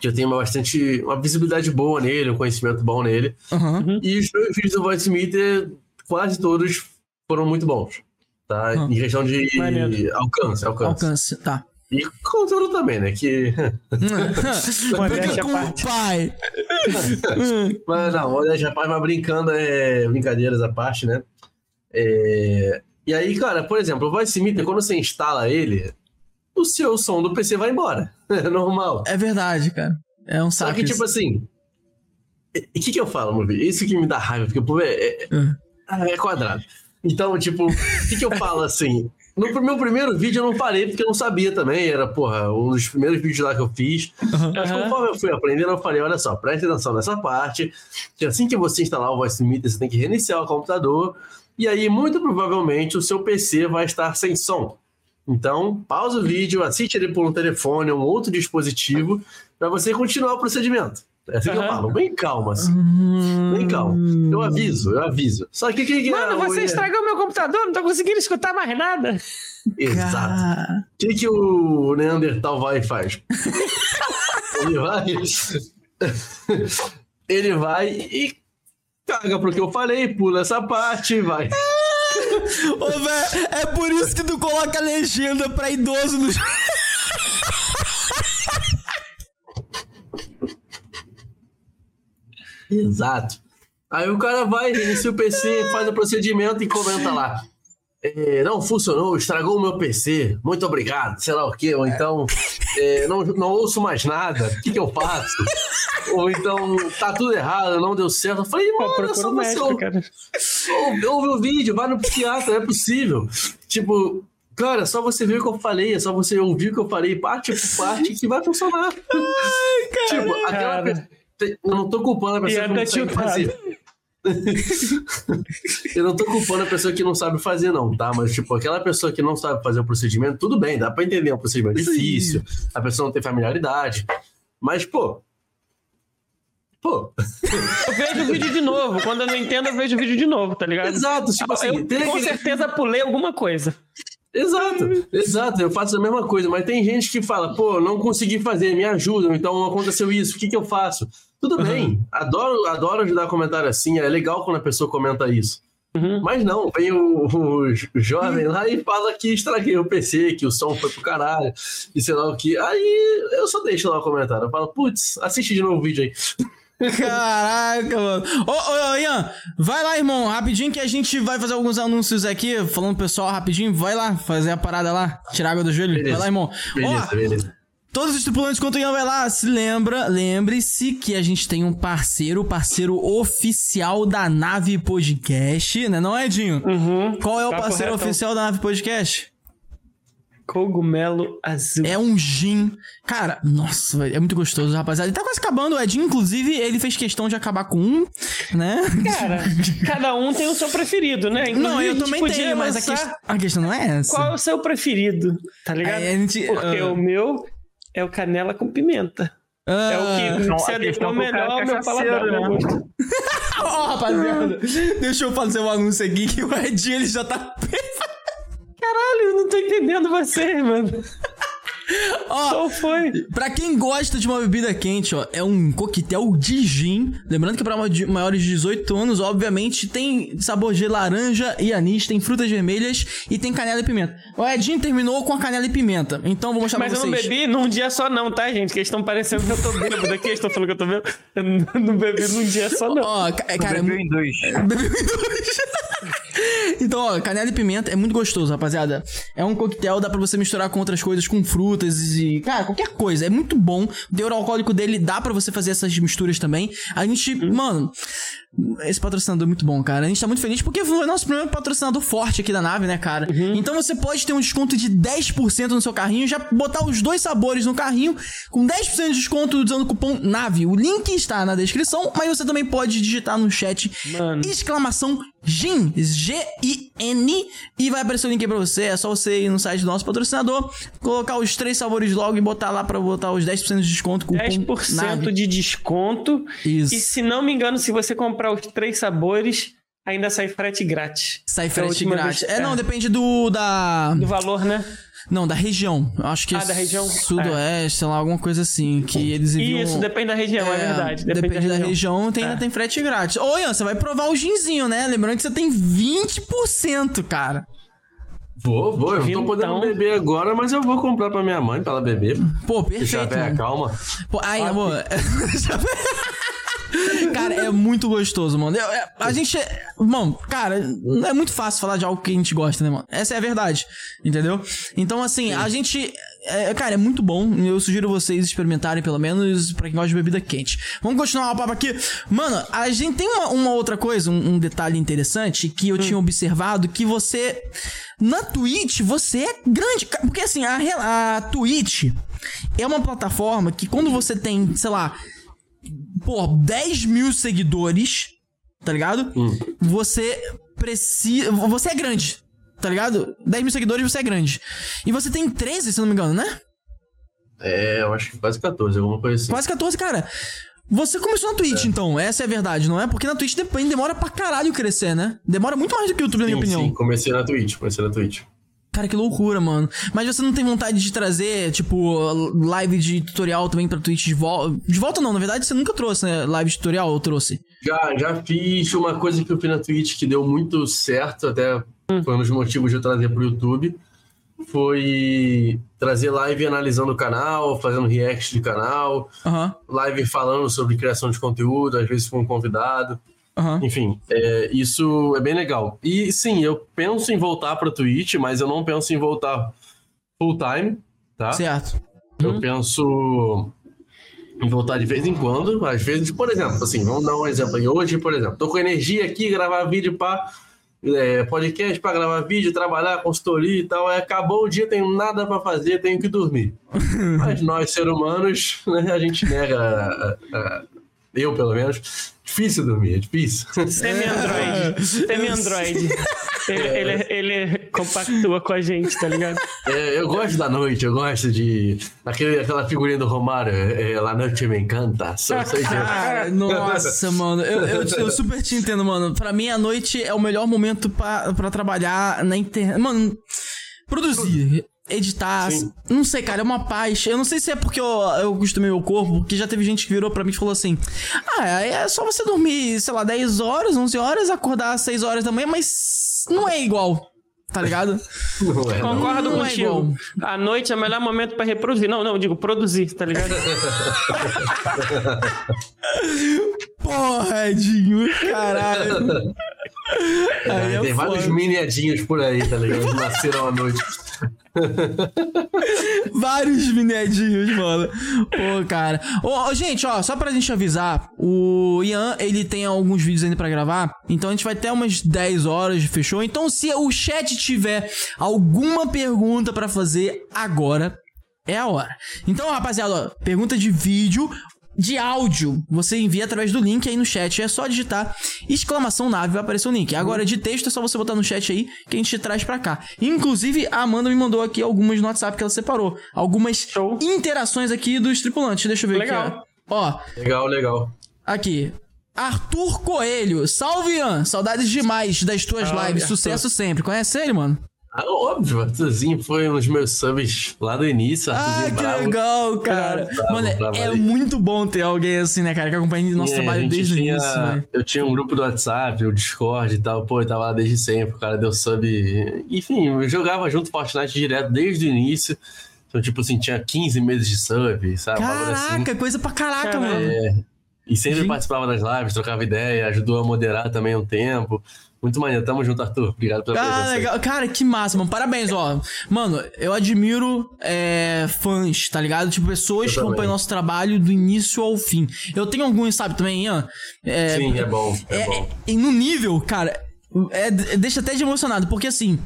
que eu tenho uma bastante... Uma visibilidade boa nele, um conhecimento bom nele. Aham. E os meus vídeos do Voice Meter, quase todos foram muito bons. Tá? Ah. Em questão de Maneiro. alcance, alcance. Alcance, tá. E conteúdo também, né? Que... À com o pai. Mas não, modéstia à parte, mas brincando, é brincadeiras à parte, né? É, E aí, cara, por exemplo, o Voice Meter, quando você instala ele, o seu som do PC vai embora. É normal. É verdade, cara. É um Só saco. que, tipo assim. O que, que eu falo, meu filho? Isso que me dá raiva, porque o povo é, é, Ah. é quadrado. Então, tipo, o que, que eu falo assim? No meu primeiro vídeo eu não parei porque eu não sabia também. Era, porra, um dos primeiros vídeos lá que eu fiz. Mas Aham. conforme eu fui aprendendo, eu falei: olha só, preste atenção nessa parte. Que assim que você instalar o Voice Meter, você tem que reiniciar o computador. E aí, muito provavelmente, o seu PC vai estar sem som. Então, pausa o vídeo, assiste ele por um telefone ou um outro dispositivo, para você continuar o procedimento. É assim que eu falo, bem calma, assim. Hum. Bem calma. Eu aviso, eu aviso. Só que o que, que Mano, é, você o- estragou meu computador, não tô conseguindo escutar mais nada. Exato. O que, que o Neandertal vai e faz? ele vai. ele vai e caga pro que eu falei, pula essa parte e vai. Ô, velho, é por isso que tu coloca legenda pra idoso no. Exato. Aí o cara vai, inicia o PC, faz o procedimento e comenta lá. É, não funcionou, estragou o meu PC, muito obrigado, sei lá o quê. Ou então, é, não, não ouço mais nada, o que, que eu faço? Ou então, tá tudo errado, não deu certo. Eu falei, Pô, mano, é só o você cara. ouve, ouve o vídeo, vai no psiquiatra, não é possível. Tipo, cara, é só você ver o que eu falei, é só você ouvir o que eu falei, parte por parte, que vai funcionar. tipo, aquela Cara. pessoa. Eu não tô culpando a pessoa que não sabe fazer. Eu não tô culpando a pessoa que não sabe fazer, não, tá? Mas, tipo, aquela pessoa que não sabe fazer o procedimento, tudo bem, dá pra entender, é um procedimento difícil, a pessoa não tem familiaridade. Mas, pô. Pô, Eu vejo o vídeo de novo. Quando eu não entendo, eu vejo o vídeo de novo, tá ligado? exato, tipo assim, eu tem com certeza pulei alguma coisa. Exato, exato, eu faço a mesma coisa, mas tem gente que fala, pô, não consegui fazer, me ajuda, então aconteceu isso, o que, que eu faço? Tudo bem, adoro, adoro ajudar comentário assim, é legal quando a pessoa comenta isso. Uhum. Mas não, vem o, o jovem lá e fala que estraguei o PC, que o som foi pro caralho, e sei lá o que. Aí eu só deixo lá o comentário. Eu falo, putz, assiste de novo o vídeo aí. Caraca, mano. Ô, ô, ô, Ian, vai lá, irmão, rapidinho que a gente vai fazer alguns anúncios aqui, falando pro pessoal rapidinho. Vai lá, fazer a parada lá, tirar água do joelho. Beleza. Vai lá, irmão. Beleza, Ó, beleza. Todos os tripulantes, quando o Ian vai lá, se lembra, lembre-se que a gente tem um parceiro, parceiro oficial da Nave Podcast, né não, Edinho? Uhum. Qual é o parceiro retão. oficial da Nave Podcast? Cogumelo azul. É um gin. Cara, nossa, é muito gostoso, rapaziada. Ele tá quase acabando, o Edinho, inclusive, ele fez questão de acabar com um, né? Cara, cada um tem o seu preferido, né? Inclusive, Não, eu também podia tenho, mas a, quest- a questão não é essa. Qual é o seu preferido? Tá ligado? Aí gente- Porque ah. o meu é o canela com pimenta. É o Ah, que Não, se adequou é que o melhor ao é meu paladar, né? gosto. Ó, rapaziada, deixa eu fazer um anúncio aqui que o Edinho ele já tá. Caralho, não tô entendendo você, mano. Ó, Qual foi? Pra quem gosta de uma bebida quente, ó, é um coquetel de gin. Lembrando que de- maiores de 18 anos, obviamente, tem sabor de laranja e anis, tem frutas vermelhas e tem canela e pimenta. O Edinho terminou com a canela e pimenta. Então vou mostrar Mas pra eu não vocês. bebi num dia só não, tá, gente? Que eles estão parecendo que eu tô bêbado aqui, eles estão falando que eu tô bêbado. Eu não bebi num dia só não. Ó, é, cara, é Bebeu mu- em dois. Bebeu em dois. então, ó, canela e pimenta é muito gostoso, rapaziada. É um coquetel, dá pra você misturar com outras coisas, com frutas e. Cara, qualquer coisa. É muito bom. O teor alcoólico dele dá pra você fazer essas misturas também. A gente, mano. Esse patrocinador é muito bom, cara. A gente tá muito feliz porque foi o nosso primeiro patrocinador forte aqui da nave, né, cara? Então você pode ter um desconto de 10% no seu carrinho, já botar os dois sabores no carrinho com 10% de desconto usando o cupom NAVE. O link está na descrição, mas você também pode digitar no chat Mano. exclamação GIN, G-I-N, e vai aparecer o link aí pra você. É só você ir no site do nosso patrocinador, colocar os três sabores logo e botar lá pra botar os 10% de desconto com o cupom 10% NAVE. de desconto. Isso. E se não me engano, se você comprar os três sabores, ainda sai frete grátis. Sai a frete grátis. vez- É, não, depende do da Do valor, né? Não, da região. Eu Acho que Ah, é da região? sudoeste, sei lá, alguma coisa assim. Que eles enviam... Isso, depende da região, é, verdade. Depende, Depende, da região, tem, É. ainda tem frete grátis. Ô, Ian, você vai provar o ginzinho, né? Lembrando que você tem 20%, cara. Vou, vou. Eu não tô Então- podendo beber agora, mas eu vou comprar pra minha mãe pra ela beber. Pô, Deixar a perfeito. velha mano. calma. Pô, ai, amor. cara, é muito gostoso, mano. Eu- é- a gente. é- Mano, cara, não é muito fácil falar de algo que a gente gosta, né, mano? Essa é a verdade. Entendeu? Então, assim, a gente. é, cara, é muito bom. Eu sugiro vocês experimentarem, pelo menos, pra quem gosta de bebida quente. Vamos continuar o papo aqui. Mano, a gente tem uma, uma outra coisa, um, um detalhe interessante que eu tinha observado que você. Na Twitch, você é grande. Porque assim, a, a Twitch é uma plataforma que quando você tem, sei lá, pô, 10 mil seguidores, tá ligado? Você precisa. Você é grande, tá ligado? 10 mil seguidores, você é grande. E você tem 13, se não me engano, né? É, eu acho que quase 14, alguma coisa assim. Quase 14, cara. Você começou na Twitch, então, essa é a verdade, não é? Porque na Twitch depende, demora pra caralho crescer, né? Demora muito mais do que o YouTube, na minha Sim, opinião. sim, comecei na Twitch, comecei na Twitch. Cara, que loucura, mano. Mas você não tem vontade de trazer, tipo, live de tutorial também pra Twitch de volta? De volta não, na verdade você nunca trouxe, né? Live de tutorial ou trouxe? Já, já fiz uma coisa que eu fiz na Twitch que deu muito certo, até foi um dos motivos de eu trazer pro YouTube. Foi trazer live analisando o canal, fazendo react de canal, Aham, live falando sobre criação de conteúdo, às vezes com um convidado. Aham. Enfim, é, isso é bem legal. E sim, eu penso em voltar pra Twitch, mas eu não penso em voltar full time, tá? Certo. Eu penso em voltar de vez em quando. Às vezes, por exemplo, assim, vamos dar um exemplo aí. Hoje, por exemplo, tô com energia aqui, gravar vídeo para podcast para gravar vídeo, trabalhar, consultoria e tal. Aí acabou o dia, tenho nada para fazer, tenho que dormir. Mas nós, seres humanos, né, a gente nega. a- a- eu, pelo menos. Difícil dormir, é difícil. Semi-Android. Semi-Android. Ele, ele, ele compactua com a gente, tá ligado? É, eu gosto da noite, eu gosto de. Aquele, aquela figurinha do Romário, é, La Noite Me Encanta. Nossa, mano. Eu, eu, eu super te entendo, mano. Pra mim, a noite é o melhor momento pra, pra trabalhar na internet. Mano, produzir. Editar, Sim. não sei, cara, é uma paz. Eu não sei se é porque eu, eu acostumei meu corpo, porque já teve gente que virou pra mim e falou assim: Ah, é só você dormir, sei lá, 10 horas, 11 horas, acordar às 6 horas da manhã, mas não é igual, tá ligado? Não é, não. Concordo Não é contigo. A noite é o melhor momento pra reproduzir. Não, não, digo produzir, tá ligado? Porra, Edinho, caralho. Aí é Tem vários foda. mini Edinhos por aí, tá ligado? Nasceram à noite. Vários minedinhos, mano. Pô, cara. Ô, gente, ó, só pra gente avisar, o Ian, ele tem alguns vídeos ainda pra gravar, então a gente vai ter umas 10 horas, fechou? Então se o chat tiver alguma pergunta pra fazer agora, é a hora. Então, rapaziada, ó, pergunta de vídeo, de áudio, você envia através do link aí no chat. É só digitar exclamação nave, vai aparecer o link. Agora, de texto, é só você botar no chat aí que a gente traz pra cá. Inclusive, a Amanda me mandou aqui algumas no WhatsApp que ela separou. Algumas Show. interações aqui dos tripulantes. Deixa eu ver Legal. aqui. Ó, Ó, Legal, legal. aqui. Arthur Coelho. Salve, Ian. Saudades demais das tuas Salve, lives. Arthur. Sucesso sempre. Conhece ele, mano? Ah, óbvio, Arthurzinho foi um dos meus subs lá do início. Ah, que bravo. legal, cara. Bravo, Mano, é- bravo é ali. muito bom ter alguém assim, né, cara, que acompanha nosso E a trabalho desde o início, né? Eu tinha um grupo do WhatsApp, o Discord e tal, pô, eu tava lá desde sempre, o cara deu sub. Enfim, eu jogava junto Fortnite direto desde o início. Então, tipo assim, tinha 15 meses de sub, sabe? Assim. Caraca, coisa pra caraca, Caralho. mano. E sempre Gente. participava das lives, trocava ideia, ajudou a moderar também um tempo. Muito maneiro. Tamo junto, Arthur. Obrigado pela Ah, presença. aí. Cara, que massa, mano. Parabéns, ó. Mano, eu admiro é, fãs, tá ligado? Tipo, pessoas Eu que acompanham nosso trabalho do início ao fim. Eu tenho alguns, sabe, também, Ian. É, Sim, é bom. É, é, bom. é- no nível, cara, é, deixa até de emocionado, porque assim.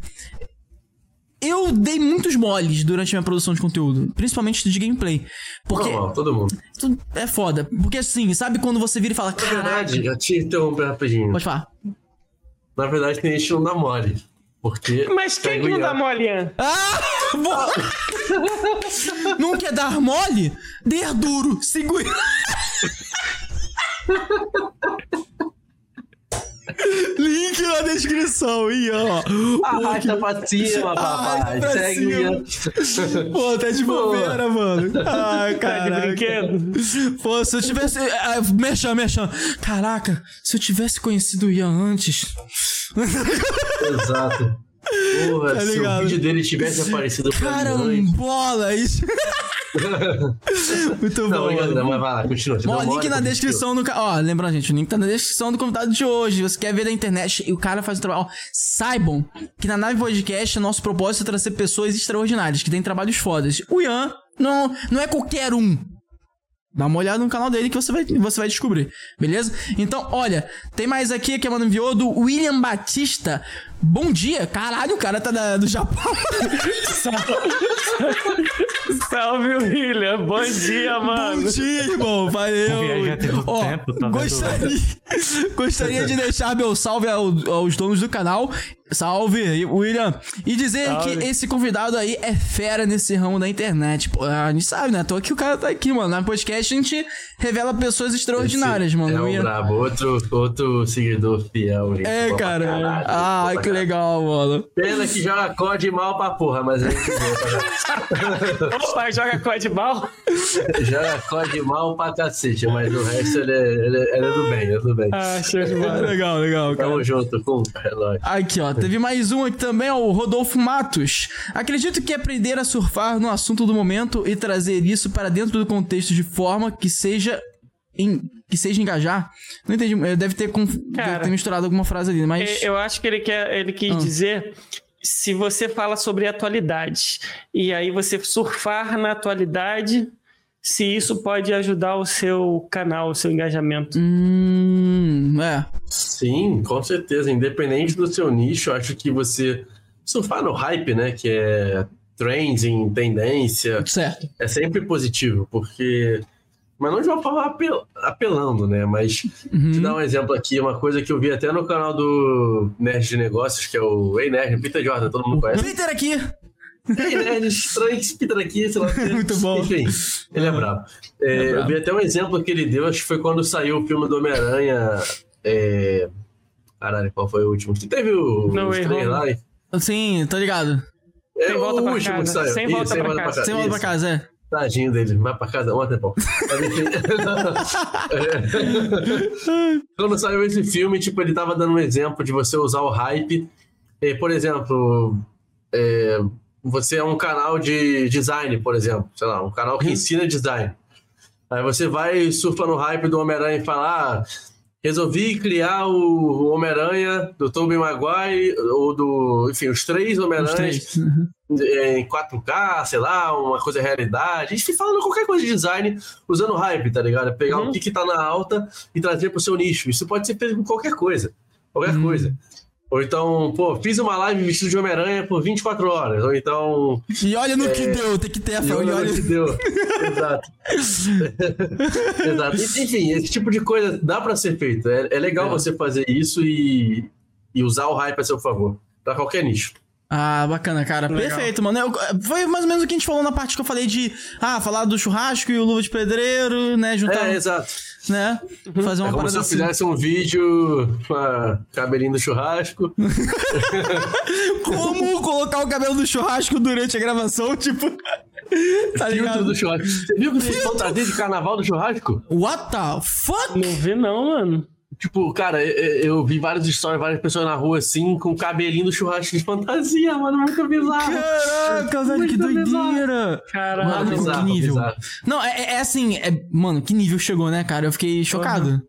Eu dei muitos moles durante a minha produção de conteúdo, principalmente de gameplay. Porque Normal, todo mundo. é foda. Porque assim, sabe quando você vira e fala, Na caraca. verdade, já te interromper rapidinho. Pode falar. Na verdade, tem gente que não dá mole. Porque. Mas quem que não dá mole, Ian? Ah! Boa! Não quer dar mole? Der duro, segura. Link na descrição, Ian, ó. Arrasta pra cima, papai. Arrasta Segue cima. Pô, tá de bobeira, mano. Ai, Tá de cara. brinquedo? Pô, se eu tivesse. ah, Merchan, merchan. Caraca, se eu tivesse conhecido o Ian antes. Exato. Porra, Tá se o vídeo dele tivesse aparecido. Carambola, isso. Muito Não, bom. obrigado, mas vai lá, continua. Ó, link mole, na descrição do. Ó, lembrando, gente, o link tá na descrição do convidado de hoje. Você quer ver da internet e o cara faz um trabalho. Ó, saibam que na Nave Podcast, nosso propósito é trazer pessoas extraordinárias, que têm trabalhos fodas. O Ian não, não é qualquer um. Dá uma olhada no canal dele que você vai, você vai descobrir, beleza? Então, olha, tem mais aqui que a mano enviou do William Batista. Bom dia, caralho, o cara tá da- do Japão. Salve, William. Bom dia, mano. Bom dia, irmão. Valeu. Ó, tempo, tá gostaria, gostaria de deixar meu salve ao- aos donos do canal. Salve, William. E dizer Salve. que esse convidado aí é fera nesse ramo da internet. Pô, a gente sabe, né? Tô aqui, o cara tá aqui, mano. Na podcast a gente revela pessoas extraordinárias, mano. É um Ian- brabo, outro, outro seguidor fiel. gente. É, Boa cara. caralho, Ah, boa que caralho. legal, mano. Pena que joga COD mal pra porra, mas a gente vê, Opa, joga COD mal? joga COD mal pra cacete, mas o resto ele é, ele é, ele é do bem, é do bem. Ah, show de bola. Legal, legal, cara. Tamo junto com o relógio. Aqui, ó, teve mais um aqui também, ó, o Rodolfo Matos. Acredito que aprender a surfar no assunto do momento e trazer isso para dentro do contexto de forma que seja em, que seja engajar. Não entendi, eh, deve ter, conf- Cara, deve ter misturado alguma frase ali, mas É, Eu acho que ele, quer, ele quis Ah. dizer se você fala sobre atualidade e aí você surfar na atualidade, se isso pode ajudar o seu canal, o seu engajamento. hum, é, Sim, com certeza. Independente do seu nicho, eu acho que você surfar no hype, né? Que é trending, tendência, certo. é sempre positivo, porque. Mas não de uma forma apel- apelando, né? Mas Uhum. te dar um exemplo aqui, uma coisa que eu vi até no canal do Nerd de Negócios, que é o Ei Nerd, Peter Jordan, todo mundo conhece. Peter aqui. Ei Nerd, estranho, Peter aqui, sei lá. Muito bom. Enfim, ele é brabo. É, É brabo. Eu vi até um exemplo que ele deu, acho que foi quando saiu o filme do Homem-Aranha. É... Caralho, qual foi o último? Que teve o, Way três lá. Sim, tô ligado. É Sem o volta pra último casa. que saiu. Sem Isso, volta pra casa. Sem volta pra casa, é. Tadinho dele, vai pra casa ontem, pô. É. Quando saiu esse filme, tipo, ele tava dando um exemplo de você usar o hype. Eh, por exemplo, é, você é um canal de design, por exemplo, sei lá, um canal que ensina design. Aí você vai surfa no hype do Homem-Aranha e fala: ah, resolvi criar o Homem-Aranha do Tobey Maguire, ou do. Enfim, os três Homem-Aranhas. Uhum. em 4K, sei lá, uma coisa realidade. A gente fica falando qualquer coisa de design usando hype, tá ligado? Pegar Uhum. o que, que tá na alta e trazer pro seu nicho. Isso pode ser feito com qualquer coisa. Qualquer Uhum. coisa. Ou então, pô, fiz uma live vestido de Homem-Aranha por 24 horas. Ou então. E olha no que deu, tem que ter a E. E olha olha... o que deu. Exato. Exato. Enfim, esse tipo de coisa dá pra ser feito. É, é legal É. você fazer isso e, e usar o hype a seu favor. Pra qualquer nicho. Ah, bacana, cara. Legal. Perfeito, mano. Eu- foi mais ou menos o que a gente falou na parte que eu falei de, ah, falar do churrasco e o luva de pedreiro, né? Juntar, É, exato. né? Fazer uma É como se eu assim. fizesse um vídeo com a cabelinho do churrasco. Como colocar o cabelo do churrasco durante a gravação, tipo. tá filtro ligado? do churrasco. Você viu que tem fantasia de carnaval do churrasco? What the fuck? Não vi não, mano. Tipo, cara, eu, eu vi vários stories, várias pessoas na rua assim, com cabelinho do churrasco de fantasia, mano, muito bizarro. Caraca, velho, que doideira. Caralho. Mano, bizarro, que nível. bizarro. Não, é, é assim, é- mano, que nível chegou, né, cara? Eu fiquei chocado.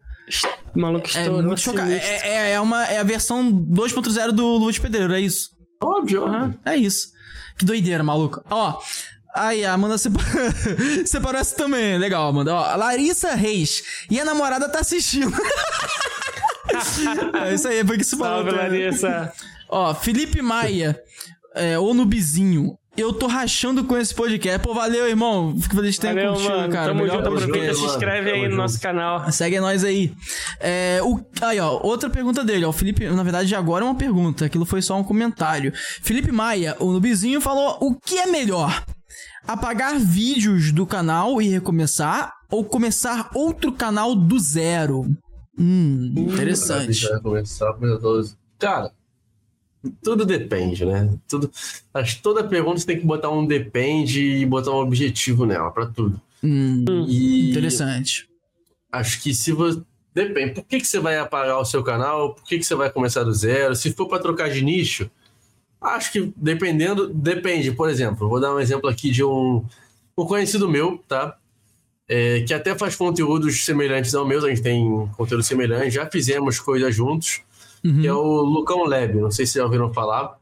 O maluco É estourou. muito chocado. sinistro. É, é, é uma, é a versão 2.0 do Luva de Pedreiro, é isso. Óbvio, óbvio. É isso. Que doideira, maluco. Ó. Aí, a Amanda separ... separou essa também. Legal, Amanda. Ó, Larissa Reis. E a namorada tá assistindo. é isso aí, foi que se falou. Salve, também. Larissa. Ó, Felipe Maia. É, ou no Bizinho. Eu tô rachando com esse podcast. Pô, valeu, irmão. Fico feliz de ter Valeu, curtido, mano. cara. Tamo junto. Aproveita se inscreve aí no nosso canal. Segue nós aí. É, o, aí, ó, outra pergunta dele, ó. O Felipe, na verdade, agora é uma pergunta. Aquilo foi só um comentário. Felipe Maia, o Nubizinho, falou: o que é melhor? Apagar vídeos do canal e recomeçar? Ou começar outro canal do zero? Hum, interessante. Vai começar. Cara, tudo depende, né? Tudo, acho que toda pergunta você tem que botar um depende e botar um objetivo nela, pra tudo. Hum, E interessante. acho que se você. Depende. Por que, que você vai apagar o seu canal? Por que, que você vai começar do zero? Se for pra trocar de nicho, acho que dependendo. Depende. Por exemplo, vou dar um exemplo aqui de um, um conhecido meu, tá? É, que até faz conteúdos semelhantes ao meu, a gente tem conteúdo semelhante, já fizemos coisas juntos, Uhum. que é o Lucão Leb, não sei se já ouviram falar.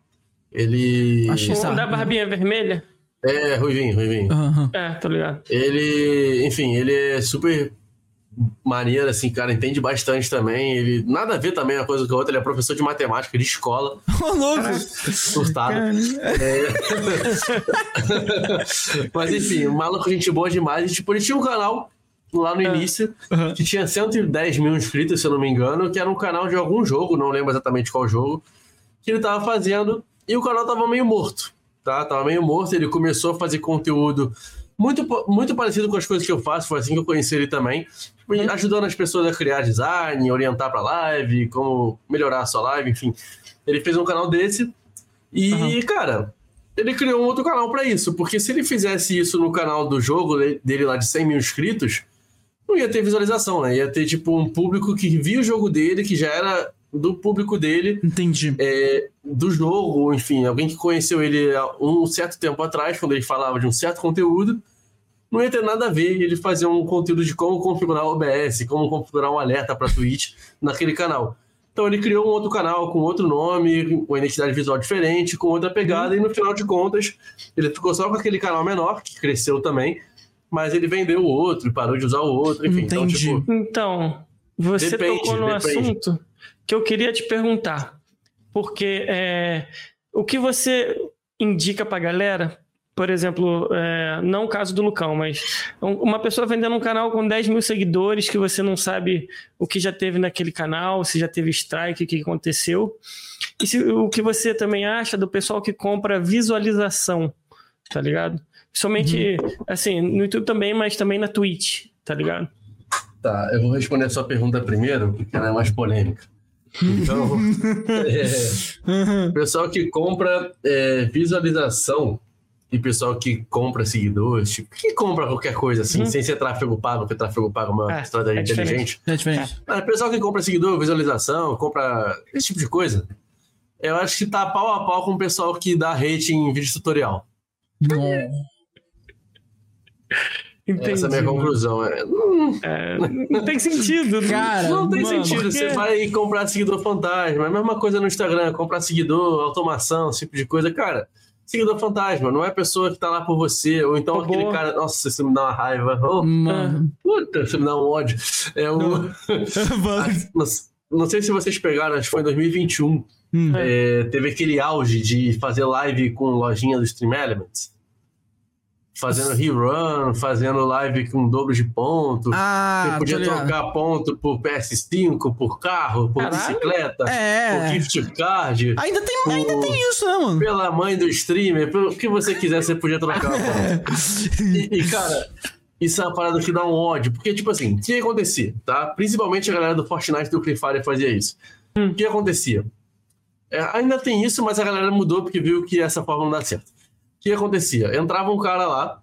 Ele. Acho que da barbinha vermelha? É, Ruivinho, Ruivinho. Aham. É, tô ligado. Ele, enfim, ele é super maneiro, assim, cara, entende bastante também. Ele nada a ver também uma coisa com a outra, ele é professor de matemática de escola, Ô, louco. surtado. É. Mas enfim, o maluco, gente boa demais. E, tipo, ele tinha um canal lá no início Aham. que tinha 110 mil inscritos, se eu não me engano, que era um canal de algum jogo, não lembro exatamente qual jogo, que ele tava fazendo e o canal tava meio morto, tá? Tava meio morto, ele começou a fazer conteúdo muito, muito parecido com as coisas que eu faço, foi assim que eu conheci ele também, ajudando as pessoas a criar design, orientar pra live, como melhorar a sua live, enfim. Ele fez um canal desse e, cara, ele criou um outro canal pra isso, porque se ele fizesse isso no canal do jogo de- dele lá de 100 mil inscritos, não ia ter visualização, né? Ia ter, tipo, um público que via o jogo dele, que já era do público dele, Entendi. é, do jogo, enfim, alguém que conheceu ele há um certo tempo atrás, quando ele falava de um certo conteúdo, não ia ter nada a ver ele fazer um conteúdo de como configurar o OBS, como configurar um alerta para Twitch naquele canal. Então ele criou um outro canal com outro nome, com uma identidade visual diferente, com outra pegada, e no final de contas, ele ficou só com aquele canal menor, que cresceu também, mas ele vendeu o outro, parou de usar o outro, enfim. Então, Entendi. tipo, Então, você Depende, tocou no depende. assunto que eu queria te perguntar. Porque é, o que você indica pra galera, por exemplo, é, não o caso do Lucão, mas um- uma pessoa vendendo um canal com 10 mil seguidores que você não sabe o que já teve naquele canal, se já teve strike, o que aconteceu. E se- o que você também acha do pessoal que compra visualização, tá ligado? Somente, assim, no YouTube também, mas também na Twitch, tá ligado? Tá, eu vou responder a sua pergunta primeiro, porque ela é mais polêmica. Então, é, pessoal que compra é, visualização e pessoal que compra seguidores, tipo, que compra qualquer coisa assim, sem ser tráfego pago, porque tráfego pago é uma É, estratégia é inteligente. É diferente. Mas pessoal que compra seguidor, visualização, compra esse tipo de coisa, eu acho que tá pau a pau com o pessoal que dá hate em vídeo tutorial. Não. Entendi. Essa é a minha mano. conclusão. É, hum, É, não tem sentido. Cara, Não tem mano, sentido. porque- Você vai comprar seguidor fantasma. É a mesma coisa no Instagram. Comprar seguidor, automação, esse tipo de coisa. Cara, seguidor fantasma. Não é a pessoa que tá lá por você. Ou então Pô, aquele boa. cara... Nossa, isso me dá uma raiva. Oh, Mano. puta, isso me dá um ódio. É. Mano. não, não sei se vocês pegaram, acho que foi em 2021. Hum. É, teve aquele auge de fazer live com lojinha do Stream Elements. Fazendo rerun, fazendo live com dobro de ponto. Ah, Você podia trocar ponto por PS5, por carro, por Caralho. bicicleta, É. por gift card. Ainda tem, ainda tem isso, né, mano? Pela mãe do streamer, pelo que você quiser, você podia trocar. ponto. E, e, cara, isso é uma parada que dá um ódio. Porque, tipo assim, o que acontecia, tá? Principalmente a galera do Fortnite e do Free Fire fazia isso. O que acontecia? É, ainda tem isso, mas a galera mudou porque viu que essa forma não dá certo. O que acontecia? Entrava um cara lá,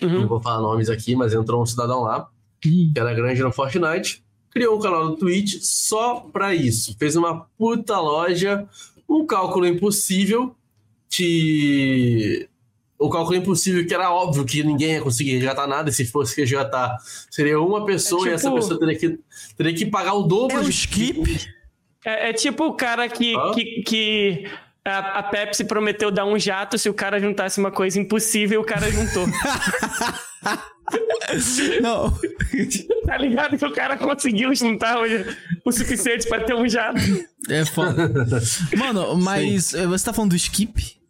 não vou falar nomes aqui, mas entrou um cidadão lá, que era grande no Fortnite, criou um canal no Twitch só pra isso. Fez uma puta loja, um cálculo impossível que. O cálculo impossível que era óbvio que ninguém ia conseguir resgatar nada, e se fosse resgatar, seria uma pessoa É e essa tipo- pessoa teria que, teria que pagar o dobro É de skip? É, é tipo o cara que, Hã? que, que a, a Pepsi prometeu dar um jato se o cara juntasse uma coisa impossível, o cara juntou. Não. tá ligado que o cara conseguiu juntar o, o suficiente pra ter um jato. É foda. Mano, mas eh, você tá falando do skip?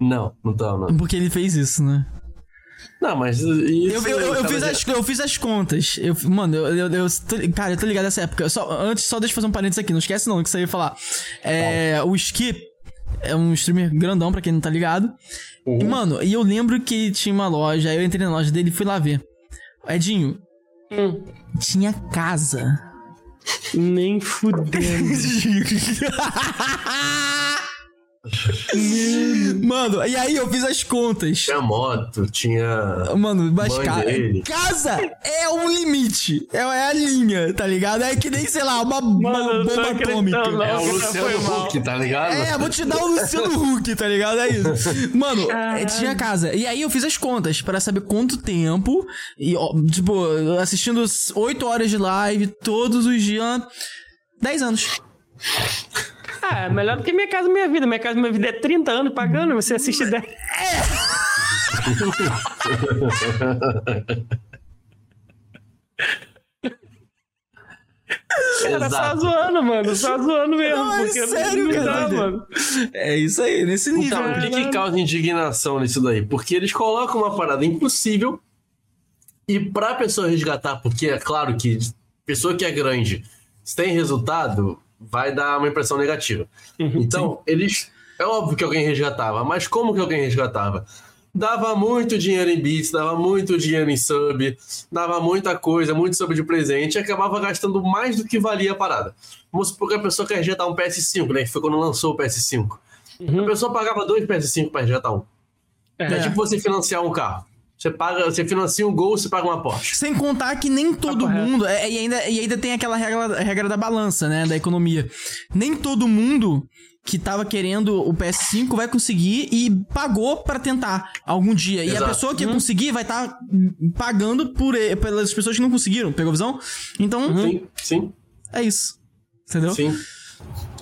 Não, não tá, não. Porque ele fez isso, né? Não, mas isso. Eu, eu, eu, fiz, as, eu fiz as contas. Eu, mano, eu, eu, eu tô- cara, eu tô ligado nessa época. Só, antes, só deixa eu fazer um parênteses aqui. Não esquece não, que você ia falar. É, o Skip é um streamer grandão, pra quem não tá ligado. E, mano, e eu lembro que tinha uma loja. aí Eu entrei na loja dele e fui lá ver. Edinho, Hum, tinha casa. nem fudendo. Mano, e aí eu fiz as contas. Tinha moto, tinha. Mano, mas ca- casa é um limite. É, é a linha, tá ligado? É que nem, sei lá, uma, uma Mano, tô bomba atômica. não. É o Luciano. Huck, tá ligado? É, vou te dar o Luciano Huck, tá ligado? É isso. Mano, é, tinha casa. E aí eu fiz as contas pra saber quanto tempo. E, ó, tipo, assistindo 8 horas de live todos os dias. 10 anos. Ah, melhor do que Minha Casa Minha Vida. Minha Casa Minha Vida é 30 anos pagando, você assiste 10. Era só Exato. zoando, mano. Só zoando mesmo. Não, é porque sério, não dá, mano. É isso aí, nesse nível. Então, o que, que causa indignação nisso daí? Porque eles colocam uma parada impossível e pra pessoa resgatar, porque é claro que pessoa que é grande, se tem resultado, vai dar uma impressão negativa. Então, eles. É óbvio que alguém resgatava, mas como que alguém resgatava? Dava muito dinheiro em bits, dava muito dinheiro em sub, dava muita coisa, muito sub de presente, e acabava gastando mais do que valia a parada. Vamos supor que a pessoa quer resgatar um PS5, né? Que foi quando lançou o PS5. A pessoa pagava dois PS5 para resgatar um. É. É. tipo você financiar um carro. Você paga, você financia um Gol, você paga uma Porsche. Sem contar que nem todo correto. mundo. é, e, ainda, e ainda tem aquela regra, regra da balança, né? Da economia. Nem todo mundo que tava querendo o PS5 vai conseguir e pagou pra tentar algum dia. E a Exato. pessoa que conseguir vai estar pagando por, e- pelas pessoas que não conseguiram. Pegou a visão? Então, Sim, sim, é isso. Entendeu? sim.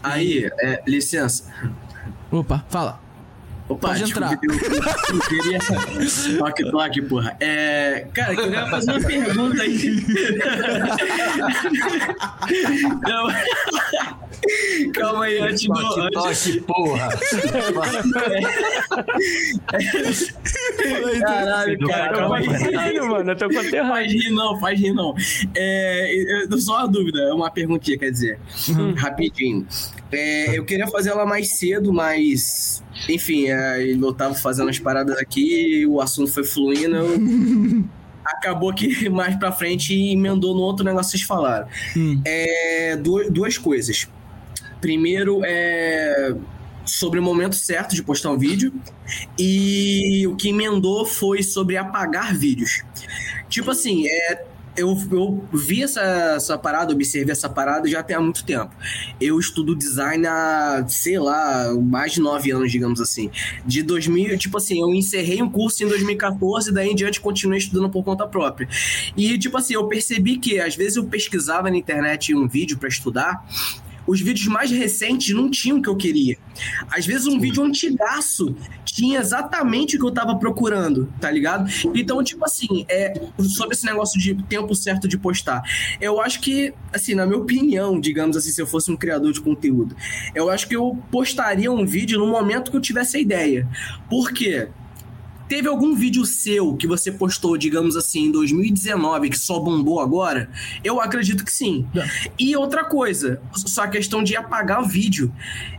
Aí, é, licença. Opa, fala. Opa, Pode entrar. Eu, eu queria. Toque, toque, porra. É, cara, eu queria fazer uma pergunta aí. Calma, Calma aí, antes do. Toque, Antes... toque, porra. Caralho, cara, calma aí. Caralho, mano, eu tô conterrâneo. Faz rir não, faz rir não. É, eu- só uma dúvida, é uma perguntinha, quer dizer, rapidinho. É, eu queria fazer ela mais cedo, mas enfim, é, eu tava fazendo as paradas aqui, o assunto foi fluindo, eu- acabou que mais pra frente emendou no outro negócio que vocês falaram. Hum. É, du- duas coisas. Primeiro é sobre o momento certo de postar um vídeo e o que emendou foi sobre apagar vídeos. Tipo assim, é, eu, eu vi essa, essa parada, observei essa parada já há muito tempo. Eu estudo design há, sei lá, mais de nove anos, digamos assim. De 2000, tipo assim, eu encerrei um curso em 2014, daí em diante continuei estudando por conta própria. E, tipo assim, eu percebi que às vezes eu pesquisava na internet um vídeo pra estudar. Os vídeos mais recentes não tinham o que eu queria. Às vezes um vídeo antigaço tinha exatamente o que eu tava procurando, tá ligado? Então, tipo assim, é, sobre esse negócio de tempo certo de postar, eu acho que, assim, na minha opinião, digamos assim, se eu fosse um criador de conteúdo, eu acho que eu postaria um vídeo no momento que eu tivesse a ideia. Por quê? Teve algum vídeo seu que você postou, digamos assim, em 2019 que só bombou agora? Eu acredito que sim. E outra coisa, só a questão de apagar o vídeo.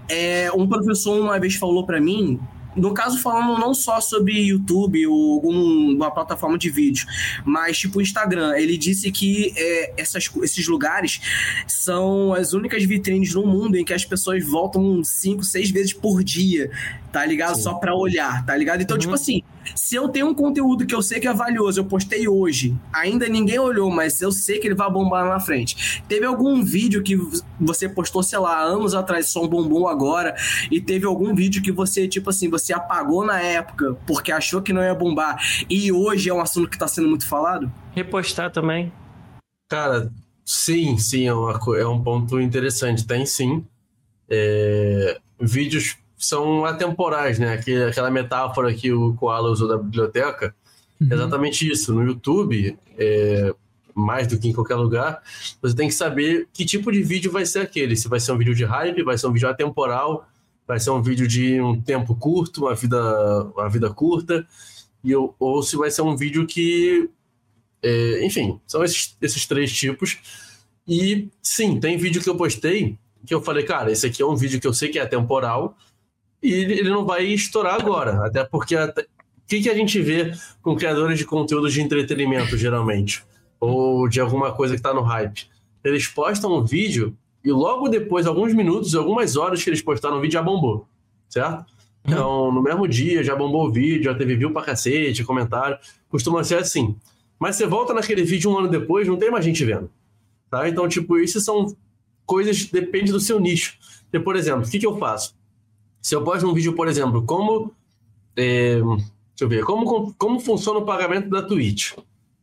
É, um professor uma vez falou para mim no caso, falando não só sobre YouTube ou alguma plataforma de vídeo, mas tipo Instagram. Ele disse que é, essas, esses lugares são as únicas vitrines no mundo em que as pessoas voltam cinco, seis vezes por dia, tá ligado? Sim. Só pra olhar, tá ligado? Então, tipo uhum. tipo assim, se eu tenho um conteúdo que eu sei que é valioso, eu postei hoje, ainda ninguém olhou, mas eu sei que ele vai bombar na frente. Teve algum vídeo que você postou, sei lá, anos atrás, só um bombom agora, e teve algum vídeo que você, tipo assim, você apagou na época porque achou que não ia bombar, e hoje é um assunto que tá sendo muito falado? Repostar também. Cara, sim, sim, é, uma, é um ponto interessante. Tem sim. É, vídeos são atemporais, né? Aquela metáfora que o Koala usou da biblioteca. Uhum. exatamente isso. No YouTube, é, mais do que em qualquer lugar, você tem que saber que tipo de vídeo vai ser aquele. Se vai ser um vídeo de hype, vai ser um vídeo atemporal, vai ser um vídeo de um tempo curto, uma vida, uma vida curta, e, ou se vai ser um vídeo que. É, enfim, são esses, esses três tipos. E sim, tem vídeo que eu postei que eu falei, cara, esse aqui é um vídeo que eu sei que é atemporal e ele não vai estourar agora. Até porque o que, que a gente vê com criadores de conteúdo de entretenimento, geralmente? Ou de alguma coisa que está no hype? Eles postam um vídeo e logo depois, alguns minutos, algumas horas que eles postaram o vídeo, já bombou. Certo? Então, no mesmo dia, já bombou o vídeo, já teve view pra cacete, comentário. Costuma ser assim. Mas você volta naquele vídeo um ano depois, não tem mais gente vendo. Tá? Então, tipo, isso são coisas, depende do seu nicho. E, por exemplo, o que, que eu faço? Se eu posto um vídeo, por exemplo, como. É, deixa eu ver, como, como funciona o pagamento da Twitch,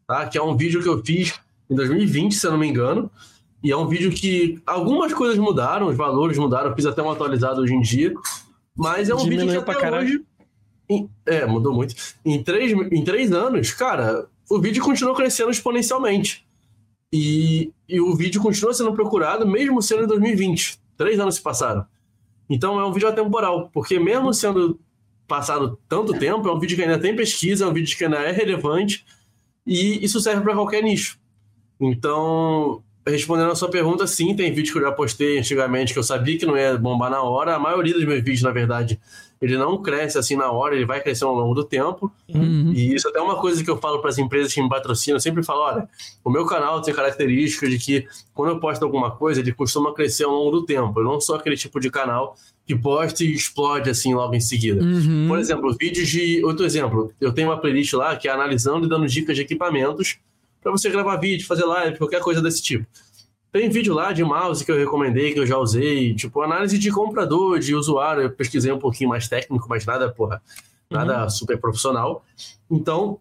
tá? Que é um vídeo que eu fiz em 2020, se eu não me engano. E é um vídeo que algumas coisas mudaram, os valores mudaram, eu fiz até um atualizado hoje em dia. Mas é um Diminuiu vídeo que até caralho. hoje. Em, é, mudou muito. Em três, em três anos, cara, o vídeo continuou crescendo exponencialmente. E, e o vídeo continua sendo procurado, mesmo sendo em 2020. Três anos se passaram. Então é um vídeo atemporal, porque mesmo sendo passado tanto tempo, é um vídeo que ainda tem pesquisa, é um vídeo que ainda é relevante e isso serve para qualquer nicho. Então, respondendo a sua pergunta, sim, tem vídeo que eu já postei antigamente que eu sabia que não ia bombar na hora. A maioria dos meus vídeos, na verdade, ele não cresce assim na hora, ele vai crescer ao longo do tempo. Uhum. E isso até é uma coisa que eu falo para as empresas que me patrocinam, eu sempre falo, olha, o meu canal tem característica de que quando eu posto alguma coisa, ele costuma crescer ao longo do tempo. Eu não sou aquele tipo de canal que posta e explode assim logo em seguida. Uhum. Por exemplo, vídeos de... Outro exemplo, eu tenho uma playlist lá que é analisando e dando dicas de equipamentos para você gravar vídeo, fazer live, qualquer coisa desse tipo. Tem vídeo lá de mouse que eu recomendei, que eu já usei, tipo, análise de comprador, de usuário, eu pesquisei um pouquinho mais técnico, mas nada, porra, nada uhum. super profissional. Então,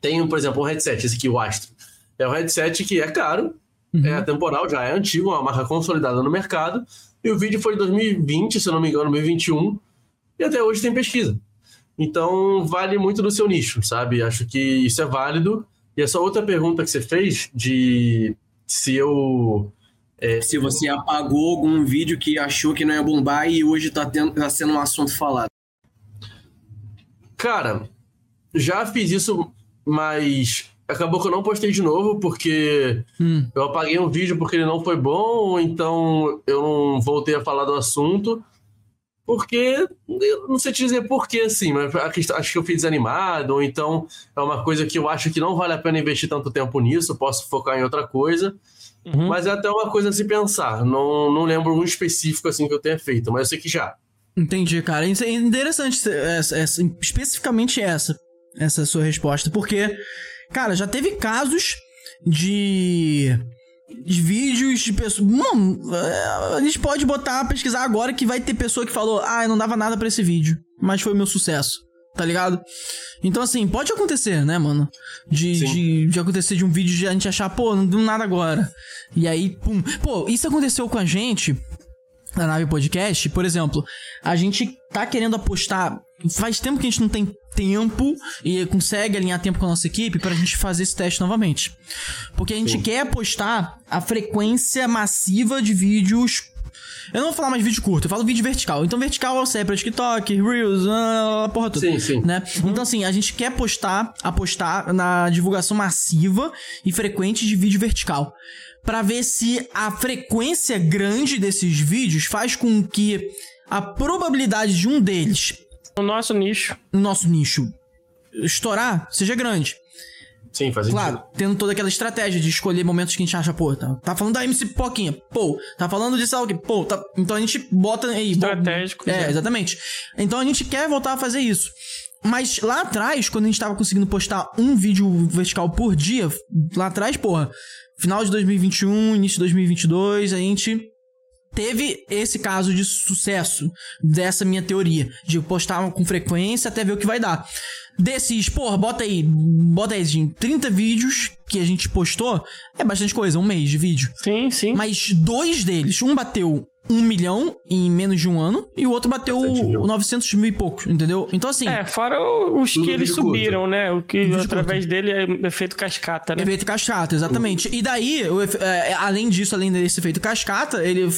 tenho, por exemplo, um headset, esse aqui, o Astro. É um headset que é caro, uhum. é temporal, já é antigo, uma marca consolidada no mercado, e o vídeo foi em 2020, se eu não me engano, 2021, e até hoje tem pesquisa. Então, vale muito do seu nicho, sabe? Acho que isso é válido. E essa outra pergunta que você fez de se eu. É, se você apagou algum vídeo que achou que não ia bombar e hoje tá, tendo, tá sendo um assunto falado. Cara, já fiz isso, mas acabou que eu não postei de novo porque hum. eu apaguei um vídeo porque ele não foi bom, então eu não voltei a falar do assunto. Porque, eu não sei te dizer porquê, assim, mas acho que eu fui desanimado, ou então é uma coisa que eu acho que não vale a pena investir tanto tempo nisso, posso focar em outra coisa. Uhum. Mas é até uma coisa a se pensar. Não, não lembro um específico assim que eu tenha feito, mas eu sei que já. Entendi, cara. É interessante, essa, essa, especificamente essa, essa sua resposta, porque, cara, já teve casos de vídeos de pessoas. Mano, a gente pode botar, pesquisar agora que vai ter pessoa que falou: Ah, não dava nada para esse vídeo, mas foi meu sucesso. Tá ligado? Então, assim, pode acontecer, né, mano? De, de, de, acontecer de um vídeo de a gente achar, pô, não deu nada agora. E aí, pum. Pô, isso aconteceu com a gente na nave podcast, por exemplo, a gente tá querendo apostar. Faz tempo que a gente não tem tempo e consegue alinhar tempo com a nossa equipe pra gente fazer esse teste novamente. Porque a gente Sim. quer apostar a frequência massiva de vídeos Eu não vou falar mais vídeo curto, eu falo vídeo vertical. Então, vertical é pra TikTok, Reels, ah, a porra toda. Sim, sim. Né? Então, assim, a gente quer postar, apostar na divulgação massiva e frequente de vídeo vertical. Pra ver se a frequência grande desses vídeos faz com que a probabilidade de um deles, O nosso nicho. no nosso nicho, estourar, seja grande. Sim, faz Claro, tendo toda aquela estratégia de escolher momentos que a gente acha, pô, tá, tá falando da MC Poquinha, pô, tá falando de algo, pô, tá, então a gente bota aí. bo- Estratégico, É, exatamente. Então a gente quer voltar a fazer isso. Mas lá atrás, quando a gente tava conseguindo postar um vídeo vertical por dia, lá atrás, porra, final de 2021, início de 2022, a gente teve esse caso de sucesso dessa minha teoria, de postar com frequência até ver o que vai dar. Desses, porra, bota aí, bota aí, gente, 30 vídeos que a gente postou, é bastante coisa, um mês de vídeo. Sim, sim. Mas dois deles, um bateu um milhão em menos de um ano e o outro bateu Bastante, viu? 900 mil e pouco, entendeu? Então assim, É, fora os que eles curto. subiram, né? O que através dele é efeito cascata, né? Efeito cascata, exatamente. E daí, o efe- é, além disso, além desse efeito cascata, ele,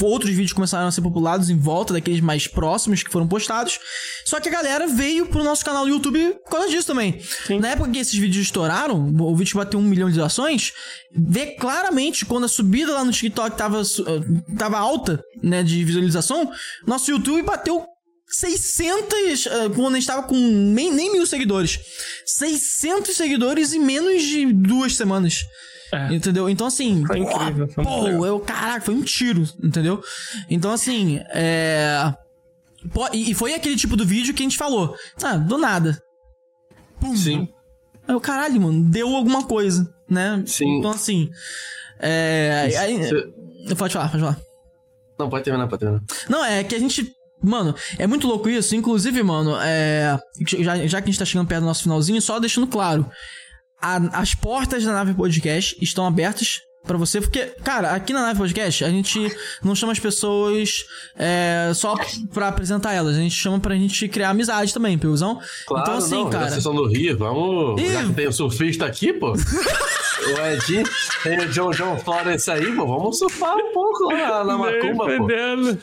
outros vídeos começaram a ser populados em volta daqueles mais próximos que foram postados. Só que a galera veio pro nosso canal do YouTube por causa disso também. Na época que esses vídeos estouraram, o vídeo bateu um milhão de visualizações, vê claramente quando a subida lá no TikTok tava, eh, tava alta, né, de visualização, nosso YouTube bateu 600, eh, quando a gente tava com nem, nem mil seguidores. 600 seguidores em menos de duas semanas. É. Entendeu? Então, assim. Foi incrível, foi Pô, eu, caraca, foi um tiro, entendeu? Então, assim, é. pô, E e foi aquele tipo do vídeo que a gente falou. Ah, do nada. Pum. Sim. Aí eu, caralho, mano, deu alguma coisa, né? Sim. Então, assim. É. Aí, Você- pode falar, pode falar. Não, pode terminar, pode terminar. Não, é que a gente. Mano, é muito louco isso. Inclusive, mano, é. Já, já que a gente tá chegando perto do nosso finalzinho, só deixando claro. a- as portas da nave podcast estão abertas pra você, porque, cara, aqui na nave podcast a gente não chama as pessoas é, só pra apresentar elas, a gente chama pra gente criar amizade também, Pilzão. Claro, então, assim, não, cara. Vocês são do Rio, vamos. Ih. Já que tem o surfista aqui, pô. o Edinho, tem o John John Florence aí, pô. Vamos surfar um pouco lá na, Macumba, pô. Entendendo?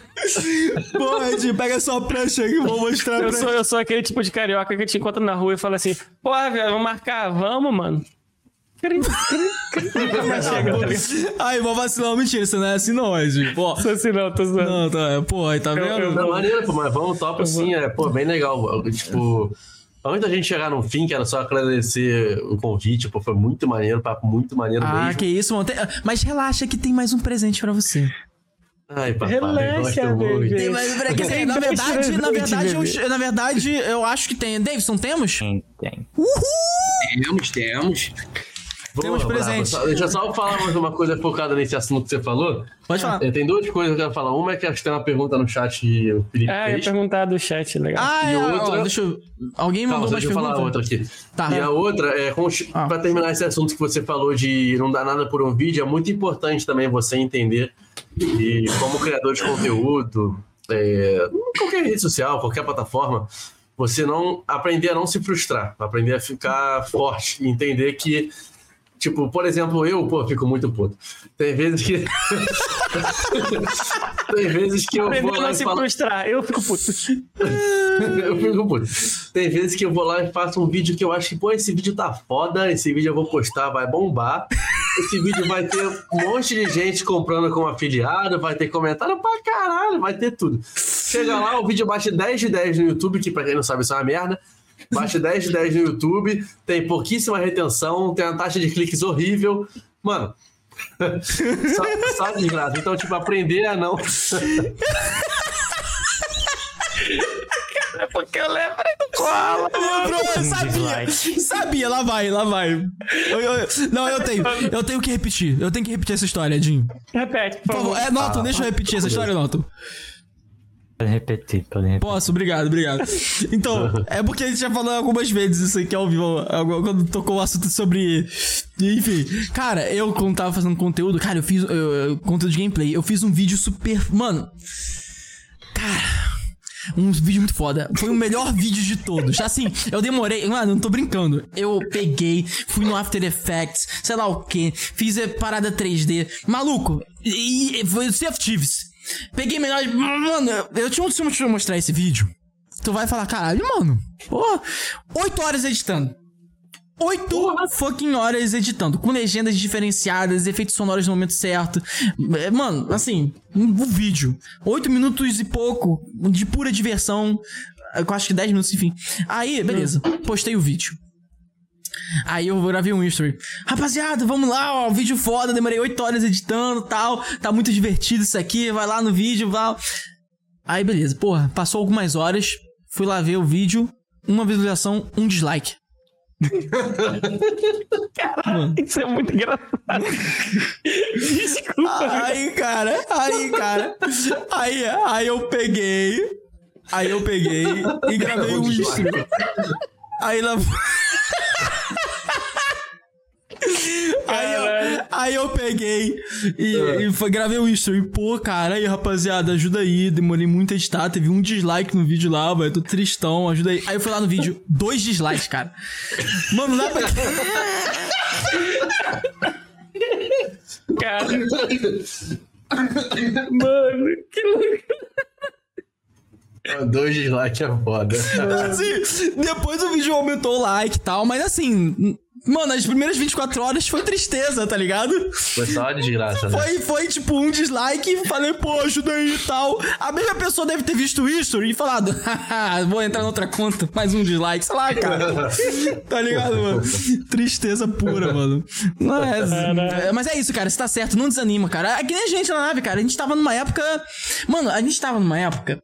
Pô, Ed, pega sua prancha aí que eu vou mostrar Eu sou, eu sou aquele tipo de carioca que te encontra na rua e fala assim: Pô, velho, vamos marcar, vamos, mano. Mas chega, tá ligado? Ai, vou vacilar, mentira, você não é assim não, Ed. Pô. Sou assim, não, tô zoando. Não, tá, pô, aí tá vendo? eu Não, maneiro, pô, mas vamos, topa sim, é, pô, bem legal. Tipo, antes da gente chegar no fim, que era só agradecer o convite, pô, foi muito maneiro, papo muito maneiro Ah, mesmo. que isso, mano. Tem- Mas relaxa que tem mais um presente pra você. Ai, papai, Relaxa, gosto muito. bebê. Tem. Quer dizer, na verdade, na verdade, eu, na verdade, eu acho que tem. Davidson, temos? Tem, tem. Temos, temos. Temos Boa, bravo. presente. Só- Deixa eu só falar mais uma coisa focada nesse assunto que você falou. Pode falar. É, tem duas coisas que eu quero falar. Uma é que acho que tem uma pergunta no chat que o Felipe Ah, eu ia fez. perguntar do chat, legal. Ah, E é, outra- ó, deixa eu... Alguém Calma, mandou mais deixa eu falar outra aqui. Tá. E a outra é, com- Ah. pra terminar esse assunto que você falou de não dar nada por um vídeo, é muito importante também você entender e como criador de conteúdo, é, qualquer rede social, qualquer plataforma, você não aprender a não se frustrar, aprender a ficar forte e entender que Tipo, por exemplo, eu, pô, fico muito puto. Tem vezes que. Tem vezes que eu vou lá e se falo. frustrar. Eu fico puto. eu fico puto. Tem vezes que eu vou lá e faço um vídeo que eu acho que, pô, esse vídeo tá foda, esse vídeo eu vou postar, vai bombar. Esse vídeo vai ter um monte de gente comprando como afiliado, vai ter comentário pra caralho, vai ter tudo. Chega lá, o vídeo bate 10 de 10 no YouTube, que pra quem não sabe isso é uma merda. Bate 10 de 10 no YouTube, tem pouquíssima retenção, tem uma taxa de cliques horrível. Mano, só, só desgraça. Então, tipo, aprender a não. É porque eu lembrei do cola. Lembrou, eu sabia. Sabia, lá vai, lá vai. Eu- eu- não, eu tenho. Eu tenho que repetir. Eu tenho que repetir essa história, Edinho. Repete, por Por favor. favor. É, Noto, deixa eu repetir essa história, Noto. Pode repetir, pode repetir. Posso, obrigado, obrigado. Então, é porque a gente já falou algumas vezes isso aqui ao vivo, quando tocou o assunto sobre. Enfim, cara, eu quando tava fazendo conteúdo, cara, eu fiz. eu- eu- conteúdo de gameplay, eu fiz um vídeo super. Mano. Cara. Um vídeo muito foda. Foi o melhor vídeo de todos. Assim, eu demorei. Mano, não tô brincando. Eu peguei, fui no After Effects, sei lá o que, fiz a parada 3D. Maluco, e, e foi o Sea of Thieves. Peguei melhor. Mano, eu tinha um eu te mostrar esse vídeo. Tu vai falar, caralho, mano. Pô, 8 horas editando. Oito fucking horas editando, com legendas diferenciadas, efeitos sonoros no momento certo. É, Mano, assim, um vídeo. Oito minutos e pouco, de pura diversão. Eu acho que 10 minutos, enfim. Aí, beleza, postei o vídeo. Aí eu gravei um history. Rapaziada, vamos lá, ó, vídeo foda, demorei 8 horas editando tal. Tá muito divertido isso aqui, vai lá no vídeo, vai. Aí, beleza, porra, passou algumas horas, fui lá ver o vídeo, uma visualização, um dislike. Isso é muito engraçado. Desculpa. Aí, cara, aí, cara. Aí, aí eu peguei. Aí eu peguei e gravei um history. Aí lá. Aí eu, aí eu peguei e, e foi- gravei o history. Pô, cara, aí, rapaziada, ajuda aí. Demorei muito a editar. Teve um dislike no vídeo lá, velho. Tô tristão, ajuda aí. Aí eu fui lá no vídeo, dois dislikes, cara. Mano, não dá pra. Cara. Mano, que louco. Dois dislikes é foda. Assim, depois o vídeo aumentou o like e tal, mas assim, mano, as primeiras 24 horas foi tristeza, tá ligado? Foi só uma desgraça, né? Foi, foi tipo um dislike e falei, pô, ajuda aí e tal. A mesma pessoa deve ter visto isso e falado, haha, vou entrar na outra conta, mais um dislike, sei lá, cara. tá ligado, mano? Tristeza pura, mano. Mas, é, mas é isso, cara, você tá certo, não desanima, cara. É que nem a gente na nave, cara. A gente tava numa época. Mano, a gente tava numa época.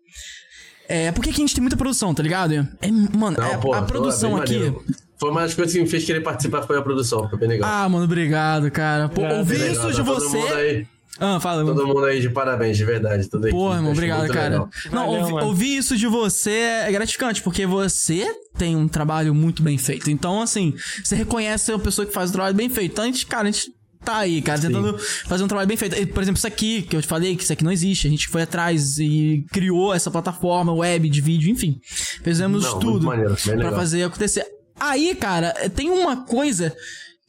É, porque aqui a gente tem muita produção, tá ligado? É, mano, Não, é- pô, a pô, produção aqui. maneiro. Foi uma das coisas que me fez querer participar foi a produção, foi bem legal. Ah, mano, obrigado, cara. Pô, É, ouvir isso legal, de todo mundo você. aí, Ah, fala, todo mundo aí de parabéns, de verdade. Toda Porra, irmão, obrigado, cara. legal. Não, Valeu, ouvi- ouvir isso de você é gratificante, porque você tem um trabalho muito bem feito. Então, assim, você reconhece uma pessoa que faz um trabalho bem feito. Então, a gente, cara, a gente tá aí, cara, tentando fazer um trabalho bem feito. Por exemplo, isso aqui, que eu te falei, que isso aqui não existe. A gente foi atrás e criou essa plataforma web de vídeo, enfim. Fizemos Não, tudo maneiro, bem pra legal. fazer acontecer. Aí, cara, tem uma coisa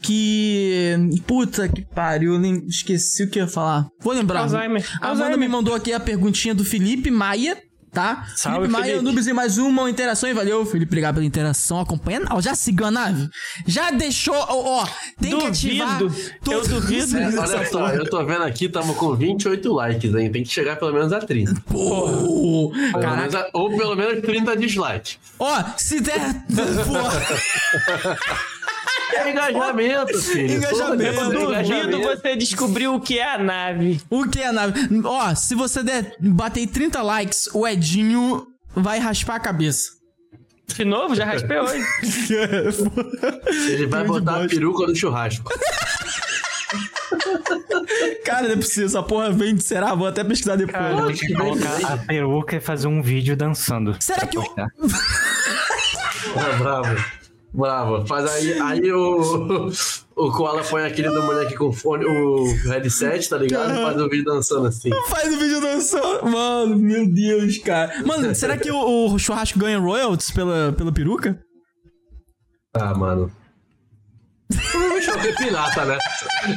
que. Puta que pariu, esqueci o que eu ia falar. Vou lembrar. Alzheimer. A Amanda Alzheimer. me mandou aqui a perguntinha do Felipe Maia, tá? Salve, Felipe Maia. Nubes e mais uma interação e valeu, Felipe. Obrigado pela interação. Acompanha. Não, já seguiu a nave? Já deixou. Ó, ó, tem que ativar. Duvido. Eu duvido. É, olha só, eu tô vendo aqui, tamo com 28 likes, hein? Tem que chegar pelo menos a 30. Pô, Pelo caraca. menos a- ou pelo menos 30 dislikes. Ó, se der. Pô, É engajamento, filho. Engajamento. Todo é Duvido você descobriu o que é a nave. o que é a nave? Ó, se você der bater 30 likes, o Edinho vai raspar a cabeça. De novo, já raspei hoje. Ele vai botar a peruca no churrasco. Cara, não é possível. Essa porra vem de será? Vou até pesquisar depois. Cara, Tem que colocar a peruca e fazer um vídeo dançando. Será que o. Ah, bravo. Bravo. Faz aí, aí o, o Koala põe aquele do moleque com fone, o headset, tá ligado? E faz o vídeo dançando assim. Faz o vídeo dançando. Mano, meu Deus, cara. Mano, será que o, o churrasco ganha royalties pela, pela peruca? Ah, mano. Provavelmente é pirata, né?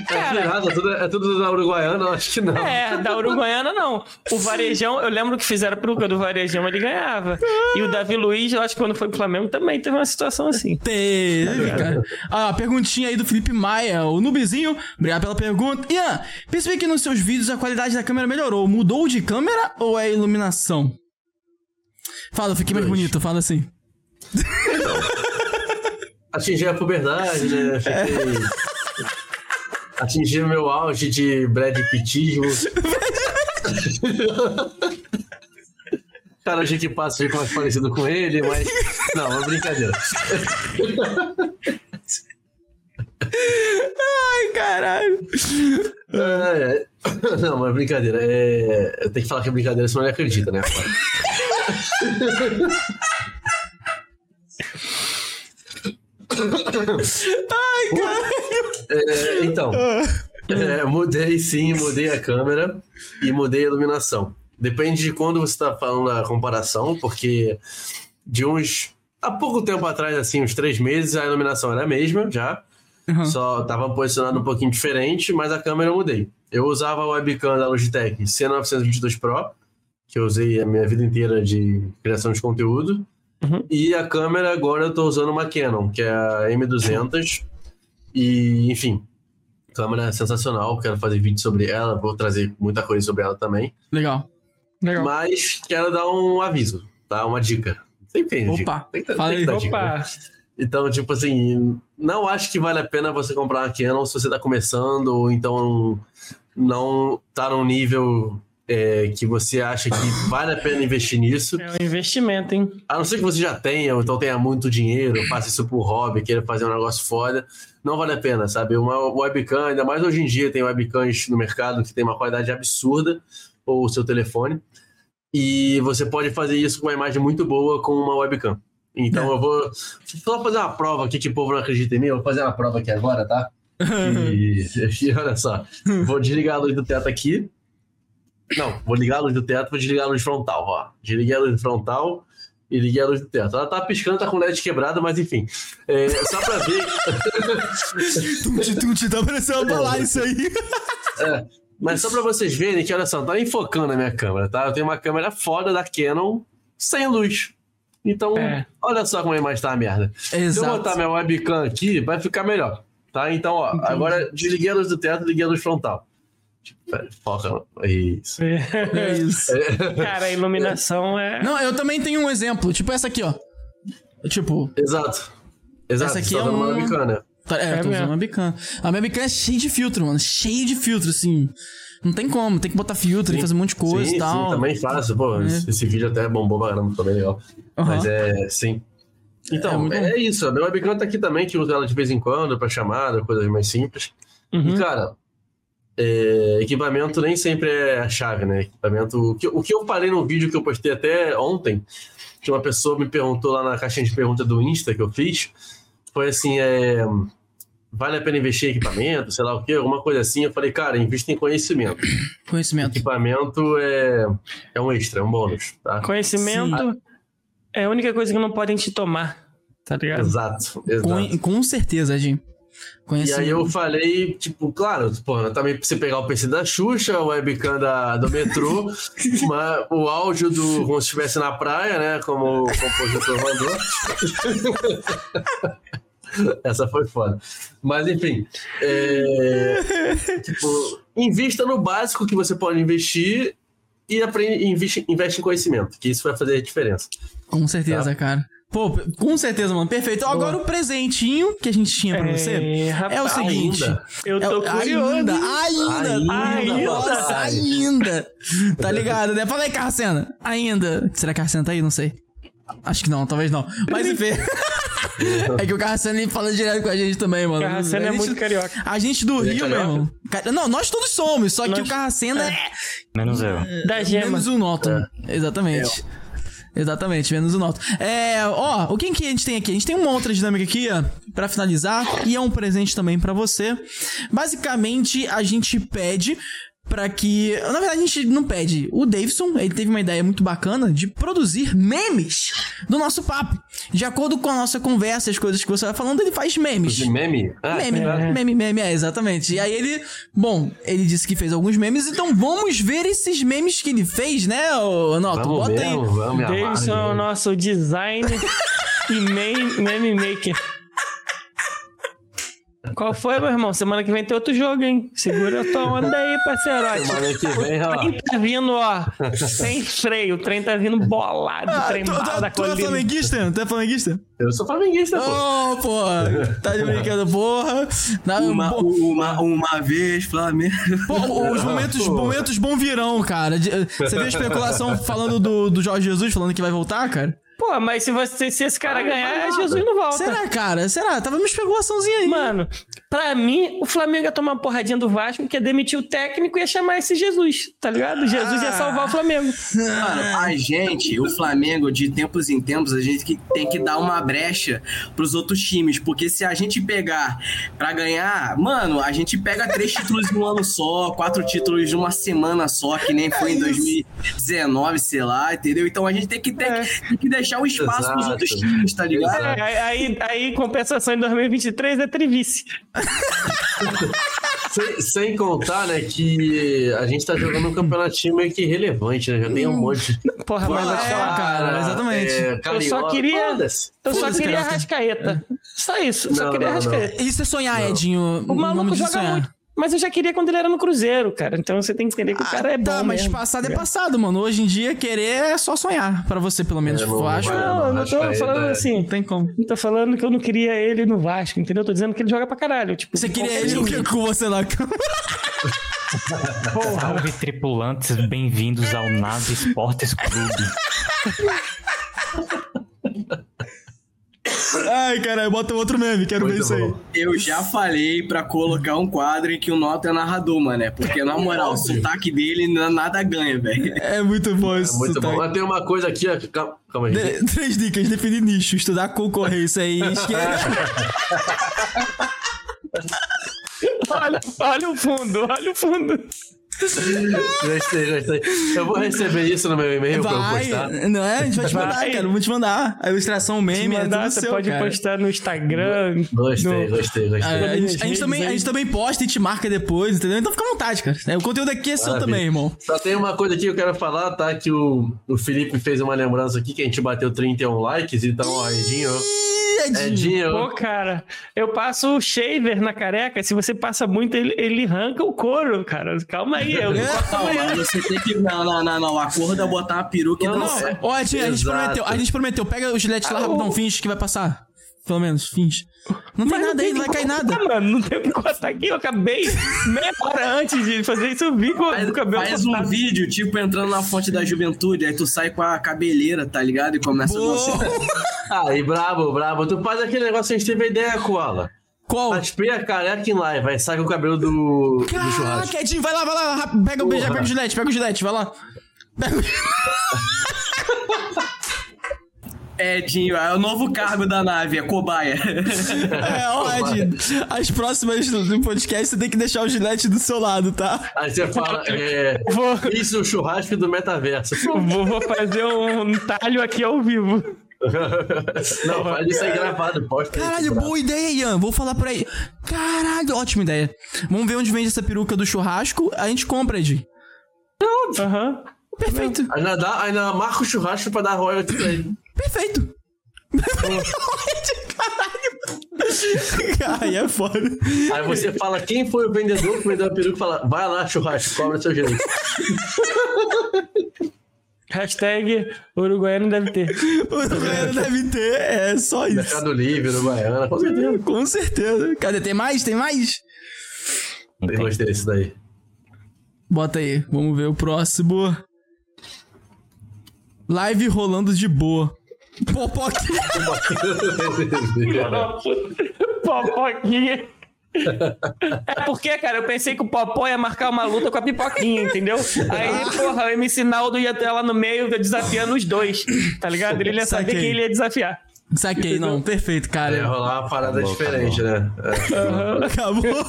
É pirata, tudo, é tudo da Uruguaiana, eu acho que não. É, da Uruguaiana não. O Varejão, eu lembro que fizeram a peruca do Varejão, ele ganhava. E o Davi Luiz, eu acho que quando foi pro Flamengo também teve uma situação assim. Teve, cara. Ah, perguntinha aí do Felipe Maia, o Nubizinho. Obrigado pela pergunta. Ian, percebi que nos seus vídeos a qualidade da câmera melhorou. Mudou de câmera ou é iluminação? Fala, eu fiquei mais bonito, fala assim. Atingi a puberdade, né? Fiquei... Atingi o meu auge de Brad Pittismo. Cara, a gente passa fica mais parecido com ele, mas. Não, é brincadeira. Ai, caralho. É, é. Não, mas brincadeira. É... Eu tenho que falar que é brincadeira, senão ele acredita, né? Ai, caralho. É, então, é, mudei sim, mudei a câmera e mudei a iluminação. Depende de quando você está falando a comparação, porque de uns. Há pouco tempo atrás, assim, uns três meses, a iluminação era a mesma já. Uhum. Só tava posicionado um pouquinho diferente, mas a câmera eu mudei. Eu usava a webcam da Logitech C922 Pro, que eu usei a minha vida inteira de criação de conteúdo. Uhum. E a câmera agora eu tô usando uma Canon, que é a M200. E, enfim, câmera sensacional. Quero fazer vídeo sobre ela, vou trazer muita coisa sobre ela também. Legal. Legal. Mas quero dar um aviso, tá? Uma dica. Sempre tem Opa, dica. Tem aí. dar dica, né? Opa, Então, tipo assim, não acho que vale a pena você comprar uma Canon se você tá começando, ou então não tá num nível é, que você acha que vale a pena investir nisso. é um investimento, hein? A não ser que você já tenha, ou então tenha muito dinheiro, faça isso por hobby, queira fazer um negócio foda, não vale a pena, sabe? Uma webcam, ainda mais hoje em dia, tem webcams no mercado que tem uma qualidade absurda, ou o seu telefone, e você pode fazer isso com uma imagem muito boa com uma webcam. Então É. eu vou só fazer uma prova aqui que o povo não acredita em mim, eu vou fazer uma prova aqui agora, tá? E, e olha só, vou desligar a luz do teto aqui. Não, vou ligar a luz do teto, vou desligar a luz frontal, ó. Desliguei a luz frontal e liguei a luz do teto. Ela tá piscando, tá com LED quebrada, mas enfim. É, só pra ver. Tumti, tumti, tá parecendo uma balada isso aí. mas só pra vocês verem que, olha só, tá enfocando a minha câmera, tá? Eu tenho uma câmera foda da Canon sem luz. Então, É. olha só como a imagem tá uma merda. Se eu Exato. botar minha webcam aqui, vai ficar melhor. Tá? Então, ó, agora desliguei a luz do teto, liguei a luz frontal. Tipo, pera, foca. Isso. É isso. Cara, a iluminação é. Não, eu também tenho um exemplo, tipo essa aqui, ó. Tipo, Exato. Exato. Essa aqui tá é uma um- webcam, né? tá- é, É eu tô usando uma webcam. A minha webcam é cheia de filtro, mano. Cheio de filtro, assim. Não tem como, tem que botar filtro, tem que fazer um monte de coisa sim, e tal. Sim, também faço. Pô, É. esse, vídeo até bombou pra caramba, também legal. Aham. Mas é, sim. É Então, muito é, isso. A minha webcam tá aqui também, que uso ela de vez em quando pra chamada, coisas mais simples. Uhum. E, cara, é, equipamento nem sempre é a chave, né? Equipamento. O que, o que eu falei no vídeo que eu postei até ontem, que uma pessoa me perguntou lá na caixinha de pergunta do Insta que eu fiz, foi assim: é, vale a pena investir em equipamento, sei lá o quê, alguma coisa assim. Eu falei, cara, invista em conhecimento. Conhecimento. Equipamento é, é um extra, é um bônus, tá? Conhecimento é a única coisa que não podem te tomar. Tá ligado? Exato, exato. Com, com certeza, Jim. E aí eu falei, tipo, claro, porra, também pra você pegar o PC da Xuxa, o webcam da, do metrô, uma- o áudio do como se estivesse na praia, né? Como o compositor mandou. Essa foi foda. Mas enfim. é, tipo, invista no básico que você pode investir e aprende, investe, investe em conhecimento, que isso vai fazer a diferença. Com certeza, cara. Pô, com certeza, mano. Perfeito. Agora o presentinho que a gente tinha pra você É, é o rapaz, seguinte. Ainda. Eu tô É- curioso. Ainda, hein? ainda, Ainda, nossa, ainda. Tá ligado, né? Fala aí, Carcena. Ainda. Será que a Carcena tá aí? Não sei. Acho que não, talvez não. Mas enfim. é que o Carcena ele fala direto com a gente também, mano. Carracena A é gente- muito carioca. A gente do Ele é Rio, meu carioca? irmão. Não, nós todos somos, só que Nós- o Carracena é. Menos eu. Da gema. Menos o Norton. Exatamente. Exatamente, menos o Norton. É, ó, o que que a gente tem aqui? A gente tem uma outra dinâmica aqui, ó, pra finalizar, e é um presente também pra você. Basicamente, a gente pede pra que, na verdade a gente não pede. O Davidson, ele teve uma ideia muito bacana de produzir memes do nosso papo. De acordo com a nossa conversa, as coisas que você vai falando, ele faz memes. De meme? Ah, Meme, é. meme, meme, é, exatamente. E aí ele, bom, ele disse que fez alguns memes, então vamos ver esses memes que ele fez, né, ô Noto? Bota mesmo, aí. vamos me amar, Davidson é o nosso designer e meme, meme maker. Qual foi, meu irmão? Semana que vem tem outro jogo, hein? Segura a tua onda aí, parceirote. Semana que vem, O ó. trem tá vindo, ó, sem freio. O trem tá vindo bolado, Ah, tu, trembado tu, da tu é flamenguista? Tu é flamenguista? Eu sou flamenguista, pô. Ô, porra. Tá de brincadeira, porra. Na- Uma, uma, uma vez, Flamengo. pô, os momentos, momentos bom virão, cara. Você viu a especulação falando do, do Jorge Jesus, falando que vai voltar, cara? Pô, mas se, você, se esse cara ganhar, Jesus não volta. Será, cara? Será? Tava uma especulaçãozinha aí. Mano, pra mim, o Flamengo ia tomar uma porradinha do Vasco, que ia demitir o técnico e ia chamar esse Jesus, tá ligado? Jesus ia salvar o Flamengo. Mano, a gente, o Flamengo, de tempos em tempos, a gente que- tem que dar uma brecha pros outros times, porque se a gente pegar pra ganhar, mano, a gente pega três títulos em um ano só, quatro títulos em uma semana só, que nem foi em 2019, sei lá, entendeu? Então a gente tem que, ter, tem que deixar o espaço pros Exato. outros times, tá ligado? É, aí, aí, compensação em 2023 é trivice. Sem, sem contar, né, que a gente tá jogando um campeonatinho meio que irrelevante, né? Já tem um monte. Porra, mas É, aquela- cara, exatamente. É, Eu só queria-. Eu só queria. Rascaeta. Só isso, eu só Não, queria não, não. Rascaeta. Isso é sonhar, Edinho. O maluco joga muito. Mas eu já queria quando ele era no Cruzeiro, cara. Então você tem que entender que o cara é bom Tá, mas mesmo. passado é passado, mano. Hoje em dia, querer é só sonhar. Pra você, pelo menos. É, eu não acho. Não, eu não tô falando assim. Não tem como. Não tô falando que eu não queria ele no Vasco, entendeu? Eu tô dizendo que ele joga pra caralho. Tipo, Você queria ele time. com você na cama. Salve tripulantes, bem-vindos ao Nave Esportes Clube. Ai, caralho, bota outro meme. Quero ver Muito isso aí. Eu já falei pra colocar um quadro em que o Nota é narrador, mané. Porque, na moral, o sotaque dele na- nada ganha, velho. É muito bom É isso. muito bom. Mas tem uma coisa aqui, ó. Calma, calma aí. De- três dicas, definir nicho, estudar concorrência aí. Olha, olha o fundo, olha o fundo. Gostei, gostei. Eu vou receber isso no meu e-mail pra eu Vai, postar. não é? A gente vai te mandar, Vai. cara. Vamos te mandar. A ilustração, meme, é mandar, tudo você seu, pode cara. postar no Instagram. Gostei, no- gostei, gostei. A, gente, a gente também, a gente também posta e te marca depois, entendeu? Então fica à vontade, cara. É, O conteúdo aqui é seu Maravilha. também, irmão. Só tem uma coisa aqui que eu quero falar, tá? Que o, o Felipe fez uma lembrança aqui que a gente bateu 31 likes, então, ó, Edinho. Edinho. Edinho. Pô, cara, eu passo o shaver na careca. Se você passa muito, ele, ele arranca o couro, cara. Calma aí, eu É. Não, mas você tem que. Não, não, não, não. O acordo é botar uma peruca e Não. Ó, Edinho, a gente prometeu. A gente prometeu. Pega o gilete lá Ah, rapidão, o- finge que vai passar. Pelo menos, finge. Não tem Mas nada aí, não vai cair nada. Mano, não tem o que cortar aqui. Eu acabei meia hora antes de fazer isso. Eu vi com Faz, o cabelo faz um vídeo, tipo, entrando na fonte da juventude, aí tu sai com a cabeleira, tá ligado? E começa a dançar. Boa. Aí, brabo, brabo. Tu faz aquele negócio que a gente teve a ideia, Koala. Qual? Raspei a careca em live, vai sai com o cabelo do, do churrasco. Caraca, Edinho, vai lá, vai lá. Pega o Porra. pega o gilete, pega o gilete, vai lá. Pega o É, Dinho, é o novo cargo da nave, é cobaia. É, ó, Edinho, as próximas do podcast você tem que deixar o gilete do seu lado, tá? Aí você fala, é, Vou, isso é o churrasco do metaverso. vou, vou fazer um talho aqui ao vivo. Não, faz isso aí gravado, posta aí, Caralho, boa ideia, Ian. Vou falar por aí. Caralho, ótima ideia. Vamos ver onde vende essa peruca do churrasco. A gente compra, Edinho. Aham. Perfeito, Ainda, dá, ainda marca o churrasco pra dar royalty pra ele. Perfeito. Caralho. Ai, é foda. Aí você fala quem foi o vendedor que vendeu a peruca e fala, vai lá, churrasco, cobra seu direito. Hashtag Uruguaiano deve ter. O Goiânia deve ter, é só isso. Mercado Livre, no Baiana, com certeza. Com certeza. Cadê? Tem mais? Tem mais? Eu gostei desse daí. Bota aí, vamos ver o próximo. Live rolando de boa. Popoquinha. Popoquinha. É porque, cara, eu pensei que o Popó ia marcar uma luta com a pipoquinha, entendeu? Aí, porra, o MC Naldo ia ter lá no meio desafiando os dois, tá ligado? Ele ia saber quem ele ia desafiar. Saquei, não. Perfeito, Ia cara. rolar uma parada diferente, né? É. Acabou.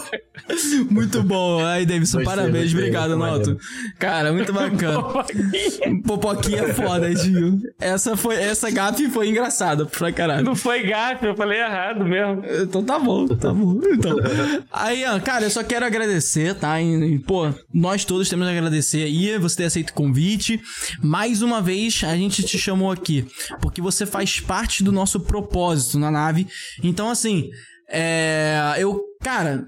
Muito bom. Aí, Davidson, Gostei, parabéns. gostei, Obrigado, Noto. Cara, muito bacana. Popoquinha. Popoquinha é foda, Edinho. Essa, foi, essa gafe foi engraçada pra caralho. Não foi gafe, eu falei errado mesmo. Então tá bom, tá bom. Então. Aí, cara, eu só quero agradecer, tá? E, e, pô, nós todos temos a agradecer aí, você ter aceito o convite. Mais uma vez, a gente te chamou aqui, porque você faz parte do nosso propósito na nave. Então, assim, é. Eu, cara.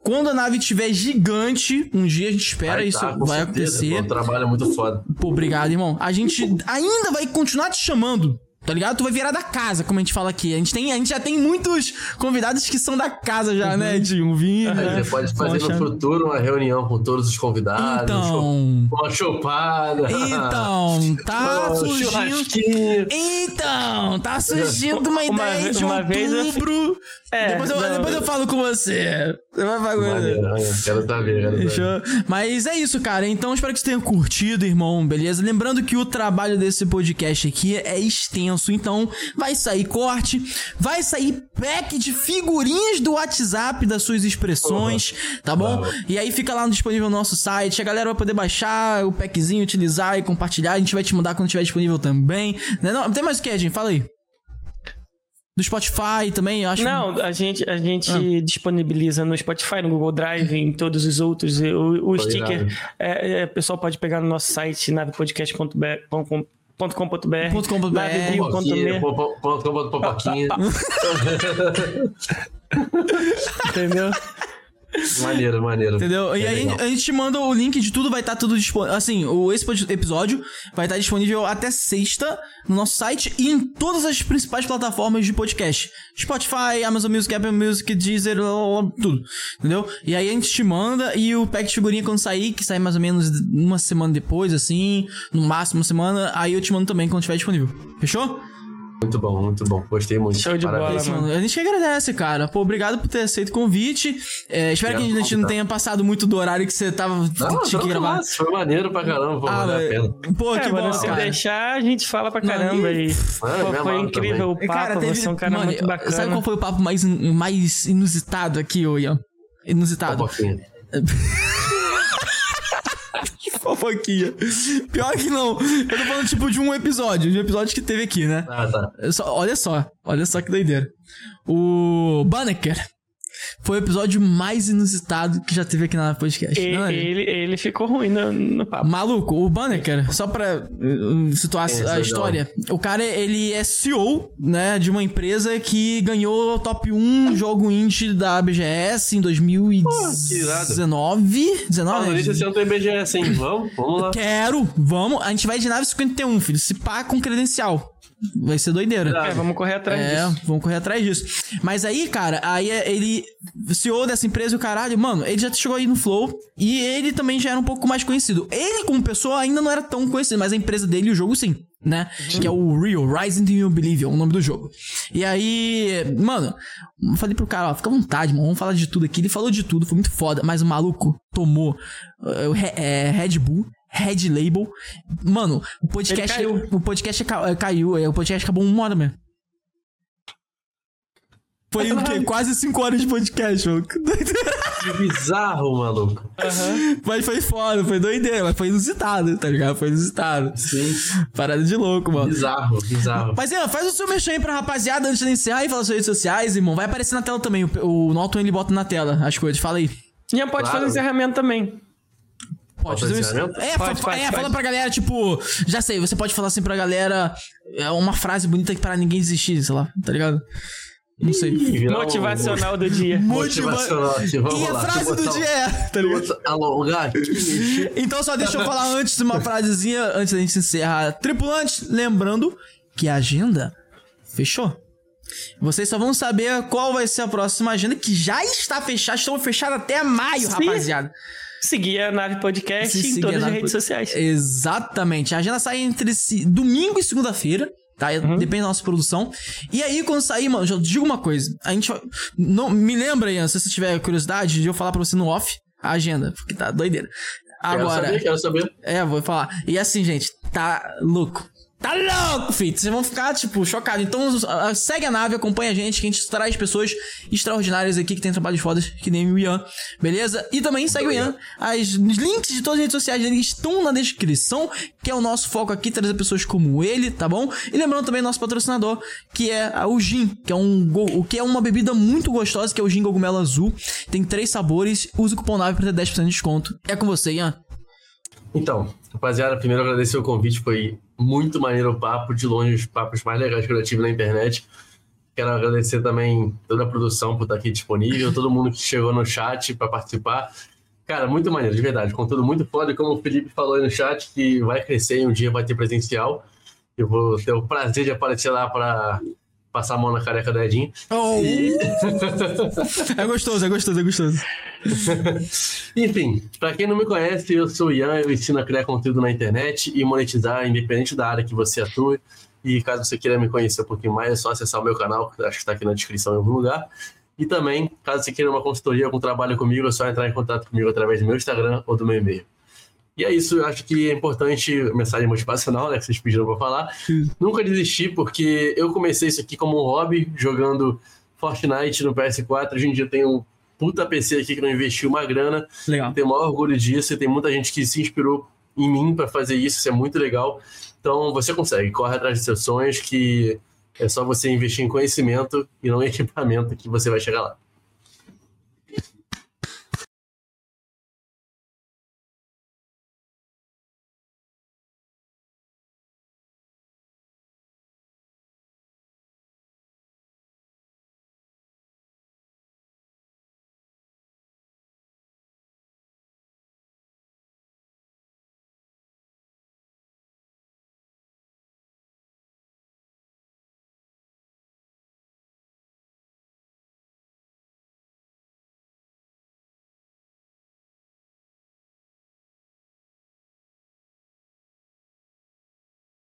Quando a nave estiver gigante, um dia a gente espera Vai isso tá, vai certeza, acontecer. Um trabalho muito foda. Pô, obrigado, irmão. A gente ainda vai continuar te chamando. Tá ligado? Tu vai virar da casa, como a gente fala aqui. A gente, tem, a gente já tem muitos convidados que são da casa já, né? De um vinho. Né? você pode fazer Poxa. no futuro uma reunião com todos os convidados, Então. uma chopada. Então, tá um surgindo. Então, tá surgindo uma Uma ideia de uma vez eu- outubro. É, depois, eu, não. depois eu falo com você. Você vai falar com Maneiro. Quero saber, quero saber. Fechou? Mas é isso, cara. Então espero que você tenha curtido, irmão, beleza? Lembrando que o trabalho desse podcast aqui é extenso, então vai sair corte, vai sair pack de figurinhas do WhatsApp das suas expressões, tá bom? E aí fica lá disponível no nosso site, a galera vai poder baixar o packzinho, utilizar e compartilhar. A gente vai te mandar quando estiver disponível também. Né? Não, tem mais o que, gente? Fala aí. Do Spotify também, eu acho. Não, a gente, a gente Ah. disponibiliza no Spotify, no Google Drive, em todos os outros. O, o sticker, é, é, o pessoal pode pegar no nosso site, navepodcast.com.br, Ponto com ponto BR. navebio.me, Popoquinha, popoquinha. entendeu? Maneiro, maneiro. Entendeu? E É aí legal. a gente te manda o link de tudo, vai estar tudo disponível. Assim, o, esse episódio vai estar disponível até sexta no nosso site e em todas as principais plataformas de podcast. Spotify, Amazon Music, Apple Music, Deezer, lá, lá, lá, tudo. Entendeu? E aí a gente te manda e o pack de figurinha quando sair, que sai mais ou menos uma semana depois, assim, no máximo uma semana, aí eu te mando também quando estiver disponível. Fechou? Muito bom, muito bom. Gostei muito. Show de Parabéns. bola, mano. mano. A gente que agradece, cara. Pô, obrigado por ter aceito o convite. É, espero que a gente não tenha passado muito do horário que você tava. Não, tinha que gravar. mas Foi maneiro pra caramba, pô, Ah, valeu a pena. Pô, É, que mano, bom, se cara. deixar, a gente fala pra caramba. E, É, pô, foi incrível o E, papo, cara, teve- você é um cara mano, muito bacana. Sabe qual foi o papo mais, mais inusitado aqui, ô Ian? Inusitado. Popoquinha. Fofoquinha. Pior que não. Eu tô falando, tipo, de um episódio. De um episódio que teve aqui, né? Ah, tá. Só- olha só. Olha só que doideira. O Banneker foi o episódio mais inusitado que já teve aqui na podcast. E- Não é? ele, ele ficou ruim no, no papo. Maluco, o Banneker, só pra uh, situar Esse é a legal. história, o cara, ele é CEO, né, de uma empresa que ganhou o top 1 jogo indie da BGS em 2019. Ah, 19? no início esse ano tem BGS, hein? Vamos? Vamos lá. Quero, vamos. A gente vai de nave 51, filho. Se pá com credencial. Vai ser doideira. É, vamos correr atrás É, disso. vamos correr atrás disso. Mas aí, cara, aí é- ele, CEO dessa empresa e o caralho, mano, ele já chegou aí no Flow e ele também já era um pouco mais conhecido. Ele, como pessoa, ainda não era tão conhecido, mas a empresa dele e o jogo sim, né? Que é o Real, Rising to Oblivion, o nome do jogo. E aí, mano, eu falei pro cara, ó, fica à vontade, mano, vamos falar de tudo aqui. Ele falou de tudo, foi muito foda, mas o maluco tomou uh, é, Red Bull. Red Label. Mano, o podcast. Ele caiu. O podcast ca- caiu. é, O podcast acabou uma hora mesmo. Foi o quê? Quase 5 horas de podcast, mano. Que bizarro, maluco. Mas foi foda, foi doideira, mas foi inusitado, tá ligado? Foi inusitado. Sim. Parada de louco, mano. Bizarro, bizarro. Mas, Ian, faz o seu mexer aí pra rapaziada antes de encerrar e falar suas redes sociais, irmão. Vai aparecer na tela também. O, o Norton ele bota na tela as coisas. Fala aí. Já pode Claro. fazer encerramento também. Pode fazer encerramento? É, Pode, fa- pode, é pode. fala pra galera, tipo. Já sei, você pode falar assim pra galera é, uma frase bonita pra ninguém desistir, sei lá, tá ligado? Não sei. Virar um- Motivacional do dia. Motivacional vamos E a frase do dia é, tá ligado? Alongar. Então só deixa eu falar antes uma frasezinha, antes da gente encerrar. Tripulantes, lembrando que a agenda fechou. Vocês só vão saber qual vai ser a próxima agenda, que já está fechada. Estão fechadas até maio, Sim. rapaziada. Seguir a Nave Podcast Se em todas as redes Pod- sociais. Exatamente. A agenda sai entre si- domingo e segunda-feira. Tá? Depende da nossa produção. E aí, quando sair, mano, já digo uma coisa. A gente. Não, me lembra, Ian, se você tiver curiosidade, de eu falar pra você no off a agenda. Porque tá doideira. Quero Agora. saber, quero saber. É, vou falar. E assim, gente, tá louco. Tá louco, filho. Vocês vão ficar, tipo, chocados. Então, segue a nave, acompanha a gente, que a gente traz pessoas extraordinárias aqui que tem trabalhos fodas, que nem o Ian, beleza? E também segue o Ian. As os links de todas as redes sociais dele estão na descrição, que é o nosso foco aqui, trazer pessoas como ele, tá bom? E lembrando também nosso patrocinador, que é o Gin, que é um o que é uma bebida muito gostosa, que é o Gin Cogumelo Azul. Tem três sabores, use o cupom NAVE pra ter 10% de desconto. É com você, Ian. Então, rapaziada, primeiro agradecer o convite, foi muito maneiro o papo, de longe os papos mais legais que eu já tive na internet. Quero agradecer também toda a produção por estar aqui disponível, todo mundo que chegou no chat para participar. Cara, muito maneiro, de verdade, conteúdo muito foda, e como o Felipe falou aí no chat, que vai crescer e um dia vai ter presencial. Eu vou ter o prazer de aparecer lá para passar a mão na careca do Edinho. Oh. é gostoso, é gostoso, é gostoso. Enfim, pra quem não me conhece, eu sou o Ian, eu ensino a criar conteúdo na internet e monetizar, independente da área que você atua. E caso você queira me conhecer um pouquinho mais, é só acessar o meu canal, que acho que está aqui na descrição em algum lugar. E também, caso você queira uma consultoria, algum trabalho comigo, é só entrar em contato comigo através do meu Instagram ou do meu e-mail. E é isso, eu acho que é importante, mensagem motivacional, né, que vocês pediram pra falar. Nunca desistir, porque eu comecei isso aqui como um hobby, jogando Fortnite no PS4. Hoje em dia eu tenho um puta PC aqui que não investiu uma grana. Legal. Tenho o maior orgulho disso e tem muita gente que se inspirou em mim para fazer isso, isso é muito legal. Então você consegue, corre atrás dos seus sonhos que É só você investir em conhecimento e não em equipamento que você vai chegar lá.